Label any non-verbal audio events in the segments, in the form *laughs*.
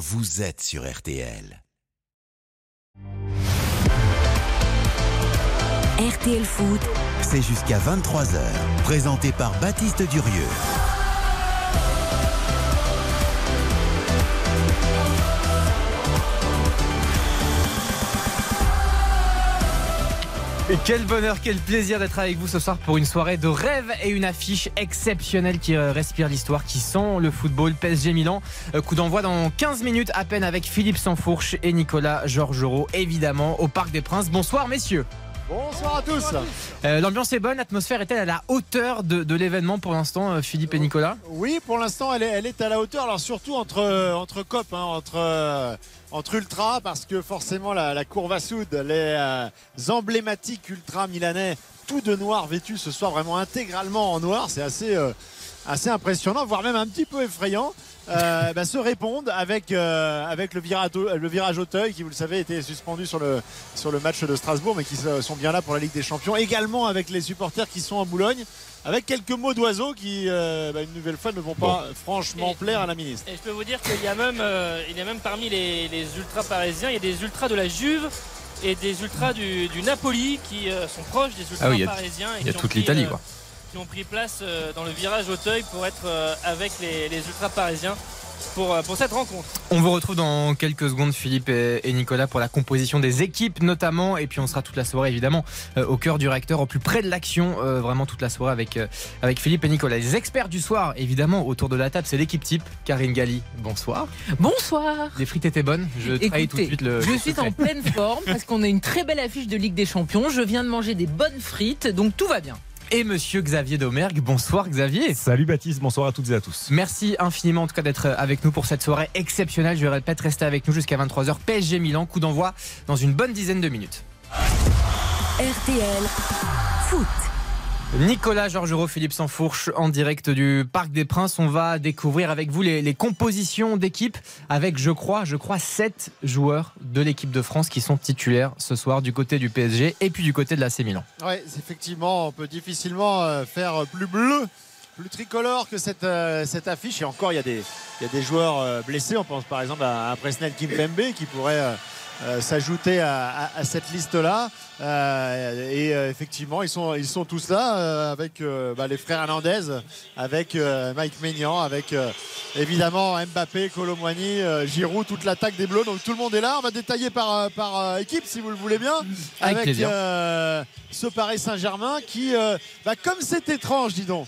vous êtes sur RTL. RTL Foot, C'est jusqu'à 23h. Présenté par Baptiste Durieux. Et quel bonheur, quel plaisir d'être avec vous ce soir pour une soirée de rêve et une affiche exceptionnelle qui euh, respire l'histoire, qui sent le football. PSG Milan, Euh, coup d'envoi dans 15 minutes à peine avec Philippe Sansfourche et Nicolas Georgerot, évidemment, au Parc des Princes. Bonsoir messieurs. Bonsoir à tous. Euh, L'ambiance est bonne, l'atmosphère est-elle à la hauteur de, de l'événement pour l'instant, euh, Philippe et Nicolas? Oui, pour l'instant, elle est, elle est à la hauteur. Alors surtout entre entre cop, hein, entre euh, entre ultra, parce que forcément la, la courbe à soude, les euh, emblématiques ultra milanais, tout de noir vêtus ce soir, vraiment intégralement en noir, c'est assez euh, assez impressionnant, voire même un petit peu effrayant. Euh, bah, se répondent avec, euh, avec le, virage, le virage Auteuil qui, vous le savez, était suspendu sur le, sur le match de Strasbourg, mais qui sont bien là pour la Ligue des Champions. Également avec les supporters qui sont en Boulogne, avec quelques mots d'oiseaux qui, euh, bah, une nouvelle fois, ne vont pas franchement Et- plaire à la ministre. Et je peux vous dire qu'il y a même, euh, il y a même parmi les, les ultras parisiens, il y a des ultras de la Juve et des ultras du, du Napoli qui euh, sont proches des ultras Ah oui, il y a- parisiens. et Il y a toute l'Italie euh, quoi. Qui ont pris place euh, dans le virage Auteuil pour être euh, avec les, les ultras parisiens pour, euh, pour cette rencontre. On vous retrouve dans quelques secondes, Philippe et et Nicolas, pour la composition des équipes notamment. Et puis on sera toute la soirée, évidemment, euh, au cœur du réacteur, au plus près de l'action, euh, vraiment toute la soirée avec, euh, avec Philippe et Nicolas. Les experts du soir, évidemment, autour de la table, c'est l'équipe type. Karine Galli, bonsoir. Bonsoir. Les frites étaient bonnes. Je tout de suite le. je suis en pleine forme parce qu'on a une très belle affiche de Ligue des Champions. Je viens de manger des bonnes frites, donc tout va bien. Et monsieur Xavier Domergue, bonsoir Xavier. Salut Baptiste, bonsoir à toutes et à tous. Merci infiniment en tout cas d'être avec nous pour cette soirée exceptionnelle. Je répète, rester avec nous jusqu'à 23h. PSG Milan, coup d'envoi dans une bonne dizaine de minutes. RTL Foot. Nicolas Georgerot, Philippe Sansfourche en direct du Parc des Princes. On va découvrir avec vous les, compositions d'équipe avec, je crois, je crois, sept joueurs de l'équipe de France qui sont titulaires ce soir du côté du PSG et puis du côté de l'AC Milan. Oui, effectivement, on peut difficilement euh, faire plus bleu, plus tricolore que cette, euh, cette affiche. Et encore, il y a des, il y a des joueurs euh, blessés. On pense par exemple à, à Presnel Kimpembe qui pourrait euh, s'ajouter à, à- à cette liste-là. Euh, et euh, effectivement, ils sont, ils sont tous là avec bah, les frères Hernandez, avec Mike Maignan, avec évidemment Mbappé, Colomwani, Giroud, toute l'attaque des Bleus. Donc tout le monde est là. On va détailler par, par équipe si vous le voulez bien. Avec euh, ce Paris Saint-Germain qui, bah, comme c'est étrange, dis donc,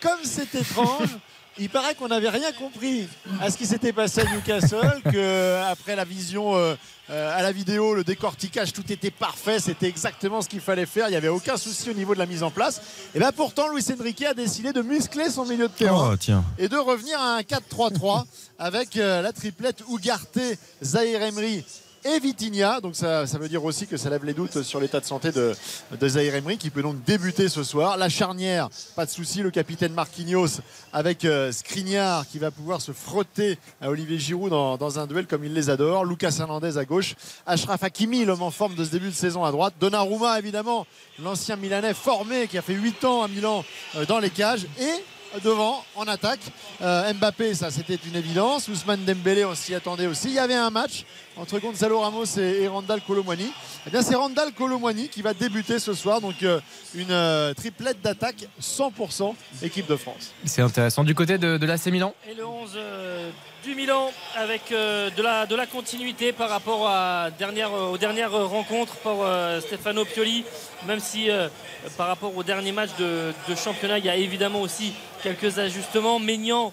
comme c'est étrange. *laughs* Il paraît qu'on n'avait rien compris à ce qui s'était passé à Newcastle, que après la vision euh, euh, à la vidéo, le décortiquage, tout était parfait, c'était exactement ce qu'il fallait faire, il n'y avait aucun souci au niveau de la mise en place. Et bien pourtant, Luis Enrique a décidé de muscler son milieu de terrain Oh et de revenir à un 4-3-3 avec euh, la triplette Ugarte, Zahir Emery et Vitinha. Donc ça, veut dire aussi que ça lève les doutes sur l'état de santé de, de Zahir Emery qui peut donc débuter ce soir. La charnière, pas de souci, le capitaine Marquinhos avec euh, Skriniar qui va pouvoir se frotter à Olivier Giroud dans, dans un duel comme il les adore. Lucas Hernandez à gauche, Ashraf Hakimi, l'homme en forme de ce début de saison à droite. Donnarumma évidemment, l'ancien Milanais formé qui a fait 8 ans à Milan euh, dans les cages et devant en attaque. Euh, Mbappé, ça c'était une évidence. Ousmane Dembélé, on s'y attendait aussi. Il y avait un match entre Gonzalo Ramos et, et Randall Colomwani. Eh bien, c'est Randall Colomwani qui va débuter ce soir. Donc, euh, une euh, triplette d'attaque 100% équipe de France. C'est intéressant. Du côté de, de l'AC Milan Et le 11 euh, du Milan avec de, la, de la continuité par rapport à dernière, aux dernières rencontres pour Stefano Pioli, même si par rapport au dernier match de, de championnat, il y a évidemment aussi quelques ajustements. Maignan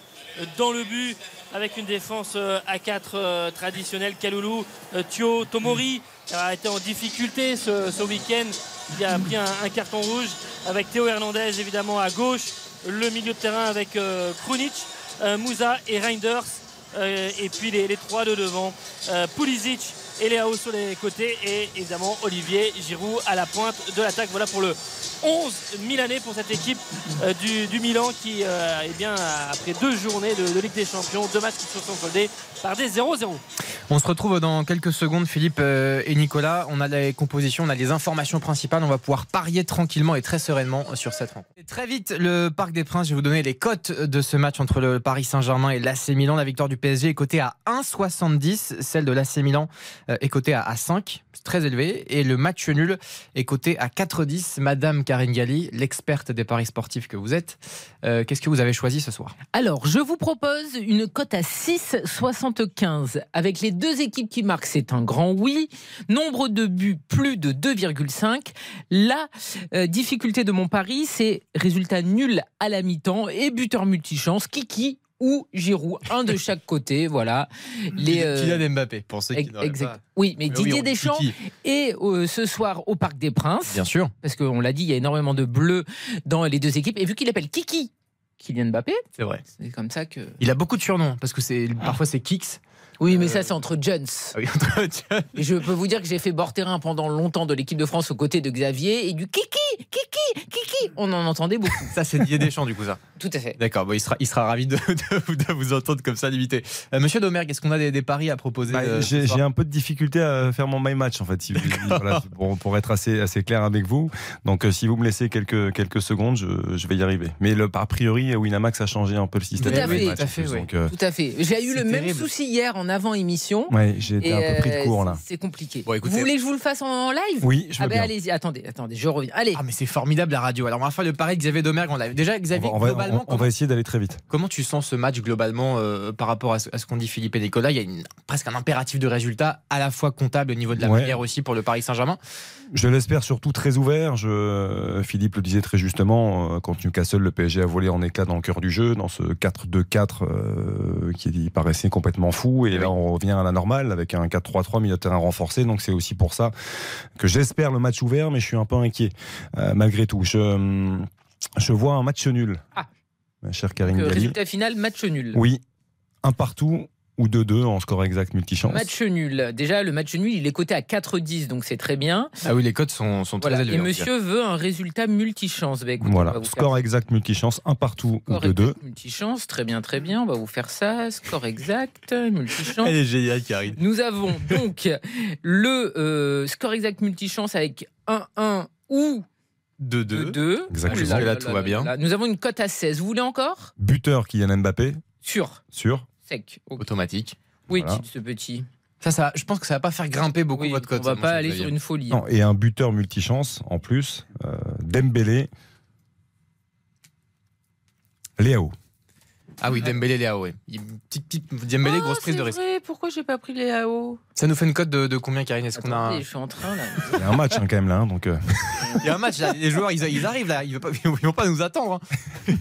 dans le but avec une défense euh, à 4 traditionnelle. Kaloulou, euh, Thio, Tomori a été en difficulté ce, week-end. Il a pris un, carton rouge avec Théo Hernandez évidemment à gauche. Le milieu de terrain avec euh, Krunic, euh, Moussa et Reinders. Euh, et puis les, les trois de devant, euh, Pulisic et Léao sur les côtés. Et évidemment Olivier Giroud à la pointe de l'attaque. Voilà pour le 11 Milanais pour cette équipe euh, du, du Milan qui, euh, eh bien, après deux journées de, de Ligue des Champions, deux matchs qui se sont soldés par des 0-0. On se retrouve dans quelques secondes, Philippe et Nicolas. On a les compositions, on a les informations principales. On va pouvoir parier tranquillement et très sereinement sur cette rencontre. Et très vite, le Parc des Princes, je vais vous donner les cotes de ce match entre le Paris Saint-Germain et l'AC Milan. La victoire du PSG est cotée à 1,70. Celle de l'AC Milan euh, est cotée à 5. C'est très élevé. Et le match nul est coté à 4,10. Madame Karine Galli, l'experte des paris sportifs que vous êtes, euh, qu'est-ce que vous avez choisi ce soir? Alors, je vous propose une cote à 6,75 avec les deux équipes qui marquent. C'est un grand oui. Nombre de buts, plus de 2,5. La euh, difficulté de mon pari, c'est résultat nul à la mi-temps et buteur multichance. Kiki ou Giroud, un de chaque côté, voilà. *laughs* Les, euh, Kylian Mbappé, pour ceux qui exact. Pas... Oui, mais, mais Didier oui, Deschamps est euh, ce soir au Parc des Princes. Bien sûr. Parce qu'on l'a dit, il y a énormément de bleus dans les deux équipes. Et vu qu'il appelle Kiki Kylian Mbappé, c'est vrai. C'est comme ça que. Il a beaucoup de surnoms parce que c'est parfois c'est Kix. Oui, mais ça, c'est entre Jones. Ah oui, entre Jones. Et je peux vous dire que j'ai fait bord terrain pendant longtemps de l'équipe de France aux côtés de Xavier et du Kiki, Kiki, Kiki. On en entendait beaucoup. Ça, c'est Didier Deschamps, du coup, ça. Tout à fait. D'accord, bon, il, sera, il sera ravi de, de, de vous entendre comme ça, limité. Euh, Monsieur Domergue, est-ce qu'on a des, des, paris à proposer bah, euh, J'ai un peu de difficulté à faire mon my match, en fait, si, voilà, pour, pour, être assez, assez clair avec vous. Donc, euh, si vous me laissez quelques, quelques secondes, je, je vais y arriver. Mais le, a priori, Winamax a changé un peu le système. Tout à fait, match, tout à fait. Oui. donc, euh, tout à fait. J'ai eu le terrible. même souci hier en avant-émission. Ouais, j'ai été Et, un peu pris de euh, court là. C'est compliqué. Bon, écoutez- vous voulez que je vous le fasse en live? Oui, je veux Ah ben bien. allez-y, attendez, attendez, je reviens. Allez, Ah, mais c'est formidable la radio. Alors, on va faire le pari de Xavier Domergue en live. Déjà, Xavier, on va- globalement, on- on comment, va essayer d'aller très vite. comment tu sens ce match globalement euh, par rapport à ce, ce qu'ont dit Philippe et Nicolas? Il y a une- presque un impératif de résultat, à la fois comptable au niveau de la Ouais. manière aussi pour le Paris Saint-Germain. Je l'espère surtout très ouvert. Je, Philippe le disait très justement, euh, quand Newcastle, le PSG a volé en éclat dans le cœur du jeu, dans ce 4-2-4 euh, qui paraissait complètement fou. Et Oui. Là, on revient à la normale avec un 4-3-3 milieu de terrain renforcé. Donc c'est aussi pour ça que j'espère le match ouvert, mais je suis un peu inquiet euh, malgré tout. Je, je vois un match nul. Ah. Ma chère Karine Galli. résultat final, match nul. Oui, un partout ou 2-2 en score exact multichance. Match nul. Déjà, le match nul, il est coté à 4-10, donc c'est très bien. Ah oui, les codes sont, sont très Voilà. élevés. Et monsieur veut un résultat multichance. Bah, écoutez, Voilà, score faire exact multichance, un partout ou score 2-2. exact multichance. Très bien, très bien. On va vous faire ça. Score exact, multichance. Elle est géniale, Karine. Nous avons donc le euh, score exact multichance avec 1-1 ou 2-2. 2-2. Exactement. Jusque là, tout va bien. Nous avons une cote à 16. Vous voulez encore? Buteur Kylian Mbappé, Sûr. sûr. Sec. Automatique. Oui, Voilà. ce petit. Ça, ça, je pense que ça va pas faire grimper beaucoup Oui, votre cote. on va mon pas aller sur une folie. Non, et un buteur multichance en plus, euh, Dembélé. Léao. Ah oui, Dembélé, Léao, oui. Petite, petite, Dembélé, Ah, grosse prise de risque. vrai, pourquoi j'ai pas pris les AO Ça nous fait une cote de, de combien, Karine? Est-ce qu'on a un... je suis en train là. Il y a un match hein, quand même là, hein, donc euh, Il y a un match, là. les joueurs, ils, ils arrivent là, ils vont pas, *laughs* ils vont pas nous attendre. hein.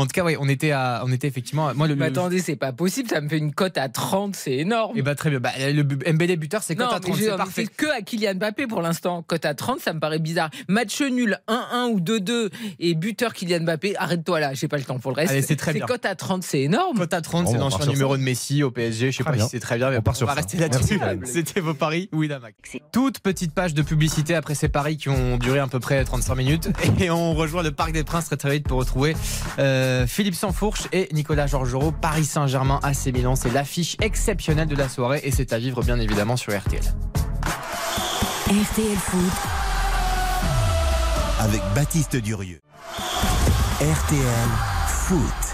Mais en tout cas, oui, on était, à, on était effectivement. Moi, le, Mais le- attendez, c'est pas possible, ça me fait une cote à 30, c'est énorme. Eh ben, très bien. Bah, le Mbélé buteur, c'est cote à mais 30, je- c'est parfait. c'est que à Kylian Mbappé pour l'instant. Cote à 30, ça me paraît bizarre. Match nul 1-1 ou 2-2 et buteur Kylian Mbappé, arrête-toi là, j'ai pas le temps pour le reste. Allez, c'est très bien. cote à 30, c'est énorme. Cote à 30, Bon, c'est on part l'ancien sur numéro ça. de Messi au PSG. Je sais Très pas bien. si c'est très bien, mais On part on sur va ça. rester là-dessus. *laughs* C'était vos paris, Winamax. Toute petite page de publicité après ces paris qui ont duré à peu près 35 minutes. *laughs* Et on rejoint le Parc des Princes très très vite pour retrouver euh, Philippe Sansfourche et Nicolas Georgerot. Paris Saint-Germain AC Milan, c'est l'affiche exceptionnelle de la soirée et c'est à vivre bien évidemment sur RTL. RTL Foot, avec Baptiste Durieux. RTL Foot.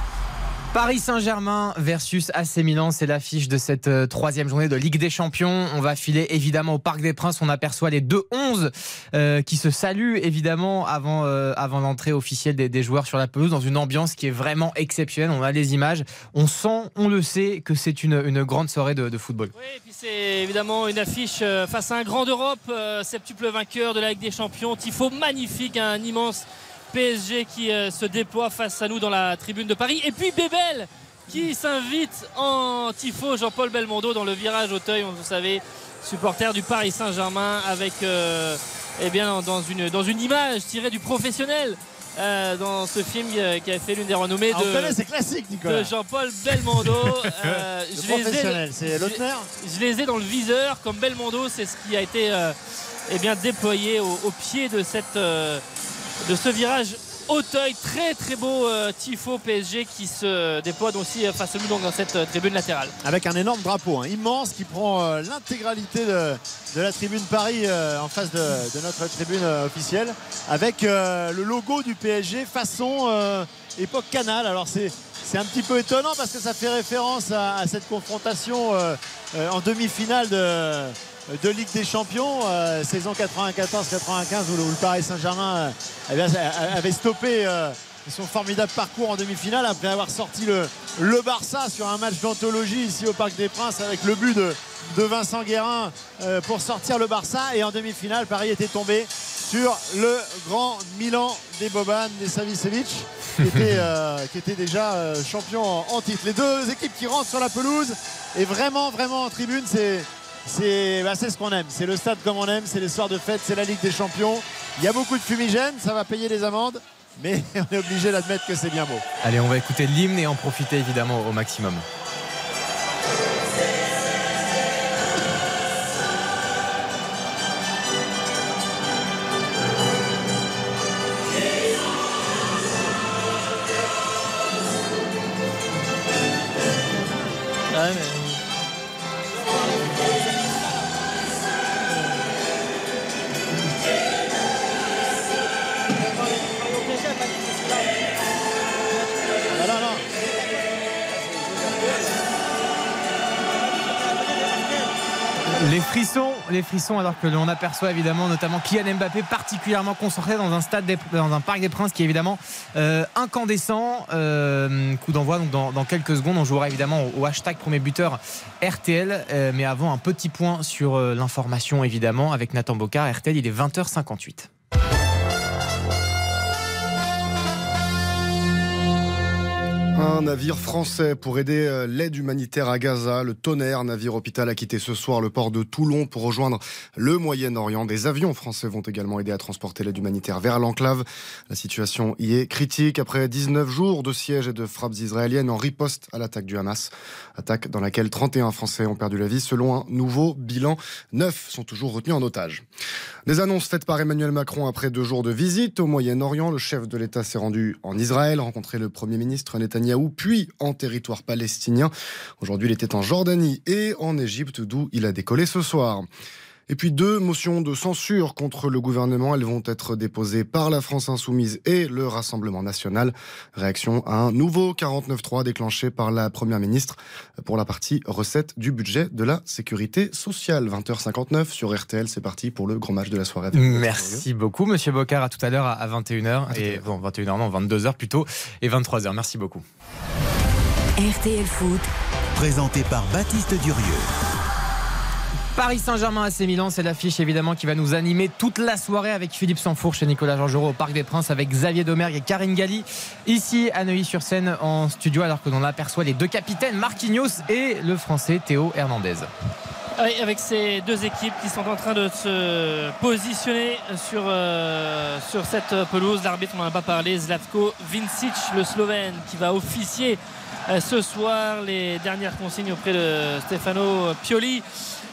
Paris Saint-Germain versus AC Milan, c'est l'affiche de cette euh, troisième journée de Ligue des Champions. On va filer évidemment au Parc des Princes. On aperçoit les deux 11 euh, qui se saluent évidemment avant, euh, avant l'entrée officielle des, des joueurs sur la pelouse dans une ambiance qui est vraiment exceptionnelle. On a les images. On sent, on le sait, que c'est une, une grande soirée de, de football. Oui, et puis c'est évidemment une affiche euh, face à un grand d'Europe, euh, septuple vainqueur de la Ligue des Champions. Tifo magnifique, un immense PSG qui euh, se déploie face à nous dans la tribune de Paris. Et puis Bébel qui s'invite en tifo Jean-Paul Belmondo dans le virage Auteuil, vous savez, supporter du Paris Saint-Germain avec euh, eh bien, dans, une, dans une image tirée du professionnel. euh, dans ce film euh, qui a fait l'une des renommées Ah, de, c'est classique, Nicolas. de Jean-Paul Belmondo. *laughs* Euh, Le je professionnel, c'est Lautner je les ai dans le viseur comme Belmondo c'est ce qui a été eh bien déployé au, au pied de cette de ce virage Auteuil. Très très beau euh, tifo PSG qui se déploie aussi euh, face à nous donc, dans cette euh, tribune latérale. avec un énorme drapeau hein, immense qui prend l'intégralité de, la tribune Paris en face de, notre tribune officielle avec le logo du PSG façon époque Canal alors c'est un petit peu étonnant parce que ça fait référence à, cette confrontation en demi-finale de, de Ligue des Champions euh, saison 94-95 où, le- où le Paris Saint-Germain euh, eh bien, avait stoppé euh, son formidable parcours en demi-finale après avoir sorti le, le Barça sur un match d'anthologie ici au Parc des Princes avec le but de, de Vincent Guérin euh, pour sortir le Barça et en demi-finale Paris était tombé sur le grand Milan des Boban des Savicevic qui était, *laughs* euh, qui était déjà euh, champion en, en titre. Les deux équipes qui rentrent sur la pelouse et vraiment vraiment en tribune c'est c'est bah, c'est ce qu'on aime, c'est le stade comme on aime, c'est les soirs de fête, c'est la Ligue des Champions. Il y a beaucoup de fumigènes, ça va payer les amendes, mais *laughs* on est obligé d'admettre que c'est bien beau. Allez, on va écouter l'hymne et en profiter évidemment au maximum. Ah, frissons, les frissons, alors que l'on aperçoit évidemment notamment Kylian Mbappé particulièrement concentré dans un stade, dans un parc des Princes qui est évidemment euh, incandescent. Euh, coup d'envoi donc dans, quelques secondes. On jouera évidemment au, hashtag premier buteur RTL. Euh, mais avant un petit point sur l'information évidemment avec Nathan Bocard. RTL, il est 20h58. Un navire français pour aider euh, l'aide humanitaire à Gaza. Le tonnerre, navire hôpital, a quitté ce soir le port de Toulon pour rejoindre le Moyen-Orient. Des avions français vont également aider à transporter l'aide humanitaire vers l'enclave. La situation y est critique après 19 jours de siège et de frappes israéliennes en riposte à l'attaque du Hamas. Attaque dans laquelle 31 Français ont perdu la vie selon un nouveau bilan. 9 sont toujours retenus en otage. Des annonces faites par Emmanuel Macron après deux jours de visite au Moyen-Orient. Le chef de l'État s'est rendu en Israël, rencontrer le Premier ministre Puis en territoire palestinien. Aujourd'hui, il était en Jordanie et en Égypte, d'où il a décollé ce soir. Et puis deux motions de censure contre le gouvernement. Elles vont être déposées par la France Insoumise et le Rassemblement National. Réaction à un nouveau 49.3 déclenché par la Première ministre pour la partie recette du budget de la sécurité sociale. 20h59 sur RTL. C'est parti pour le grand match de la soirée. avec Merci beaucoup, monsieur Bocard. À tout à l'heure à 21h. Et bon, 21h, non, 22h plutôt. Et 23h. Merci beaucoup. RTL Foot, Présenté par Baptiste Durieux. Paris Saint-Germain AC Milan, c'est l'affiche évidemment qui va nous animer toute la soirée avec Philippe Sanfourche et Nicolas Georgerot au Parc des Princes avec Xavier Domergue et Karine Galli ici à Neuilly-sur-Seine en studio alors que l'on aperçoit les deux capitaines Marquinhos et le français Théo Hernandez. Avec ces deux équipes qui sont en train de se positionner sur, euh, sur cette pelouse. L'arbitre, on n'en a pas parlé, Zlatko Vincic, le Slovène, qui va officier euh, ce soir les dernières consignes auprès de Stefano Pioli.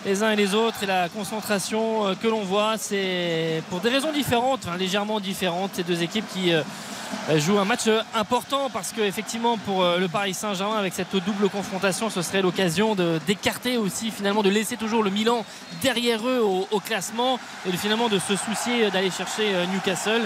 Les uns et les autres, et la concentration euh, que l'on voit, c'est pour des raisons différentes, légèrement différentes, ces deux équipes qui euh, jouent un match euh, important parce que effectivement pour euh, le Paris Saint-Germain avec cette double confrontation ce serait l'occasion d'écarter aussi finalement de laisser toujours le Milan derrière eux au, classement et finalement de se soucier d'aller chercher euh, Newcastle.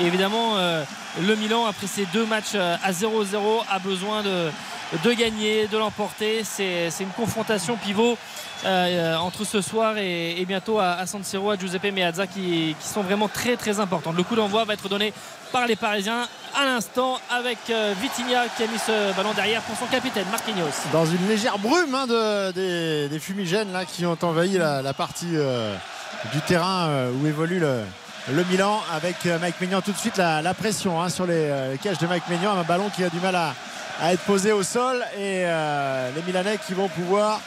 Et évidemment euh, le Milan après ces deux matchs euh, à 0-0 a besoin de, gagner de l'emporter c'est une confrontation pivot euh, entre ce soir et, bientôt à, San Siro à Giuseppe Meazza qui, sont vraiment très très importantes le coup d'envoi va être donné par les Parisiens à l'instant avec euh, Vitinha qui a mis ce ballon derrière pour son capitaine Marquinhos. Dans une légère brume hein, de- des, fumigènes là, qui ont envahi la, partie euh, du terrain euh, où évolue le, le Milan avec euh, Mike Maignan tout de suite la, pression hein, sur les, euh, les cages de Mike Maignan un ballon qui a du mal à, être posé au sol et euh, les Milanais qui vont pouvoir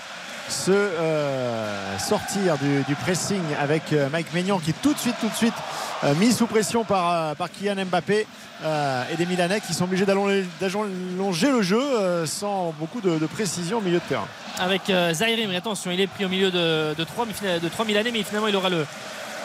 se euh, sortir du, pressing avec Mike Maignan qui est tout de suite tout de suite mis sous pression par, Kylian Mbappé et des Milanais qui sont obligés d'allonger le jeu sans beaucoup de, précision au milieu de terrain. Avec Zaire Emery. attention, il est pris au milieu de, de 3, de 3 Milanais, mais finalement il aura le,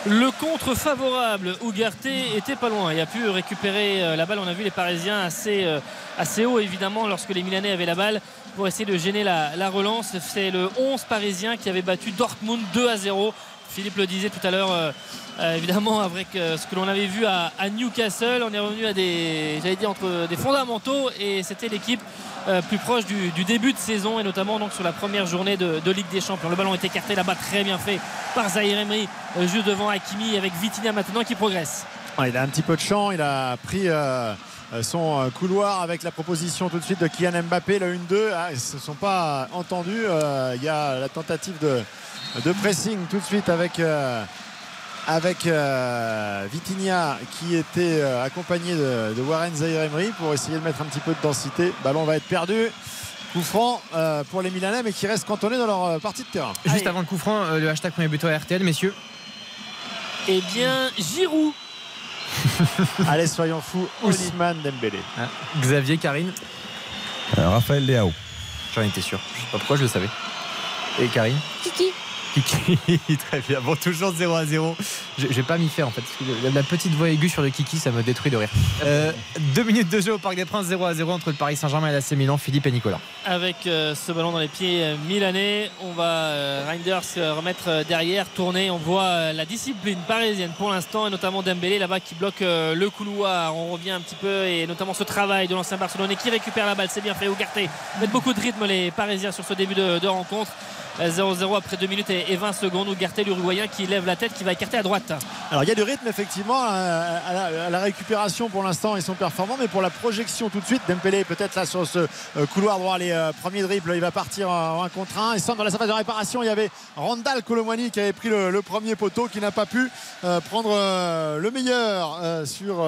Le contre favorable, Ougarté était pas loin. Il a pu récupérer euh, la balle. On a vu les Parisiens assez, euh, assez haut, évidemment, lorsque les Milanais avaient la balle pour essayer de gêner la, la relance. C'est le 11 parisien qui avait battu Dortmund 2 à 0. Philippe le disait tout à l'heure, euh, évidemment, avec ce que l'on avait vu à, à Newcastle. On est revenu à des, j'allais dire, entre des fondamentaux et c'était l'équipe euh, plus proche du, début de saison et notamment donc sur la première journée de, Ligue des Champions. Le ballon est écarté là-bas, très bien fait par Zahir Emery, euh, juste devant Hakimi avec Vitinha maintenant qui progresse. Il a un petit peu de champ, il a pris euh, son couloir avec la proposition tout de suite de Kylian Mbappé, le 1-2. Ah, ils ne se sont pas entendus. Il y a la tentative de, pressing tout de suite avec, avec euh, Vitinha qui était euh, accompagné de, de Warren Zahir Emery pour essayer de mettre un petit peu de densité. Ballon va être perdu. Coup franc euh, pour les Milanais, mais qui restent cantonnés dans leur euh, partie de terrain. Juste Allez. avant le coup franc, euh, le hashtag premier buteur RTL, messieurs. Eh bien, Giroud *laughs* Allez, soyons fous. Ousmane Dembélé. Ah, Xavier, Karine. Euh, Raphaël Leao. J'en étais sûr. Je sais pas pourquoi je le savais. Et Karine Kiki. Kiki, *laughs* très bien. Bon, toujours 0 à 0. Je, je vais pas m'y faire en fait. la, petite voix aiguë sur le Kiki, ça me détruit de rire. Euh, deux minutes de jeu au Parc des Princes, 0 à 0 entre le Paris Saint-Germain et l'AC Milan, Philippe et Nicolas. avec euh, ce ballon dans les pieds euh, milanais. On va Reinders remettre derrière, tourner. On voit la discipline parisienne pour l'instant et notamment Dembélé là-bas qui bloque le couloir. On revient un petit peu et notamment ce travail de l'ancien Barcelonais qui récupère la balle. C'est bien fait. Ougarté mettent beaucoup de rythme les Parisiens sur ce début de, de rencontre. Euh, 0-0 après 2 minutes et et 20 secondes. Ougarté l'Uruguayen qui lève la tête, qui va écarter à droite. Alors il y a du rythme effectivement à la, récupération pour l'instant ils sont performants mais pour la projection tout de suite Dembélé peut-être là sur ce euh, couloir droit les euh, premiers dribbles il va partir en 1 contre 1 et centre dans la surface de réparation il y avait Randall Colomwani qui avait pris le, premier poteau qui n'a pas pu euh, prendre le meilleur sur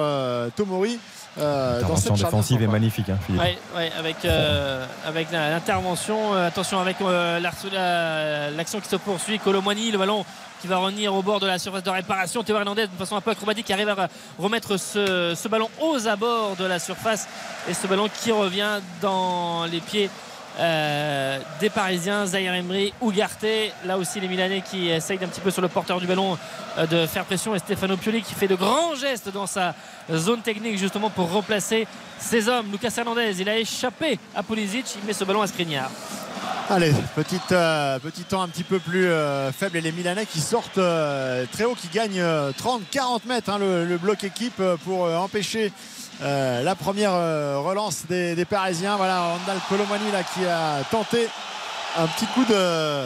Tomori euh, dans cette Intervention charnière défensive est magnifique, hein, Philippe. Ouais, ouais, avec, euh, avec l'intervention. Euh, attention avec euh, l'action qui se poursuit. Colomani, le ballon qui va revenir au bord de la surface de réparation. Théo Hernandez, de façon un peu acrobatique, qui arrive à remettre ce, ce ballon aux abords de la surface. Et ce ballon qui revient dans les pieds euh, des Parisiens, Zahir Emery, Ougarté. Là aussi, les Milanais qui essayent un petit peu sur le porteur du ballon euh, de faire pression. Et Stefano Pioli qui fait de grands gestes dans sa zone technique justement pour replacer ses hommes. Lucas Hernandez, il a échappé à Pulisic. Il met ce ballon à Skriniar. Allez, petite, euh, petit temps un petit peu plus faible et les Milanais qui sortent très haut, qui gagnent 30-40 mètres hein, le, bloc équipe pour empêcher euh, la première euh, relance des, des Parisiens. Voilà, Randall Colomani là qui a tenté un petit coup de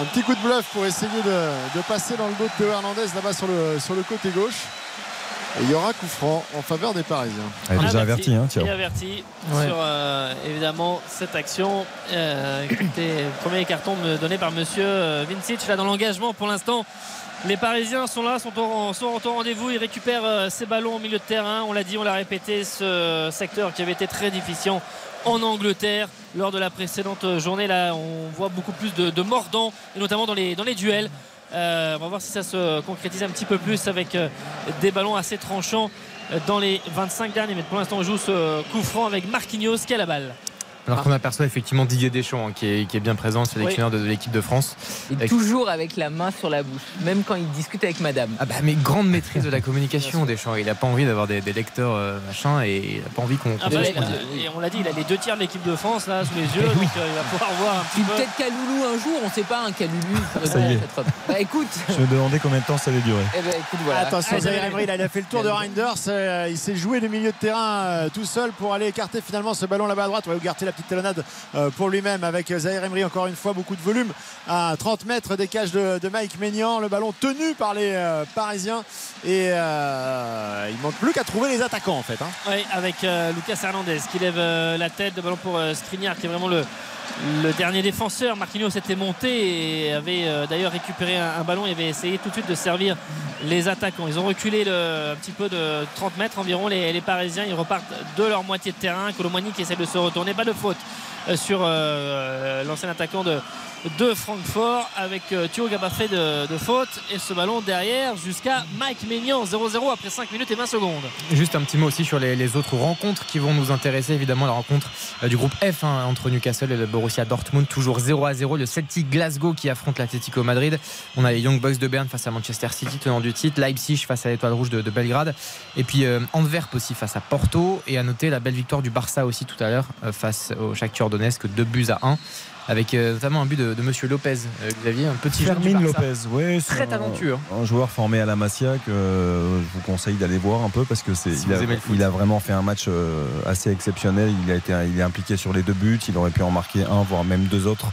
un petit coup de bluff pour essayer de, de passer dans le dos de Théo Hernandez là-bas sur le, sur le côté gauche. Et il y aura coup franc en faveur des Parisiens. Elle est déjà averti, hein, tiens. Il est averti Ouais. sur euh, évidemment cette action. Euh, qui était le premier carton donné par monsieur Vincic là dans l'engagement pour l'instant. Les Parisiens sont là, sont au, sont au rendez-vous. Ils récupèrent euh, ces ballons au milieu de terrain. On l'a dit, on l'a répété, ce secteur qui avait été très difficile en Angleterre lors de la précédente journée. Là, on voit beaucoup plus de, mordants, et notamment dans les, duels. Euh, on va voir si ça se concrétise un petit peu plus avec euh, des ballons assez tranchants dans les 25 derniers mètres. Pour l'instant, on joue ce coup franc avec Marquinhos qui a la balle. Alors qu'on aperçoit effectivement Didier Deschamps hein, qui, est, qui est bien présent, sélectionneur de, de l'équipe de France. Et Avec- toujours avec la main sur la bouche, même quand il discute avec madame. Ah bah mais grande maîtrise de la *laughs* communication Deschamps. Il a pas envie d'avoir des, des lecteurs euh, machin et il a pas envie qu'on Ah bah, et on l'a dit, il a les deux tiers de l'équipe de France là sous les yeux, donc euh, il va pouvoir voir un petit peu. peut-être Kaloulou un jour, on sait pas, un Kaloulou. Ça y est. cette. Bah écoute, Je me demandais combien de temps ça allait durer. eh ben, écoute voilà. Attention, Ah, Zahir Emery, il a fait le tour de Reinders. euh, il s'est joué le milieu de terrain euh, tout seul pour aller écarter finalement ce ballon là-bas à droite. Ouais, Ougarté la petite talonnade euh, pour lui-même avec Zahir Emery. Encore une fois, beaucoup de volume à 30 mètres des cages de, Mike Maignan. Le ballon tenu par les euh, Parisiens. Et euh, il manque plus qu'à trouver les attaquants en fait. hein. Ouais, avec Lucas Hernandez qui lève la tête, de ballon pour Skriniar qui est vraiment le, le dernier défenseur. Marquinhos était monté et avait euh, d'ailleurs récupéré un, ballon et avait essayé tout de suite de servir les attaquants. Ils ont reculé un petit peu de 30 mètres environ les, les Parisiens. Ils repartent de leur moitié de terrain. Colomani qui essaie de se retourner. Pas de faute sur l'ancien attaquant de, de Francfort avec euh, Thio Gabafé de, faute et ce ballon derrière jusqu'à Mike Maignan 0-0 après 5 minutes et 20 secondes. Juste un petit mot aussi sur les, autres rencontres qui vont nous intéresser évidemment la rencontre euh, du groupe F hein, entre Newcastle et le Borussia Dortmund toujours 0 à 0 le Celtic Glasgow qui affronte l'Atlético Madrid. On a les Young Bucks de Berne face à Manchester City tenant du titre. Leipzig face à l'Étoile Rouge de, Belgrade. Et puis euh, aussi face à Porto. Et à noter la belle victoire du Barça aussi tout à l'heure face au Shakhtar Donetsk 2 buts à 1 avec euh, notamment un but de, Monsieur Lopez, euh, Xavier, un petit Fermin Lopez, ouais, très talentueux. Un, joueur formé à la Masia que euh, je vous conseille d'aller voir un peu parce que c'est il, a, vraiment fait un match assez exceptionnel. Il a été, il est impliqué sur les deux buts. Il aurait pu en marquer un, voire même deux autres.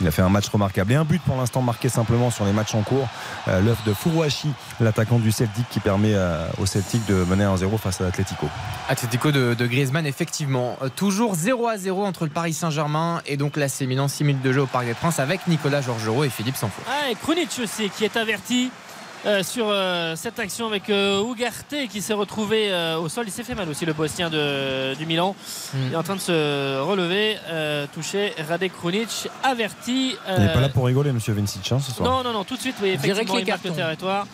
Il a fait un match remarquable et un but pour l'instant marqué simplement sur les matchs en cours. L'œuf de Furuhashi, l'attaquant du Celtic, qui permet au Celtic de mener 1-0 face à l'Atlético. Atlético de, de, Griezmann, effectivement. toujours 0 à 0 entre le Paris Saint-Germain et donc la Milan 6 minutes de jeu au Parc des Princes avec Nicolas Georgerot et Philippe Sanfou. Ah, et Krunic aussi qui est averti. Euh, sur euh, cette action avec euh, Ugarte qui s'est retrouvé au sol. Il s'est fait mal aussi, le Bosnien de, du Milan. Hmm. Il est en train de se relever, touché. Radek Krunic averti. Il n'est pas là pour rigoler, monsieur Vincic, hein, ce soir. Non, non, non, tout de suite, oui, effectivement, il marque le territoire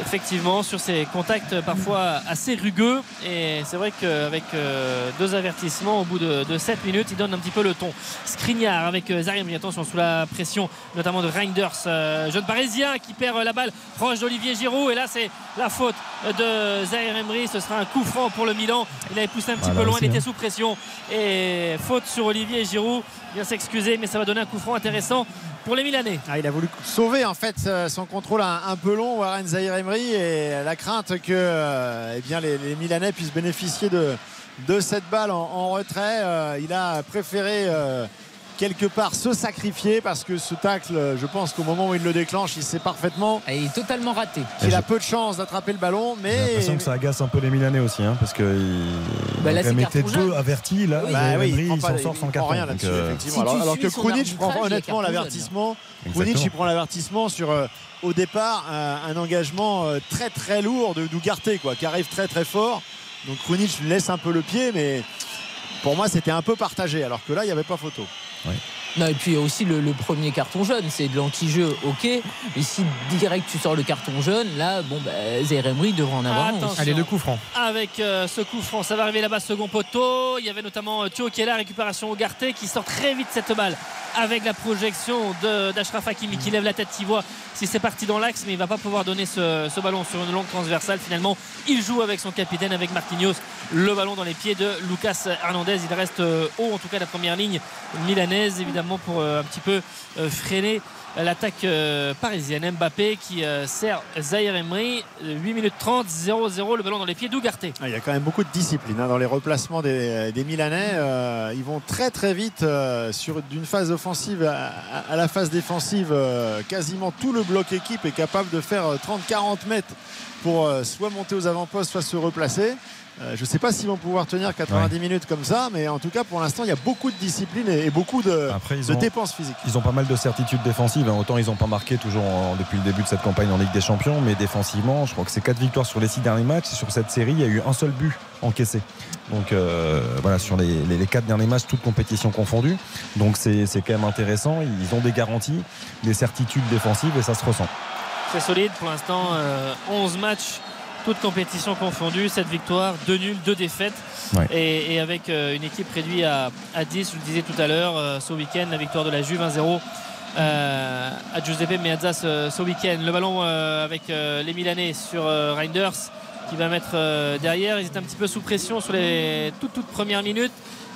effectivement sur ces contacts parfois assez rugueux. Et c'est vrai qu'avec euh, deux avertissements au bout de, 7 minutes il donne un petit peu le ton. Skriniar avec euh, Zarim attention sous la pression notamment de Reinders euh, jeune parisien qui perd la balle proche d'Olivier Giroud. Et là c'est la faute de Zaire Emery. Ce sera un coup franc pour le Milan. Il avait poussé un petit peu loin il était hein. sous pression. Et faute sur Olivier Giroud vient s'excuser mais ça va donner un coup franc intéressant pour les Milanais. Ah, il a voulu sauver en fait son contrôle un, peu long, Warren Zahir Emery, et la crainte que euh, eh bien, les, Milanais puissent bénéficier de, de cette balle en, retrait. Euh, il a préféré euh, quelque part se sacrifier parce que ce tacle, je pense qu'au moment où il le déclenche, il sait parfaitement. Et il est totalement raté. Il a peu de chance d'attraper le ballon, mais. J'ai l'impression que ça agace un peu les Milanais aussi, hein, parce que bah il a été deux avertis là. Bah il, s'en sort sans carton. Rien là-dessus, euh, effectivement. alors, que Krunic prend honnêtement l'avertissement. Krunic il prend l'avertissement sur. Euh, au départ, un, engagement euh, très très lourd de Dougarté, quoi, qui arrive très très fort. Donc Krunic laisse un peu le pied, mais pour moi c'était un peu partagé, alors que là il n'y avait pas photo. Ouais. Non, et puis aussi le, premier carton jaune, c'est de l'anti-jeu, ok. Mais si direct tu sors le carton jaune, là, bon, bah, Emery devrait en avoir un. Allez, le coup franc. Avec euh, ce coup franc, ça va arriver là-bas, second poteau. Il y avait notamment euh, Thio qui est là, récupération au Garté, qui sort très vite cette balle avec la projection d'Ashraf Hakimi qui lève la tête, qui voit si c'est parti dans l'axe, mais il va pas pouvoir donner ce, ballon sur une longue transversale. Finalement, il joue avec son capitaine, avec Marquinhos, le ballon dans les pieds de Lucas Hernandez. Il reste euh, haut, en tout cas, la première ligne milanaise, évidemment, pour euh, un petit peu euh, freiner l'attaque parisienne. Mbappé qui sert Zahir Emery. 8 minutes 30, 0-0, le ballon dans les pieds d'Ougarté. Ah, il y a quand même beaucoup de discipline hein, dans les replacements des, Milanais. ils vont très très vite d'une phase offensive à, la phase défensive. quasiment tout le bloc équipe est capable de faire 30-40 mètres pour soit monter aux avant-postes, soit se replacer. Euh, je ne sais pas s'ils vont pouvoir tenir 90 minutes comme ça, mais en tout cas, pour l'instant, il y a beaucoup de discipline et, beaucoup de, dépenses physiques. Ils ont pas mal de certitudes défensives. Hein. Autant ils n'ont pas marqué toujours depuis le début de cette campagne en Ligue des Champions, mais défensivement, je crois que c'est 4 victoires sur les 6 derniers matchs. Et sur cette série, il y a eu un seul but encaissé. Donc euh, voilà, sur les, les, 4 derniers matchs, toutes compétitions confondues. Donc c'est quand même intéressant. Ils ont des garanties, des certitudes défensives et ça se ressent. C'est solide pour l'instant. 11 euh, matchs toutes compétitions confondues, 7 victoires, 2 nuls, 2 défaites. Et, avec euh, une équipe réduite à, 10, je le disais tout à l'heure, euh, ce week-end, la victoire de la Juve 1-0 euh, à Giuseppe Meazza ce, week-end. Le ballon avec les Milanais sur Reinders qui va mettre derrière. Ils étaient un petit peu sous pression sur les toutes, toutes premières minutes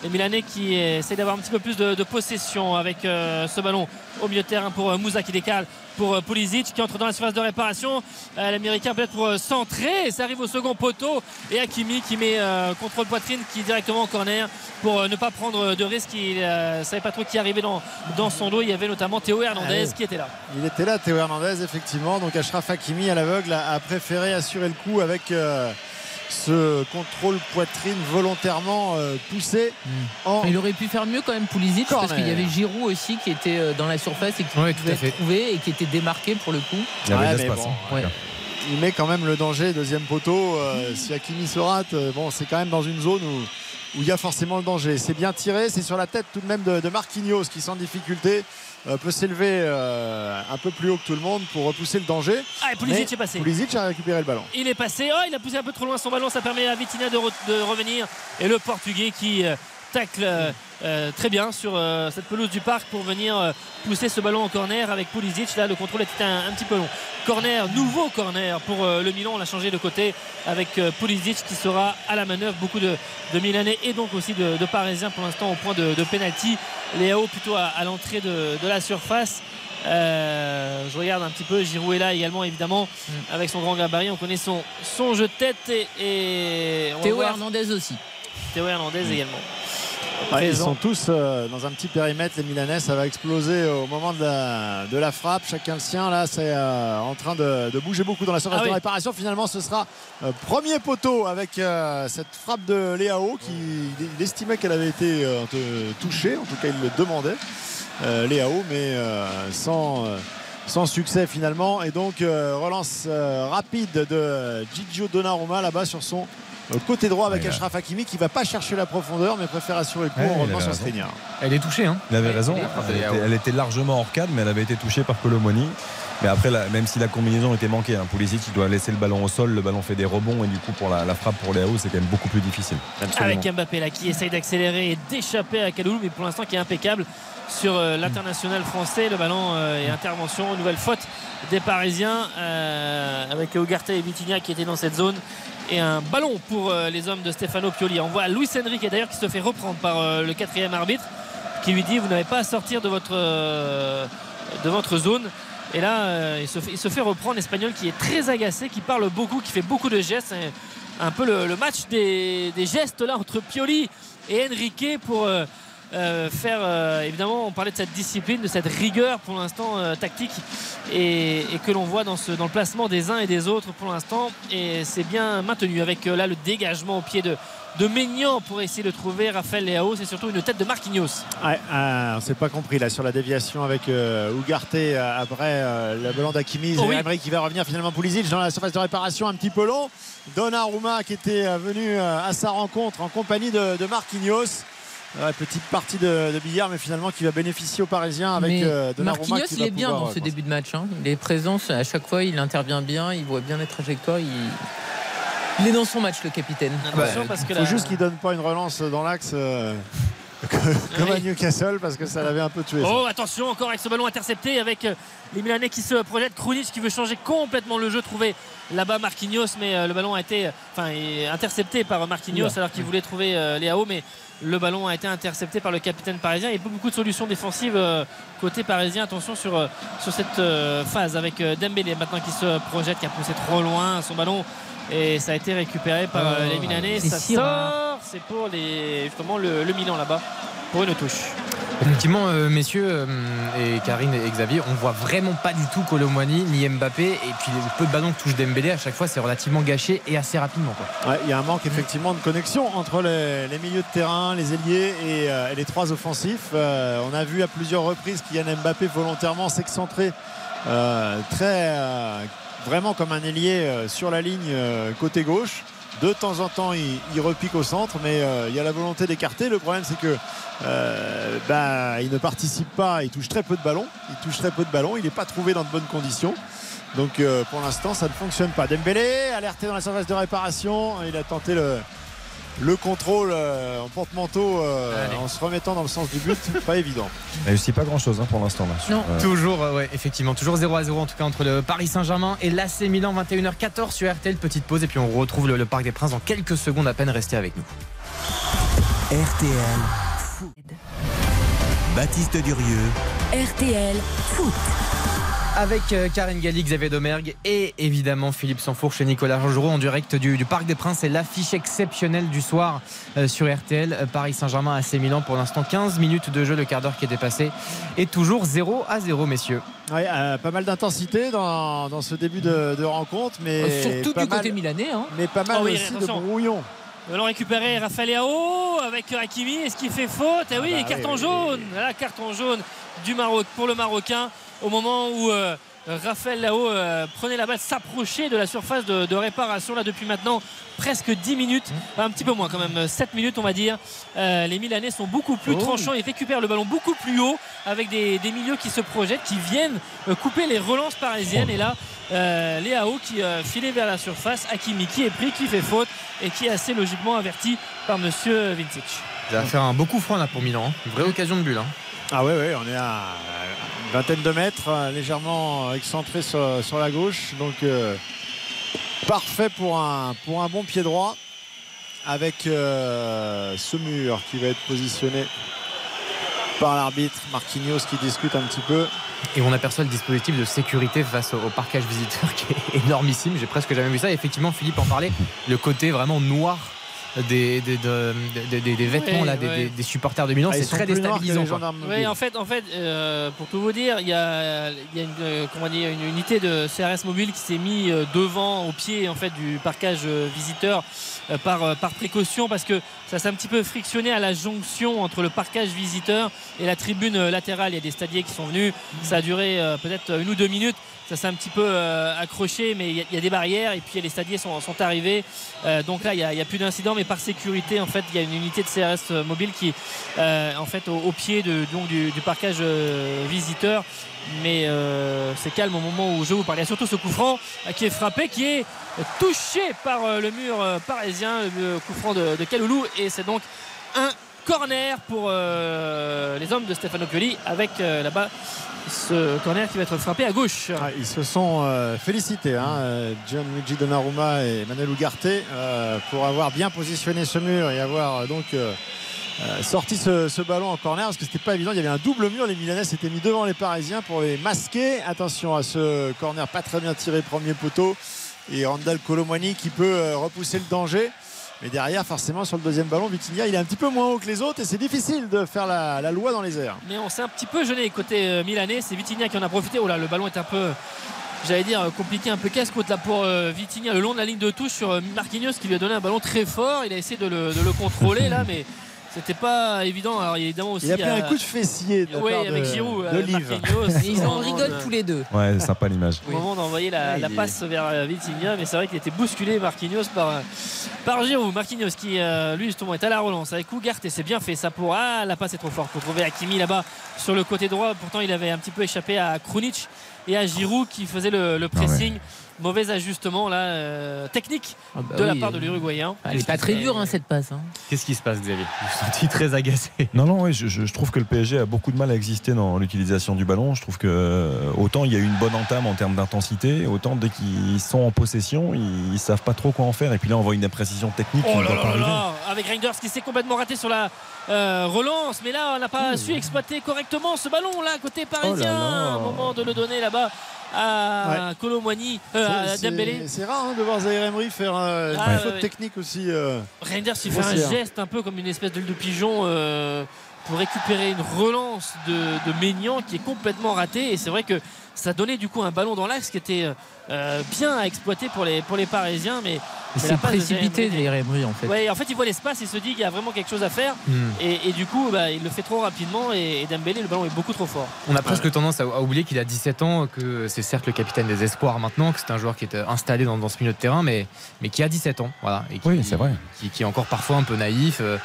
les Milanais qui essaient d'avoir un petit peu plus de, possession avec euh, ce ballon au milieu de terrain pour euh, Moussa qui décale pour euh, Pulisic qui entre dans la surface de réparation. L'américain peut-être pour centrer. Ça arrive au second poteau. Et Hakimi qui met contrôle poitrine qui est directement en corner pour ne pas prendre de risque. Il ne savait pas trop qui arrivait dans, dans son dos. Il y avait notamment Théo Hernandez ah qui était là. Il était là Théo Hernandez effectivement. Donc Ashraf Hakimi à l'aveugle a, préféré assurer le coup avec ce contrôle poitrine volontairement euh, poussé. Hmm. Il aurait pu faire mieux quand même Pulisic parce qu'il y avait Giroud aussi qui était euh, dans la surface et qui pouvait trouver et qui était démarqué pour le coup. Il, hein. il met quand même le danger deuxième poteau. Euh, si Hakimi se rate, bon, c'est quand même dans une zone où où il y a forcément le danger. C'est bien tiré, c'est sur la tête tout de même de, Marquinhos qui sans difficulté euh, peut s'élever euh, un peu plus haut que tout le monde pour repousser le danger. Ah, et Pulisic est passé. Pulisic a récupéré le ballon. Il est passé. Oh, il a poussé un peu trop loin son ballon. Ça permet à Vitinha de, de revenir. Et le Portugais qui tacle euh, très bien sur euh, cette pelouse du parc pour venir euh, pousser ce ballon en corner avec Pulisic. Là, le contrôle était un, petit peu long. Corner, nouveau corner pour le Milan. On l'a changé de côté avec Pulisic qui sera à la manœuvre. Beaucoup de, Milanais et donc aussi de, Parisiens pour l'instant au point de, de penalty. Léao plutôt à, l'entrée de, la surface. je regarde un petit peu. Giroud est là également, évidemment, mm. avec son grand gabarit. On connaît son, son jeu de tête et, Théo Hernandez aussi. Théo Hernandez mm. également ils sont tous euh, dans un petit périmètre, les Milanais. Ça va exploser au moment de la, frappe. Chacun le sien. Là, c'est euh, en train de, bouger beaucoup dans la surface ah de réparation. Finalement, ce sera euh, premier poteau avec cette frappe de Léao qui il estimait qu'elle avait été touchée. En tout cas, il le demandait, Léao, mais sans sans succès finalement. Et donc, relance rapide de Gigio Donnarumma là-bas sur son côté droit avec Ashraf Hakimi qui va pas chercher la profondeur mais préfère assurer le coup en revenant sur Skriniar. Elle est touchée. Hein. Il avait raison. Elle était, largement hors cadre mais elle avait été touchée par Colomoni. Mais après, même si la combinaison était manquée, hein, Pulisic il doit laisser le ballon au sol, le ballon fait des rebonds et du coup pour la, frappe pour Léo c'est quand même beaucoup plus difficile. Avec Mbappé là qui essaye d'accélérer et d'échapper à Kaloulou mais pour l'instant qui est impeccable sur euh, l'international français. Le ballon euh, et intervention, nouvelle faute des Parisiens euh, avec Ugarte et Vitinha qui étaient dans cette zone et un ballon pour euh, les hommes de Stefano Pioli. On voit Luis Enrique d'ailleurs qui se fait reprendre par euh, le quatrième arbitre qui lui dit vous n'avez pas à sortir de votre, euh, de votre zone. Et là, il se, fait, il, se fait, reprendre l'Espagnol qui est très agacé, qui parle beaucoup, qui fait beaucoup de gestes. Un peu le, match des, des, gestes là entre Pioli et Enrique pour euh, faire euh, évidemment on parlait de cette discipline de cette rigueur pour l'instant euh, tactique et, que l'on voit dans, ce, dans le placement des uns et des autres pour l'instant et c'est bien maintenu avec là le dégagement au pied de, de Maignan pour essayer de trouver Raphaël Leao. C'est surtout une tête de Marquinhos. Ouais, on s'est pas compris là sur la déviation avec Ugarte après le ballon d'Akimi oh qui va revenir finalement Pulisic dans la surface de réparation un petit peu long. Donnarumma qui était venu à sa rencontre en compagnie de, de Marquinhos petite partie de, billard, mais finalement qui va bénéficier aux Parisiens avec euh, Marquinhos, il est bien dans ce début de match. Hein. Il est présent à chaque fois, il intervient bien, il voit bien les trajectoires. Il... est dans son match, le capitaine. il faut juste qu'il donne pas une relance dans l'axe. Euh, comme à Newcastle parce que ça l'avait un peu tué. Oh attention encore avec ce ballon intercepté avec euh, les Milanais qui se projettent. Krunic qui veut changer complètement le jeu, trouver là-bas Marquinhos, mais le ballon a été enfin, intercepté par Marquinhos alors qu'il voulait trouver Léao, mais le ballon a été intercepté par le capitaine parisien. Il n'y a pas beaucoup de solutions défensives euh, côté parisien. Attention sur, euh, sur cette euh, phase avec Dembélé maintenant qui se projette, qui a poussé trop loin son ballon. Et ça a été récupéré par les Milanais. Ça sort. C'est pour les, justement le Milan là-bas pour une touche. Effectivement, euh, messieurs euh, et Karine et Xavier, on voit vraiment pas du tout Colomwani ni Mbappé. Et puis le peu de ballons que touche Dembélé, à chaque fois, c'est relativement gâché et assez rapidement. Il y a un manque effectivement de connexion entre les, milieux de terrain, les ailiers et, euh, les trois offensifs. on a vu à plusieurs reprises Kylian Mbappé volontairement s'excentrer très vraiment comme un ailier sur la ligne côté gauche. De temps en temps, il, repique au centre, mais il y a la volonté d'écarter. Le problème, c'est que euh, bah, il ne participe pas, il touche très peu de ballons. Il touche très peu de ballons, il n'est pas trouvé dans de bonnes conditions. Donc euh, pour l'instant, ça ne fonctionne pas. Dembélé, alerté dans la surface de réparation, il a tenté le, le contrôle euh, en porte-manteau en se remettant dans le sens du but, *laughs* pas évident. Il réussit pas grand chose hein, pour l'instant. Non, toujours, ouais, effectivement, toujours 0 à 0 en tout cas entre le Paris Saint-Germain et l'AC Milan, 21h14 sur RTL. Petite pause et puis on retrouve le, le Parc des Princes dans quelques secondes à peine. Restez avec nous. RTL Baptiste Durieux. RTL Foot. Avec euh, Karine Galli, Xavier Domergue et évidemment Philippe Sanfourche et Nicolas Rongereau en direct du, Parc des Princes. C'est l'affiche exceptionnelle du soir euh, sur RTL. Euh, Paris Saint-Germain AC Milan pour l'instant 15 minutes de jeu, le quart d'heure qui est dépassé. Et toujours 0 à 0, messieurs. Oui, pas mal d'intensité dans, ce début de, rencontre. mais Surtout du côté milanais. Hein. Mais pas mal oh aussi de brouillon. Allons récupérer Raphaël Yao avec Hakimi. Est-ce qu'il fait faute? Eh oui, ah bah carton jaune. carton jaune du Maroc pour le Marocain au moment où euh, Raphaël Lao prenait la balle, s'approchait de la surface de, réparation là depuis maintenant presque 10 minutes, mmh. un petit peu moins quand même, 7 minutes on va dire. les Milanais sont beaucoup plus oh. tranchants, ils récupèrent le ballon beaucoup plus haut avec des, milieux qui se projettent, qui viennent couper les relances parisiennes. Et là, euh, Léao qui filait vers la surface, Hakimi qui est pris, qui fait faute et qui est assez logiquement averti par Monsieur Vincic. Ça va faire un beau coup franc là pour Milan, hein. une vraie occasion de but. Hein. Ah ouais, ouais, on est à une vingtaine de mètres, euh, légèrement excentré sur, la gauche. Donc euh, parfait pour un, pour bon pied droit avec euh, ce mur qui va être positionné par l'arbitre Marquinhos qui discute un petit peu. Et on aperçoit le dispositif de sécurité face au, parquage visiteur qui est *laughs* énormissime. J'ai presque jamais vu ça. effectivement, Philippe en parlait, le côté vraiment noir des, des, des, vêtements là, des, supporters de Milan. Ah, c'est très déstabilisant. Oui, en fait, en fait euh, pour tout vous dire, il y a, y a une, euh, comment dire, une unité de CRS mobile qui s'est mis euh, devant, au pied en fait, du parcage visiteur par, par précaution parce que ça s'est un petit peu frictionné à la jonction entre le parquage visiteur et la tribune latérale. Il y a des stadiers qui sont venus. Ça a duré peut-être une ou deux minutes ça s'est un petit peu euh, accroché, mais il y, a des barrières et puis les stadiers sont, arrivés. Euh, donc là, il n'y a, plus d'incident, mais par sécurité, en fait, il y a une unité de CRS euh, mobile qui, en fait, au, pied de, donc, du, parquage visiteur. Mais c'est calme au moment où je vous parle. Il y a surtout ce coup franc qui est frappé, qui est touché par le mur parisien, le coup franc de, de Kaloulou. Et c'est donc un corner pour les hommes de Stefano Pioli avec là-bas ce corner qui va être frappé à gauche. Ah, ils se sont euh, félicités, hein, euh, John Luigi Donnarumma et Manuel Ugarte, euh, pour avoir bien positionné ce mur et avoir donc sorti ce, ballon en corner parce que c'était pas évident. Il y avait un double mur. Les Milanais s'étaient mis devant les Parisiens pour les masquer. Attention à ce corner pas très bien tiré, premier poteau. Et Randall Colomwani qui peut repousser le danger. Mais derrière, forcément, sur le deuxième ballon, Vitinha, il est un petit peu moins haut que les autres et c'est difficile de faire la, loi dans les airs. Mais on s'est un petit peu gêné côté euh, milanais. C'est Vitinha qui en a profité. Oh là, le ballon est un peu j'allais dire compliqué, un peu casse-côte là pour euh, Vitinha le long de la ligne de touche sur euh, Marquinhos qui lui a donné un ballon très fort. Il a essayé de le contrôler là, mais c'était pas évident. Alors évidemment aussi. Il a pris un coup de fessier de, oui, avec Giroud, de *laughs* Ils en rigolent tous les deux. Ouais, sympa l'image. Au moment d'envoyer la, passe vers euh, Vitinha, mais c'est vrai qu'il était bousculé Marquinhos par, euh, par Giroud. Marquinhos qui euh, lui justement est à la relance avec Ougart et c'est bien fait. Ça pour ah, la passe est trop forte pour trouver Hakimi là-bas sur le côté droit. Pourtant il avait un petit peu échappé à Krunic et à Giroud qui faisait le, ah pressing mauvais ajustement là euh, technique ah bah de la part de l'Uruguayen. Elle n'est pas très dure hein, cette passe. Hein. Qu'est-ce qui se passe Xavier? Je suis très agacé. Non non oui, je, trouve que le PSG a beaucoup de mal à exister dans l'utilisation du ballon. Je trouve que euh, autant il y a une bonne entame en termes d'intensité, autant dès qu'ils sont en possession, ils, ne savent pas trop quoi en faire. Et puis là on voit une imprécision technique. Oh là là là avec Reinders qui s'est complètement raté sur la euh, relance, mais là on n'a pas su exploiter correctement ce ballon là côté parisien. Oh moment de le donner là-bas à ouais. Euh, à Dembélé. C'est rare hein, de voir Zaire Emery faire euh, ah, une faute technique aussi. Euh, Reinders, il fait un geste un peu comme une espèce de pigeon pour récupérer une relance de, de Maignan qui est complètement ratée. Et c'est vrai que ça donnait du coup un ballon dans l'axe qui était bien à exploiter pour les, pour les Parisiens. Mais c'est précipité des en fait. Ouais, en fait, il voit l'espace, il se dit qu'il y a vraiment quelque chose à faire. Hmm. Et, du coup, bah, il le fait trop rapidement. Et, Dembélé, le ballon est beaucoup trop fort. On a presque tendance à, oublier qu'il a 17 ans, que c'est certes le capitaine des espoirs maintenant, que c'est un joueur qui est installé dans, ce milieu de terrain, mais, mais qui a 17 ans. Voilà, et qui, oui, c'est vrai. Qui, est encore parfois un peu naïf. Euh,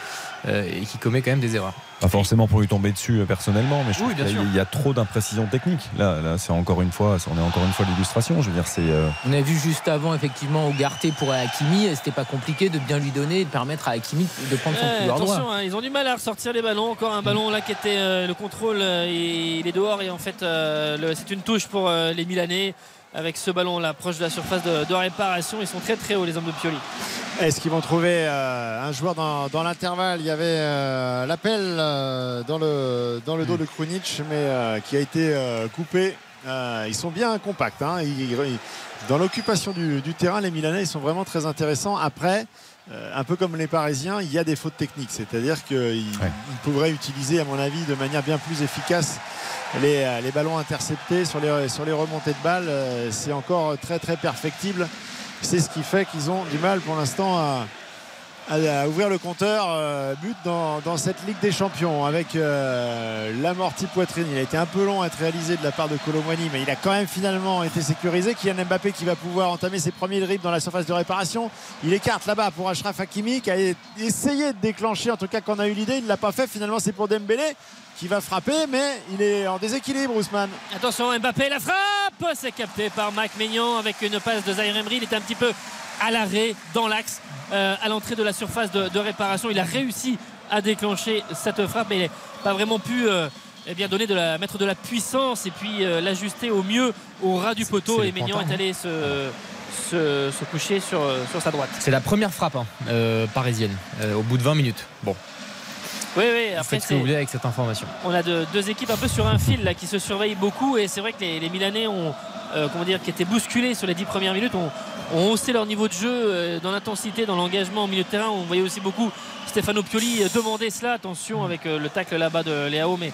euh, et qui commet quand même des erreurs. Pas forcément pour lui tomber dessus euh, personnellement, mais je trouve qu'il y a trop d'imprécision technique. Là, là c'est encore une fois, on est encore une fois l'illustration. Je veux dire, c'est. Euh, on a vu juste avant effectivement Ougarté pour Hakimi, c'était pas compliqué de bien lui donner et de permettre à Hakimi de prendre son couloir attention, hein, ils ont du mal à ressortir les ballons. Encore un ballon là qui était le contrôle, il est dehors et en fait c'est une touche pour les Milanais avec ce ballon là proche de la surface de, réparation. Ils sont très très hauts les hommes de Pioli. Est-ce qu'ils vont trouver euh, un joueur dans, l'intervalle? Il y avait euh, l'appel euh, dans, le, dans le dos de Krunic mais qui a été coupé. ils sont bien compacts. Hein. dans l'occupation du, terrain, les Milanais ils sont vraiment très intéressants. Après, un peu comme les Parisiens, il y a des fautes techniques. C'est-à-dire qu'ils pourraient utiliser, à mon avis, de manière bien plus efficace euh, les, ballons interceptés sur les, sur les remontées de balles. Euh, c'est encore très très perfectible. C'est ce qui fait qu'ils ont du mal pour l'instant à, ouvrir le compteur euh, but dans, cette Ligue des Champions avec euh, l'amorti poitrine. Il a été un peu long à être réalisé de la part de Colomwani, mais il a quand même finalement été sécurisé. Kylian Mbappé qui va pouvoir entamer ses premiers dribbles dans la surface de réparation. Il écarte là-bas pour Ashraf Hakimi qui a essayé de déclencher, en tout cas qu'on a eu l'idée, il ne l'a pas fait. Finalement, c'est pour Dembélé qui va frapper, mais il est en déséquilibre, Ousmane. Attention, Mbappé, la frappe C'est capté par Mac Maignan avec une passe de Zaire Emery. Il est un petit peu à l'arrêt, dans l'axe. Euh, à l'entrée de la surface de, réparation. Il a réussi à déclencher cette frappe, mais il n'a pas vraiment pu euh, eh bien, donner de la, mettre de la puissance et puis euh, l'ajuster au mieux au ras du poteau. Et Maignan est allé se, se, coucher sur, sur sa droite. C'est la première frappe hein, parisienne au bout de 20 minutes. Bon. Oui, oui, après ce que vous voulez avec cette information. On a deux équipes un peu sur un fil là, qui se surveillent beaucoup et c'est vrai que les, les Milanais ont, comment dire, qui étaient bousculés sur les dix premières minutes, ont, ont haussé leur niveau de jeu euh, dans l'intensité, dans l'engagement au milieu de terrain. On voyait aussi beaucoup Stefano Pioli demander cela. Attention avec euh, le tacle là-bas de Léao, mais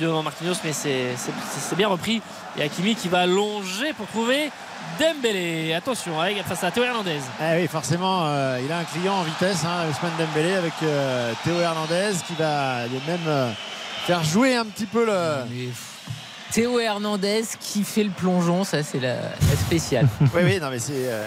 devant Marquinhos, mais c'est bien repris. Et Hakimi qui va longer pour trouver Dembélé. Attention face à Théo Hernandez. Ah oui, forcément, euh, il a un client en vitesse, hein, Ousmane Dembélé, avec Théo Hernandez qui va même faire jouer un petit peu le. Théo Hernandez qui fait le plongeon, ça c'est la, spéciale. *laughs* oui, oui, non, mais c'est. Euh,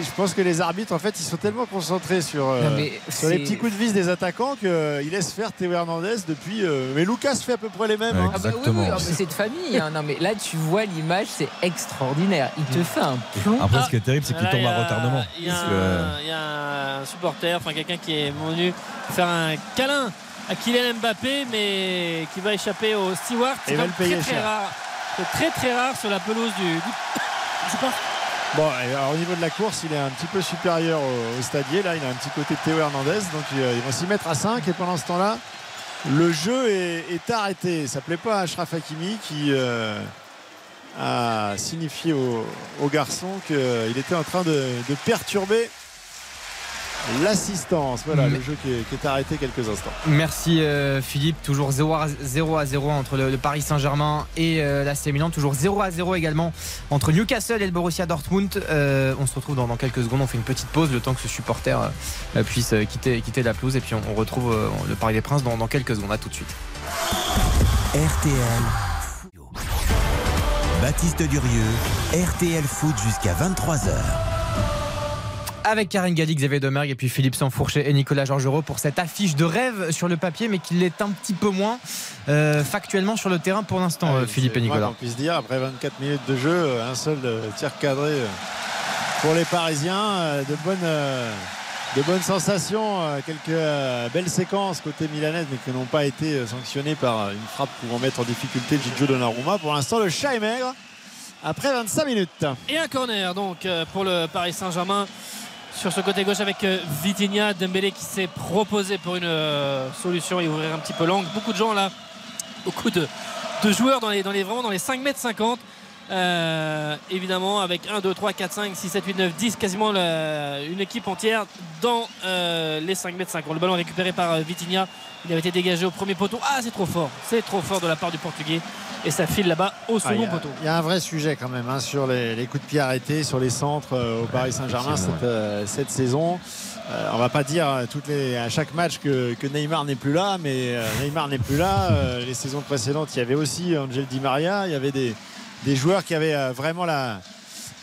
je pense que les arbitres, en fait, ils sont tellement concentrés sur, euh, les petits coups de vis des attaquants qu'ils euh, laissent faire Théo Hernandez depuis. mais Lucas fait à peu près les mêmes. Hein. Ah bah oui, ah, c'est de famille. Hein. Non, mais là, tu vois l'image, c'est extraordinaire. Il te fait un plomb. Après, ce qui est terrible, c'est qu'il tombe à retardement. Il y, a un supporter, enfin quelqu'un qui est venu faire un câlin à Kylian Mbappé, mais qui va échapper au Stewart. C'est très, très rare. très très rare sur la pelouse du. *coughs* Bon, au niveau de la course, il est un petit peu supérieur au, stadier. Là, il a un petit côté Théo Hernandez. Donc, ils vont s'y mettre à 5. Et pendant ce temps-là, le jeu est, arrêté. Ça ne plaît pas à Ashraf Hakimi qui euh, a signifié au, garçon qu'il était en train de perturber l'assistance. Voilà le jeu qui est, arrêté quelques instants. Merci euh, Philippe. Toujours 0 à 0, entre le, Paris Saint-Germain et euh, l'AC Milan. Toujours 0 à 0 également entre Newcastle et le Borussia Dortmund. Euh, on se retrouve dans, quelques secondes. On fait une petite pause le temps que ce supporter puisse quitter, quitter la pelouse. Et puis on, retrouve le Paris des Princes dans, dans quelques secondes. À tout de suite. RTL. Baptiste Durieux, RTL Foot jusqu'à 23h avec Karine Galli, Xavier Domergue et puis Philippe Sanfourchet et Nicolas Georgerot pour cette affiche de rêve sur le papier, mais qui l'est un petit peu moins euh, factuellement sur le terrain pour l'instant, ah euh, Philippe et Nicolas. On puisse dire, après 24 minutes de jeu, euh, un seul tir cadré pour les Parisiens, de bonnes. De bonnes sensations, quelques belles séquences côté milanais mais qui n'ont pas été sanctionnées par une frappe pouvant mettre en difficulté Gigio Donnarumma. Pour l'instant, le chat est maigre après 25 minutes. Et un corner donc pour le Paris Saint-Germain sur ce côté gauche avec euh, Vitinha, Dembélé qui s'est proposé pour une euh, solution et ouvrir un petit peu l'angle. Beaucoup de gens là, beaucoup de, joueurs dans les, dans vraiment dans les 5 mètres 50. Euh, évidemment avec 1, 2, 3, 4, 5, 6, 7, 8, 9, 10 quasiment une équipe entière dans les 5 mètres 50 le ballon récupéré par Vitinha il avait été dégagé au premier poteau ah c'est trop fort c'est trop fort de la part du portugais et ça file là-bas au ah, second poteau. Il y a un vrai sujet quand même hein, sur les, coups de pied arrêtés, sur les centres euh, au Paris Saint-Germain cette, euh, cette, saison. Euh, on va pas dire toutes les, à chaque match que, Neymar n'est plus là, mais Neymar n'est plus là. les saisons précédentes, il y avait aussi Angel Di Maria, il y avait des, des joueurs qui avaient vraiment la,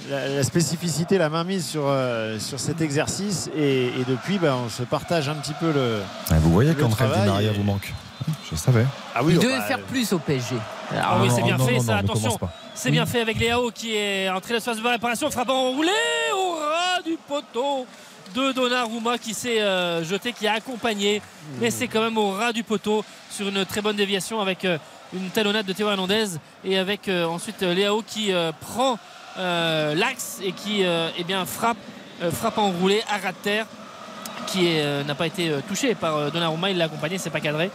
la, spécificité, la mainmise sur, sur cet exercice. Et, depuis, ben, on se partage un petit peu le. Ah, vous voyez qu'Angel Di Maria vous manque je savais. Ah oui, Il devait bah, faire plus au PSG. Ah, oui, c'est bien fait ça, attention. C'est bien fait avec Léao qui est entré dans la phase de réparation, frappant enroulé au ras du poteau de Donnarumma qui s'est euh, jeté, qui a accompagné. Mais c'est quand même au ras du poteau sur une très bonne déviation avec euh, une talonnade de Théo Hernandez et avec euh, ensuite Léao qui prend l'axe et qui eh frappe, frappe enroulé à ras terre qui n'a pas été touché par Donnarumma. Il l'a accompagné, c'est pas cadré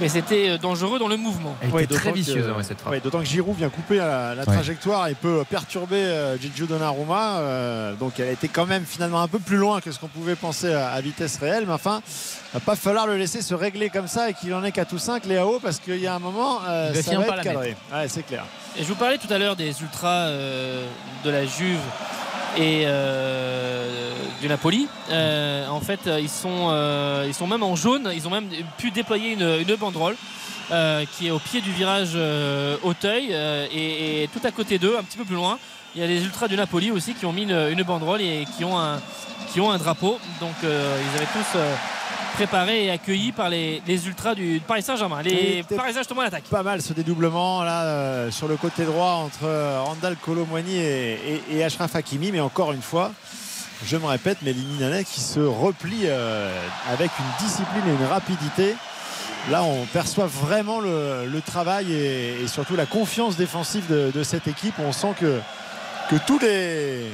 mais c'était euh, dangereux dans le mouvement. Elle très vicieuse cette frappe. D'autant que Giroud vient couper la, trajectoire et peut perturber euh, Gigi Donnarumma. Euh, donc elle était quand même finalement un peu plus loin que ce qu'on pouvait penser à, vitesse réelle. Mais enfin, il va pas falloir le laisser se régler comme ça et qu'il en ait qu'à tout 5 Léao parce qu'il y a un moment, ça va être cadré. c'est clair. Et je vous parlais tout à l'heure des ultras de la Juve et du Napoli. en fait, ils sont, ils sont même en jaune. Ils ont même pu déployer une, banderole. qui est au pied du virage Auteuil et, tout à côté d'eux, un petit peu plus loin, il y a les ultras du Napoli aussi qui ont mis une, banderole et qui ont un, qui ont un drapeau. Donc ils avaient tous préparé et accueilli par les, ultras du Paris Saint-Germain. Les Parisiens justement l'attaque. Pas mal ce dédoublement là euh, sur le côté droit entre euh, Randall Colomwani et, et, Ashraf Hakimi. Mais encore une fois, je me répète, mais les qui se replie euh, avec une discipline et une rapidité. Là, on perçoit vraiment le, travail et, surtout la confiance défensive de, cette équipe. On sent que, que tous les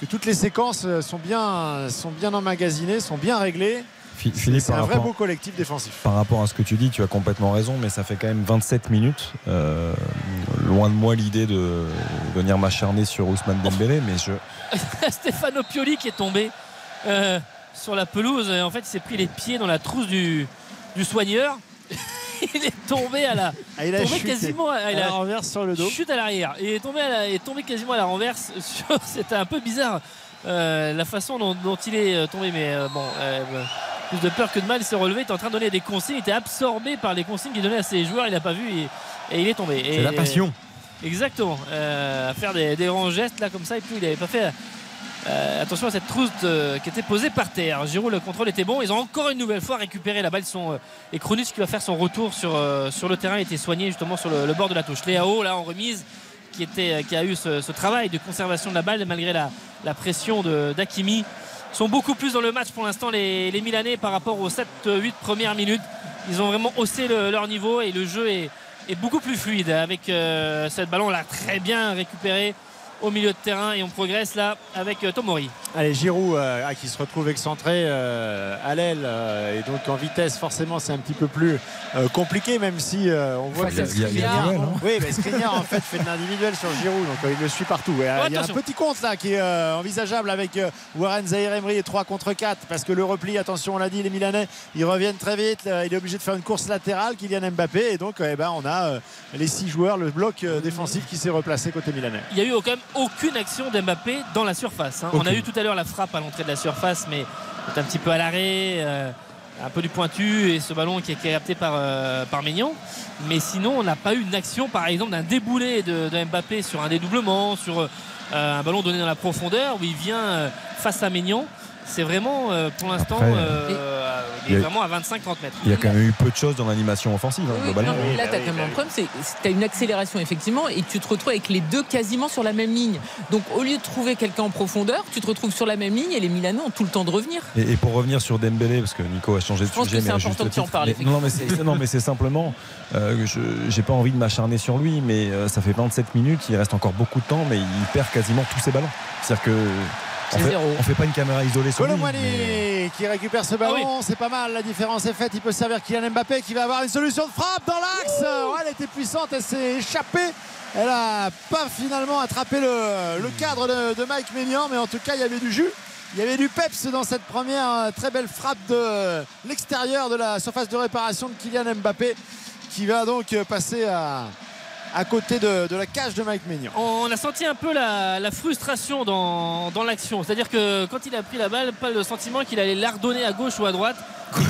que toutes les séquences sont bien, sont bien emmagasinées, sont bien réglées. C'est un vrai beau collectif défensif. Par rapport à ce que tu dis, tu as complètement raison, mais ça fait quand même 27 minutes. Euh, loin de moi l'idée de venir m'acharner sur Ousmane Dembélé, mais je. *laughs* Stefano Pioli qui est tombé euh, sur la pelouse. En fait, il s'est pris les pieds dans la trousse du, du soigneur. *laughs* il est tombé à la ah, il a tombé quasiment à, la renverse sur le dos chute à l'arrière il est tombé est tombé quasiment à la renverse *laughs* c'était un peu bizarre euh, la façon dont, il est tombé mais bon plus de peur que de mal. Il s'est relevé, il était en train de donner des consignes, il était absorbé par les consignes qu'il donnait à ses joueurs. Il n'a pas vu et, il est tombé. C'est la passion. Exactement. Euh, à faire des, grands gestes là comme ça et puis il n'avait pas fait. Euh, attention à cette trousse qui était posée par terre. Giroud, le contrôle était bon. Ils ont encore une nouvelle fois récupéré la balle. Sont, euh, et Kronus qui va faire son retour sur, sur le terrain était soigné justement sur le, bord de la touche. Léao là en remise qui, était, qui a eu ce, travail de conservation de la balle malgré la, pression d'Akimi sont beaucoup plus dans le match pour l'instant les, Milanais par rapport aux 7-8 premières minutes. Ils ont vraiment haussé leur niveau et le jeu est, beaucoup plus fluide avec euh, ce ballon là très bien récupéré au milieu de terrain et on progresse là avec euh, Tomori. Allez, Giroud euh, ah, qui se retrouve excentré euh, à l'aile et donc en vitesse, forcément, c'est un petit peu plus compliqué, même si on voit que Skriniar. Oui, mais Skriniar en fait fait de l'individuel sur Giroud, donc il le suit partout. il y a un petit compte là qui est envisageable avec Warren Zahir Emery et 3 contre 4 parce que le repli, attention, on l'a dit, les Milanais, ils reviennent très vite. il est obligé de faire une course latérale, Kylian Mbappé, et donc eh ben, on a les six joueurs, le bloc défensif qui s'est replacé côté milanais. Il y a eu quand même aucune action d'Mbappé dans la surface. Hein. On a eu tout à l'heure la frappe à l'entrée de la surface, mais est un petit peu à l'arrêt. Euh, un peu du pointu et ce ballon qui est capté par, euh, par. Mais sinon, on n'a pas eu une action, par exemple, d'un déboulé de, Mbappé sur un dédoublement, sur euh, un ballon donné dans la profondeur où il vient face à Maignan c'est vraiment euh, pour l'instant euh, il est vraiment à 25-30 mètres. Il y a quand même eu peu de choses dans l'animation offensive hein, globalement. là, tu as quand même un problème, c'est tu as une accélération effectivement et tu te retrouves avec les deux quasiment sur la même ligne. Donc au lieu de trouver quelqu'un en profondeur, tu te retrouves sur la même ligne et les Milanais ont tout le temps de revenir. Et, pour revenir sur Dembélé, parce que Nico a changé de je sujet, c'est important que tu en parles. non, mais c'est simplement, euh, je j'ai pas envie de m'acharner sur lui, mais ça fait 27 minutes, il reste encore beaucoup de temps, mais il perd quasiment tous ses ballons. C'est-à-dire que on fait, on fait pas une caméra isolée sur lui. Mais... qui récupère ce ballon, ah c'est pas mal. La différence est faite. Il peut servir Kylian Mbappé qui va avoir une solution de frappe dans l'axe. Oh, elle était puissante, elle s'est échappée. Elle a pas finalement attrapé le, cadre de, Mike Maignan, mais en tout cas, il y avait du jus. Il y avait du peps dans cette première euh, très belle frappe de l'extérieur de la surface de réparation de Kylian Mbappé qui va donc passer à, à côté de, la cage de Mike Maignan. On a senti un peu la, frustration dans, l'action. C'est-à-dire que quand il a pris la balle, pas le sentiment qu'il allait l'ardonner à gauche ou à droite.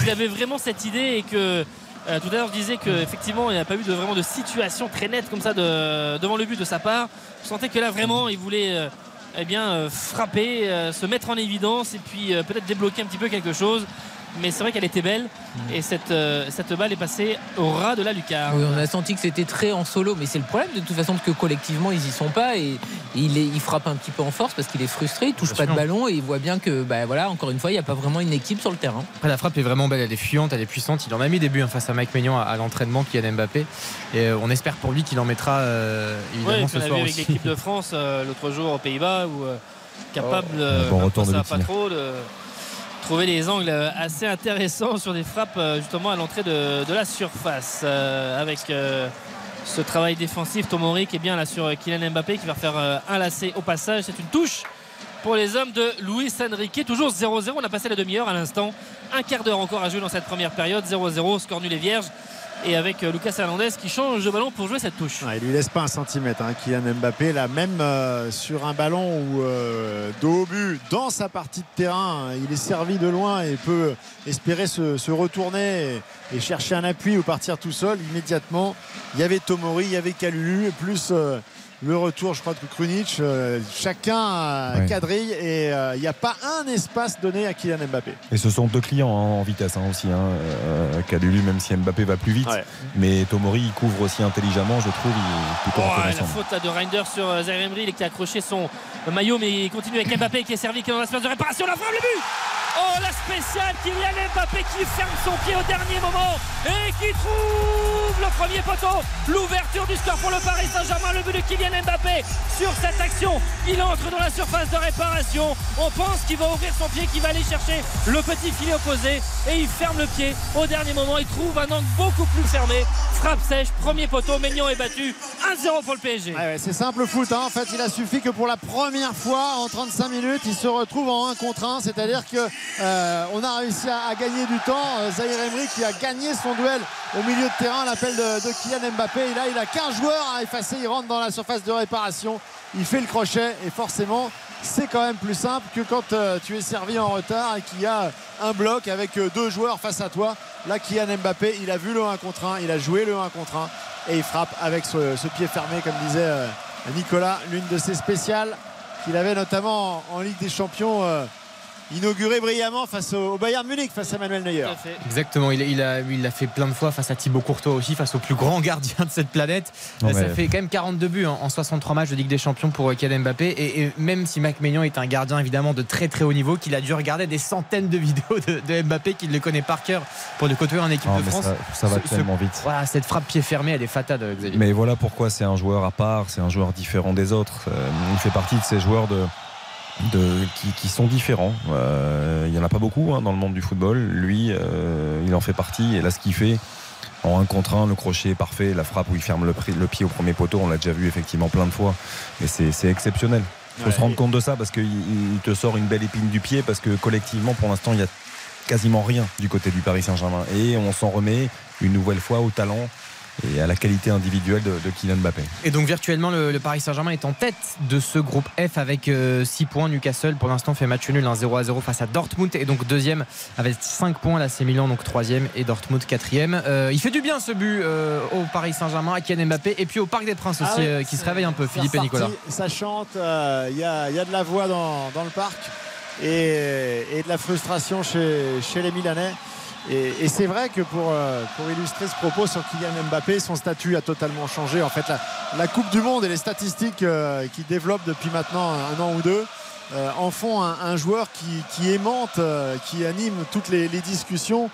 Il avait vraiment cette idée et que euh, tout à l'heure je disais qu'effectivement il n'y a pas eu de, vraiment de situation très nette comme ça devant le but de sa part. Je sentais que là vraiment il voulait euh, eh bien, euh, frapper, se mettre en évidence et puis peut-être débloquer un petit peu quelque chose mais c'est vrai qu'elle était belle. Et cette, euh, cette balle est passée au ras de la lucarne. Oui, on a senti que c'était très en solo, mais c'est le problème de toute façon que collectivement ils y sont pas. Et, il, il, frappe un petit peu en force parce qu'il est frustré, il touche pas de ballon et il voit bien que, bah, voilà, encore une fois, il n'y a pas vraiment une équipe sur le terrain. la frappe est vraiment belle, elle est fuyante, elle est puissante. Il en a mis des buts hein, face à Mike Maignan à, l'entraînement qui a Mbappé. Et euh, on espère pour lui qu'il en mettra euh, évidemment ce soir avec l'équipe de France l'autre jour aux Pays-Bas où capable, oh, pas trop de trouver des angles assez intéressants sur des frappes euh, justement à l'entrée de, la surface. Euh, avec euh, ce travail défensif Tomori qui est bien là sur Kylian Mbappé qui va faire un lacet au passage. C'est une touche pour les hommes de Luis Enrique. Toujours 0-0 on a passé la demi-heure à l'instant. Un quart d'heure encore à jouer dans cette première période. 0-0 score nul et vierge et avec euh, Lucas Hernandez qui change de ballon pour jouer cette touche. il lui laisse pas un centimètre, hein, Kylian Mbappé. Là, même euh, sur un ballon où euh, but, dans sa partie de terrain, il est servi de loin et peut espérer se, retourner et, chercher un appui ou partir tout seul. Immédiatement, il y avait Tomori, il y avait Kalulu, plus le retour, je crois, de Krunic. Euh, chacun quadrille et il euh, n'y a pas un espace donné à Kylian Mbappé. Et ce sont deux clients hein, en vitesse hein, aussi. Hein. Euh, même si Mbappé va plus vite. Mais Tomori, il couvre aussi intelligemment, je trouve. Il plutôt oh, la faute de Reinder sur Zaire il qui a accroché son maillot, mais il continue avec Mbappé qui est servi, qui est dans l'espace de réparation. La frappe, le but Oh la spéciale Kylian Mbappé qui ferme son pied au dernier moment et qui trouve le premier poteau. L'ouverture du score pour le Paris Saint-Germain, le but de Kylian Mbappé sur cette action. Il entre dans la surface de réparation. On pense qu'il va ouvrir son pied, qu'il va aller chercher le petit filet opposé et il ferme le pied au dernier moment. Il trouve un angle beaucoup plus fermé. Frappe sèche, premier poteau, Maignan est battu. 1-0 pour le PSG. c'est simple foot. Hein. En fait, il a suffi que pour la première fois en 35 minutes, il se retrouve en 1 contre 1. C'est-à-dire que euh, a réussi à, gagner du temps. Euh, Zahir Emery qui a gagné son duel au milieu de terrain, l'appel de, Kylian Mbappé. Et là, il a 15 joueurs à effacer. Il rentre dans la surface de réparation. Il fait le crochet et forcément, c'est quand même plus simple que quand euh, tu es servi en retard et qu'il y a un bloc avec deux joueurs face à toi. Là, Kylian Mbappé, il a vu le 1 contre 1, il a joué le 1 contre 1 et il frappe avec ce, pied fermé, comme disait Nicolas, l'une de ses spéciales qu'il avait notamment en, Ligue des Champions inauguré brillamment face au Bayern Munich, face à Manuel Neuer. Exactement, il, a, il l'a fait plein de fois face à Thibaut Courtois aussi, face au plus grand gardien de cette planète. ça fait quand même 42 buts en 63 matchs de Ligue des Champions pour euh, Kylian Mbappé. Et, même si Mac Maignan est un gardien évidemment de très très haut niveau, qu'il a dû regarder des centaines de vidéos de, Mbappé, qu'il le connaît par cœur pour le côtoyer en équipe de France. Ça, va tellement vite. Voilà, cette frappe pied fermé, elle est fatale, euh, Xavier. Mais voilà pourquoi c'est un joueur à part, c'est un joueur différent des autres. Euh, il fait partie de ces joueurs de de, qui, sont différents. Euh, il n'y en a pas beaucoup hein, dans le monde du football. Lui, euh, il en fait partie. Et là, ce qu'il fait en un contre un, le crochet est parfait, la frappe où il ferme le, le pied au premier poteau, on l'a déjà vu effectivement plein de fois. Et c'est exceptionnel. Il faut se rendre compte de ça parce qu'il te sort une belle épine du pied parce que collectivement, pour l'instant, il n'y a quasiment rien du côté du Paris Saint-Germain. Et on s'en remet une nouvelle fois au talent et à la qualité individuelle de, Kylian Mbappé. Et donc virtuellement le, Paris Saint-Germain est en tête de ce groupe F avec 6 euh, points. Newcastle pour l'instant fait match nul 1 0 à 0 face à Dortmund et donc deuxième avec 5 points. Là c'est Milan donc troisième et Dortmund quatrième. Euh, il fait du bien ce but euh, au Paris Saint-Germain à Kylian Mbappé et puis au Parc des Princes aussi ah qui se réveille un peu Philippe et Nicolas. Ça chante, il y, a, de la voix dans, le parc et, de la frustration chez, chez les Milanais. Et, c'est vrai que pour, euh, pour, illustrer ce propos sur Kylian Mbappé, son statut a totalement changé. En fait, la, Coupe du Monde et les statistiques euh, qu'il développe depuis maintenant un, an ou deux euh, en font un, joueur qui, aimante, qui anime toutes les, discussions.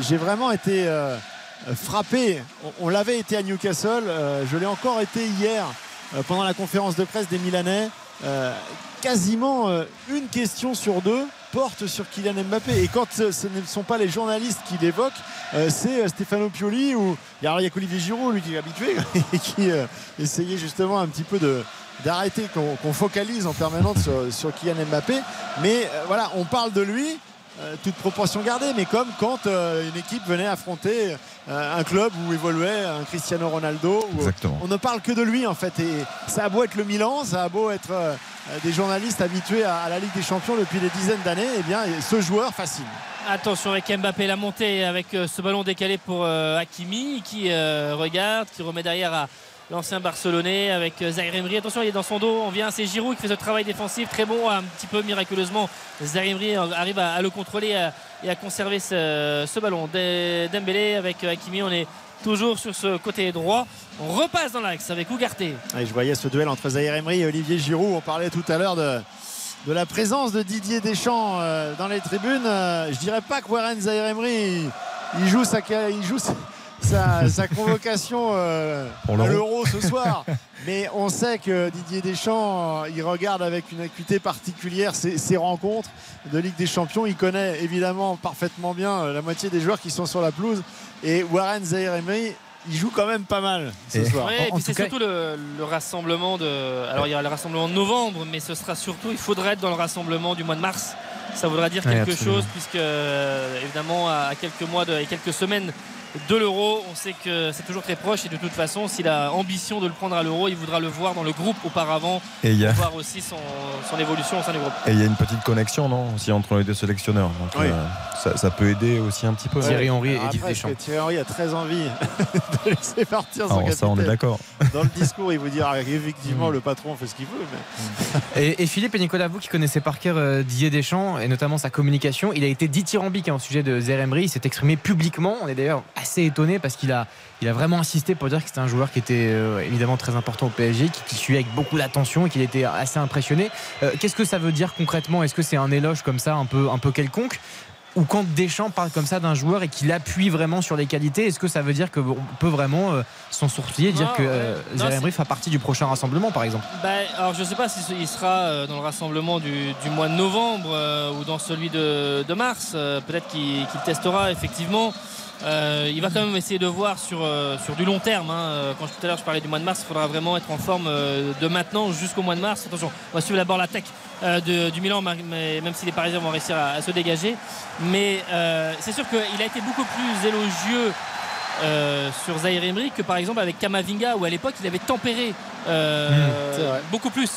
J'ai vraiment été frappé. On, l'avait été à Newcastle, je l'ai encore été hier pendant la conférence de presse des Milanais. quasiment une question sur deux porte sur Kylian Mbappé. Et quand ce ne sont pas les journalistes qui l'évoquent, euh, c'est euh, Stefano Pioli ou il y a qu'Olivier Giroud, lui qui est habitué et *laughs* qui euh, essayait justement un petit peu de d'arrêter qu'on focalise en permanence sur, Kylian Mbappé. Mais voilà, on parle de lui. toute proportion gardée, mais comme quand une équipe venait affronter un club où évoluait un Cristiano Ronaldo. on ne parle que de lui en fait. Et ça a beau être le Milan, ça a beau être euh, des journalistes habitués à, la Ligue des Champions depuis des dizaines d'années, eh bien ce joueur fascine. Attention avec Mbappé la montée avec euh, ce ballon décalé pour euh, Hakimi qui regarde, qui remet derrière à l'ancien Barcelonais avec Zaire Emery. Attention, il est dans son dos. On vient, c'est Giroud qui fait ce travail défensif très bon, un petit peu miraculeusement. Emery arrive à, le contrôler et à conserver ce, ce ballon. Dembélé avec Hakimi, on est toujours sur ce côté droit. On repasse dans l'axe avec Ougarté. je voyais ce duel entre Zahir Emery et Olivier Giroud. On parlait tout à l'heure de, la présence de Didier Deschamps euh, dans les tribunes. Euh, je dirais pas que Warren Zahir Emery il, joue sa, il joue convocation euh, à l'Euro ce soir. Mais on sait que Didier Deschamps, il regarde avec une acuité particulière ces, rencontres de Ligue des Champions. Il connaît évidemment parfaitement bien la moitié des joueurs qui sont sur la pelouse. Et Warren Zahir Emery, il joue quand même pas mal ce soir. et puis c'est surtout le, rassemblement de. Alors il y aura le rassemblement de novembre, mais ce sera surtout, il faudrait être dans le rassemblement du mois de mars. Ça voudra dire quelque chose, puisque évidemment, à quelques mois et quelques semaines de l'Euro. On sait que c'est toujours très proche et de toute façon, s'il a ambition de le prendre à l'Euro, il voudra le voir dans le groupe auparavant et voir aussi son, évolution au sein du groupe. Et il y a une petite connexion, non, aussi entre les deux sélectionneurs. Donc, euh, ça, peut aider aussi un petit peu. Thierry Henry et Didier Deschamps. Thierry Henry a très envie *laughs* de laisser partir son capitaine. Ça, on est d'accord. Dans le discours, il vous dira effectivement mm. le patron fait ce qu'il veut. *laughs* Et, Philippe et Nicolas, vous qui connaissez par cœur euh, Didier Deschamps et notamment sa communication, il a été dithyrambique hein, au sujet de Zeremri. Il s'est exprimé publiquement. On est d'ailleurs assez étonné parce qu'il a, il a vraiment insisté pour dire que c'était un joueur qui était euh, évidemment très important au PSG, qui, suivait avec beaucoup d'attention et qu'il était assez impressionné. Euh, qu'est-ce que ça veut dire concrètement? Est-ce que c'est un éloge comme ça, un peu, un peu quelconque? Ou quand Deschamps parle comme ça d'un joueur et qu'il appuie vraiment sur les qualités, est-ce que ça veut dire qu'on peut vraiment euh, s'en sourciller et dire que euh, fait partie du prochain rassemblement par exemple? Bah, Alors je ne sais pas s'il sera dans le rassemblement du, mois de novembre ou dans celui de, mars. Peut-être qu'il testera effectivement. Euh, il va quand même essayer de voir sur, euh, sur du long terme. Hein. Euh, quand tout à l'heure je parlais du mois de mars, il faudra vraiment être en forme de maintenant jusqu'au mois de mars. Attention, on va suivre d'abord l'attaque du Milan, mais même si les Parisiens vont réussir à, se dégager. Mais c'est sûr qu'il a été beaucoup plus élogieux sur Zaire Emery que par exemple avec Kamavinga où à l'époque il avait tempéré mmh, beaucoup plus.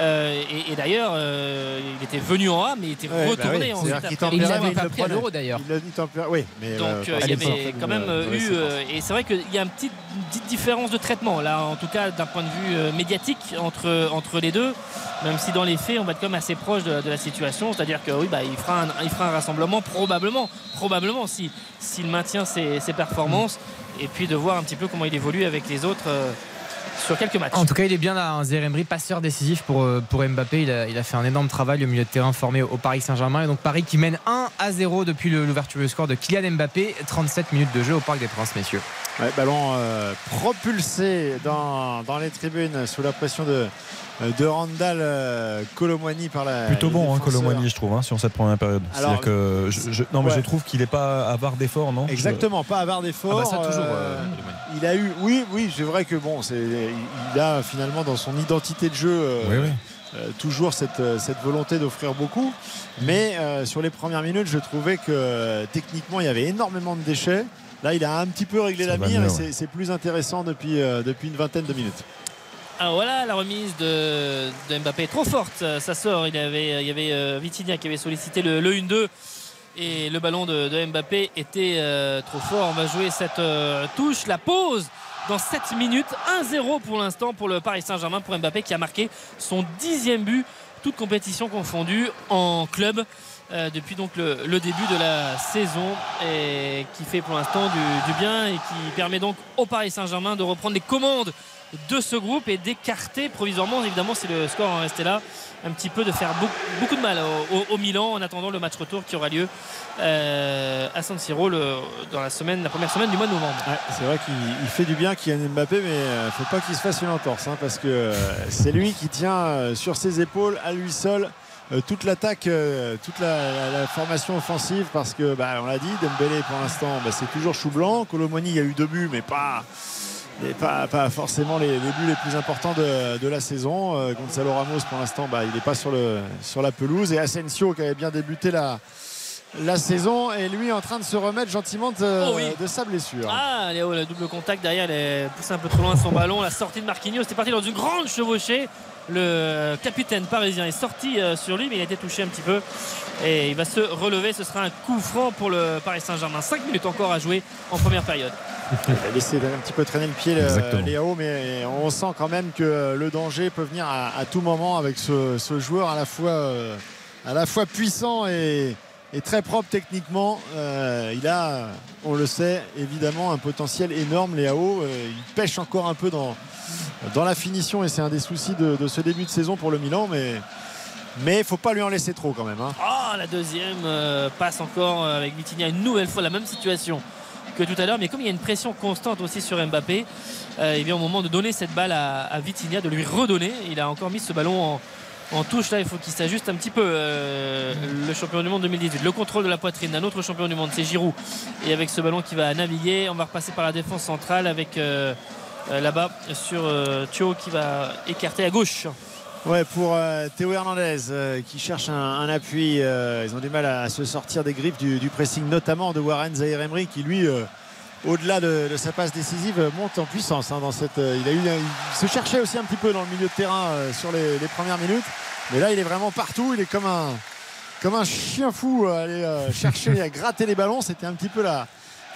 Euh, et, d'ailleurs, euh, il était venu en A, mais il était bah retourné en. Il n'avait pas pris à l'euro d'ailleurs. Oui, mais Donc euh, il y avait quand même eu. et c'est vrai qu'il y a une petite, différence de traitement, là, en tout cas d'un point de vue médiatique entre, entre les deux. Même si dans les faits, on va être quand même assez proche de, la situation. C'est-à-dire que oui, bah, il, fera un, il fera un rassemblement probablement, probablement s'il maintient ses, ses, performances. Et puis de voir un petit peu comment il évolue avec les autres En tout cas, il est bien là, un Zeremri, passeur décisif pour, euh, pour Mbappé. Il a, fait un énorme travail au milieu de terrain formé au Paris Saint-Germain. Et donc Paris qui mène 1 à 0 depuis l'ouverture du score de Kylian Mbappé. 37 minutes de jeu au Parc des Princes, messieurs. Ballon euh, propulsé dans, dans les tribunes sous la pression de, euh, de Randall euh, Colomwani par la. Plutôt bon, hein, Colomwani, je trouve, hein, sur cette première période. que je, non, mais je trouve qu'il n'est pas avare d'effort, non? Exactement, pas avare d'effort. Ah bah toujours. Euh, il a eu, oui, oui, c'est vrai que bon, c'est, il a finalement dans son identité de jeu. toujours cette, cette, volonté d'offrir beaucoup. Mais sur les premières minutes, je trouvais que techniquement, il y avait énormément de déchets. Là, il a un petit peu réglé la mire et c'est plus intéressant depuis, depuis une vingtaine de minutes. Ah voilà, la remise de, Mbappé est trop forte. Ça sort. Il y avait, il y avait euh, qui avait sollicité le, 1-2 et le ballon de, Mbappé était euh, trop fort. On va jouer cette euh, touche, la pause dans 7 minutes. 1-0 pour l'instant pour le Paris Saint-Germain pour Mbappé qui a marqué son dixième but, toute compétition confondue en club. Depuis donc le, début de la saison et qui fait pour l'instant du, bien et qui permet donc au Paris Saint-Germain de reprendre les commandes de ce groupe et d'écarter provisoirement, évidemment, si le score en restait là, un petit peu de faire beaucoup, de mal au, Milan en attendant le match retour qui aura lieu euh, à San Siro dans la, semaine, la première semaine du mois de novembre. c'est vrai qu'il fait du bien Kylian Mbappé, mais euh, faut pas qu'il se fasse une entorse hein, parce que euh, c'est lui qui tient sur ses épaules à lui seul. Toute l'attaque, toute la, formation offensive parce que bah, on l'a dit, Dembélé pour l'instant bah, c'est toujours chou blanc. Colomoni il y a eu deux buts mais pas et pas, forcément les, buts les plus importants de, la saison. Euh, Gonzalo Ramos, pour l'instant, bah, il n'est pas sur, le, sur la pelouse. Et Asensio, qui avait bien débuté la, la saison, et lui en train de se remettre gentiment de, oh sa blessure. Ah, Léo, le double contact derrière, il est poussé un peu trop loin son ballon. La sortie de Marquinhos, c'était parti dans une grande chevauchée. Le capitaine parisien est sorti euh, sur lui, mais il a été touché un petit peu. Et il va se relever. Ce sera un coup franc pour le Paris Saint-Germain. 5 minutes encore à jouer en première période. Il a laissé un petit peu traîner le pied Léo, mais on sent quand même que le danger peut venir à, tout moment avec ce, joueur à la fois, euh, à la fois puissant et, très propre techniquement. Euh, il a, on le sait, évidemment un potentiel énorme, Léo. Euh, il pêche encore un peu dans, dans la finition et c'est un des soucis de, ce début de saison pour le Milan, mais. Il ne faut pas lui en laisser trop quand même. Ah, la deuxième passe encore avec Vitinha. Une nouvelle fois la même situation que tout à l'heure. Mais comme il y a une pression constante aussi sur Mbappé, euh, eh bien au moment de donner cette balle à, à de lui redonner, il a encore mis ce ballon en, touche là, il faut qu'il s'ajuste un petit peu. Euh, le champion du monde 2018, le contrôle de la poitrine d'un autre champion du monde, c'est Giroud. Et avec ce ballon qui va naviguer, on va repasser par la défense centrale avec euh, là-bas sur Thio qui va écarter à gauche. Ouais, pour euh, Théo Hernandez euh, qui cherche un, appui, euh, ils ont du mal à, se sortir des griffes du, pressing, notamment de Warren Zahir Emery qui lui au-delà de, sa passe décisive, monte en puissance. Hein, dans cette, il, a eu, il se cherchait aussi un petit peu dans le milieu de terrain sur les, premières minutes. Mais là, il est vraiment partout. Il est comme un, comme un chien fou à aller chercher, à gratter les ballons. C'était un petit peu la,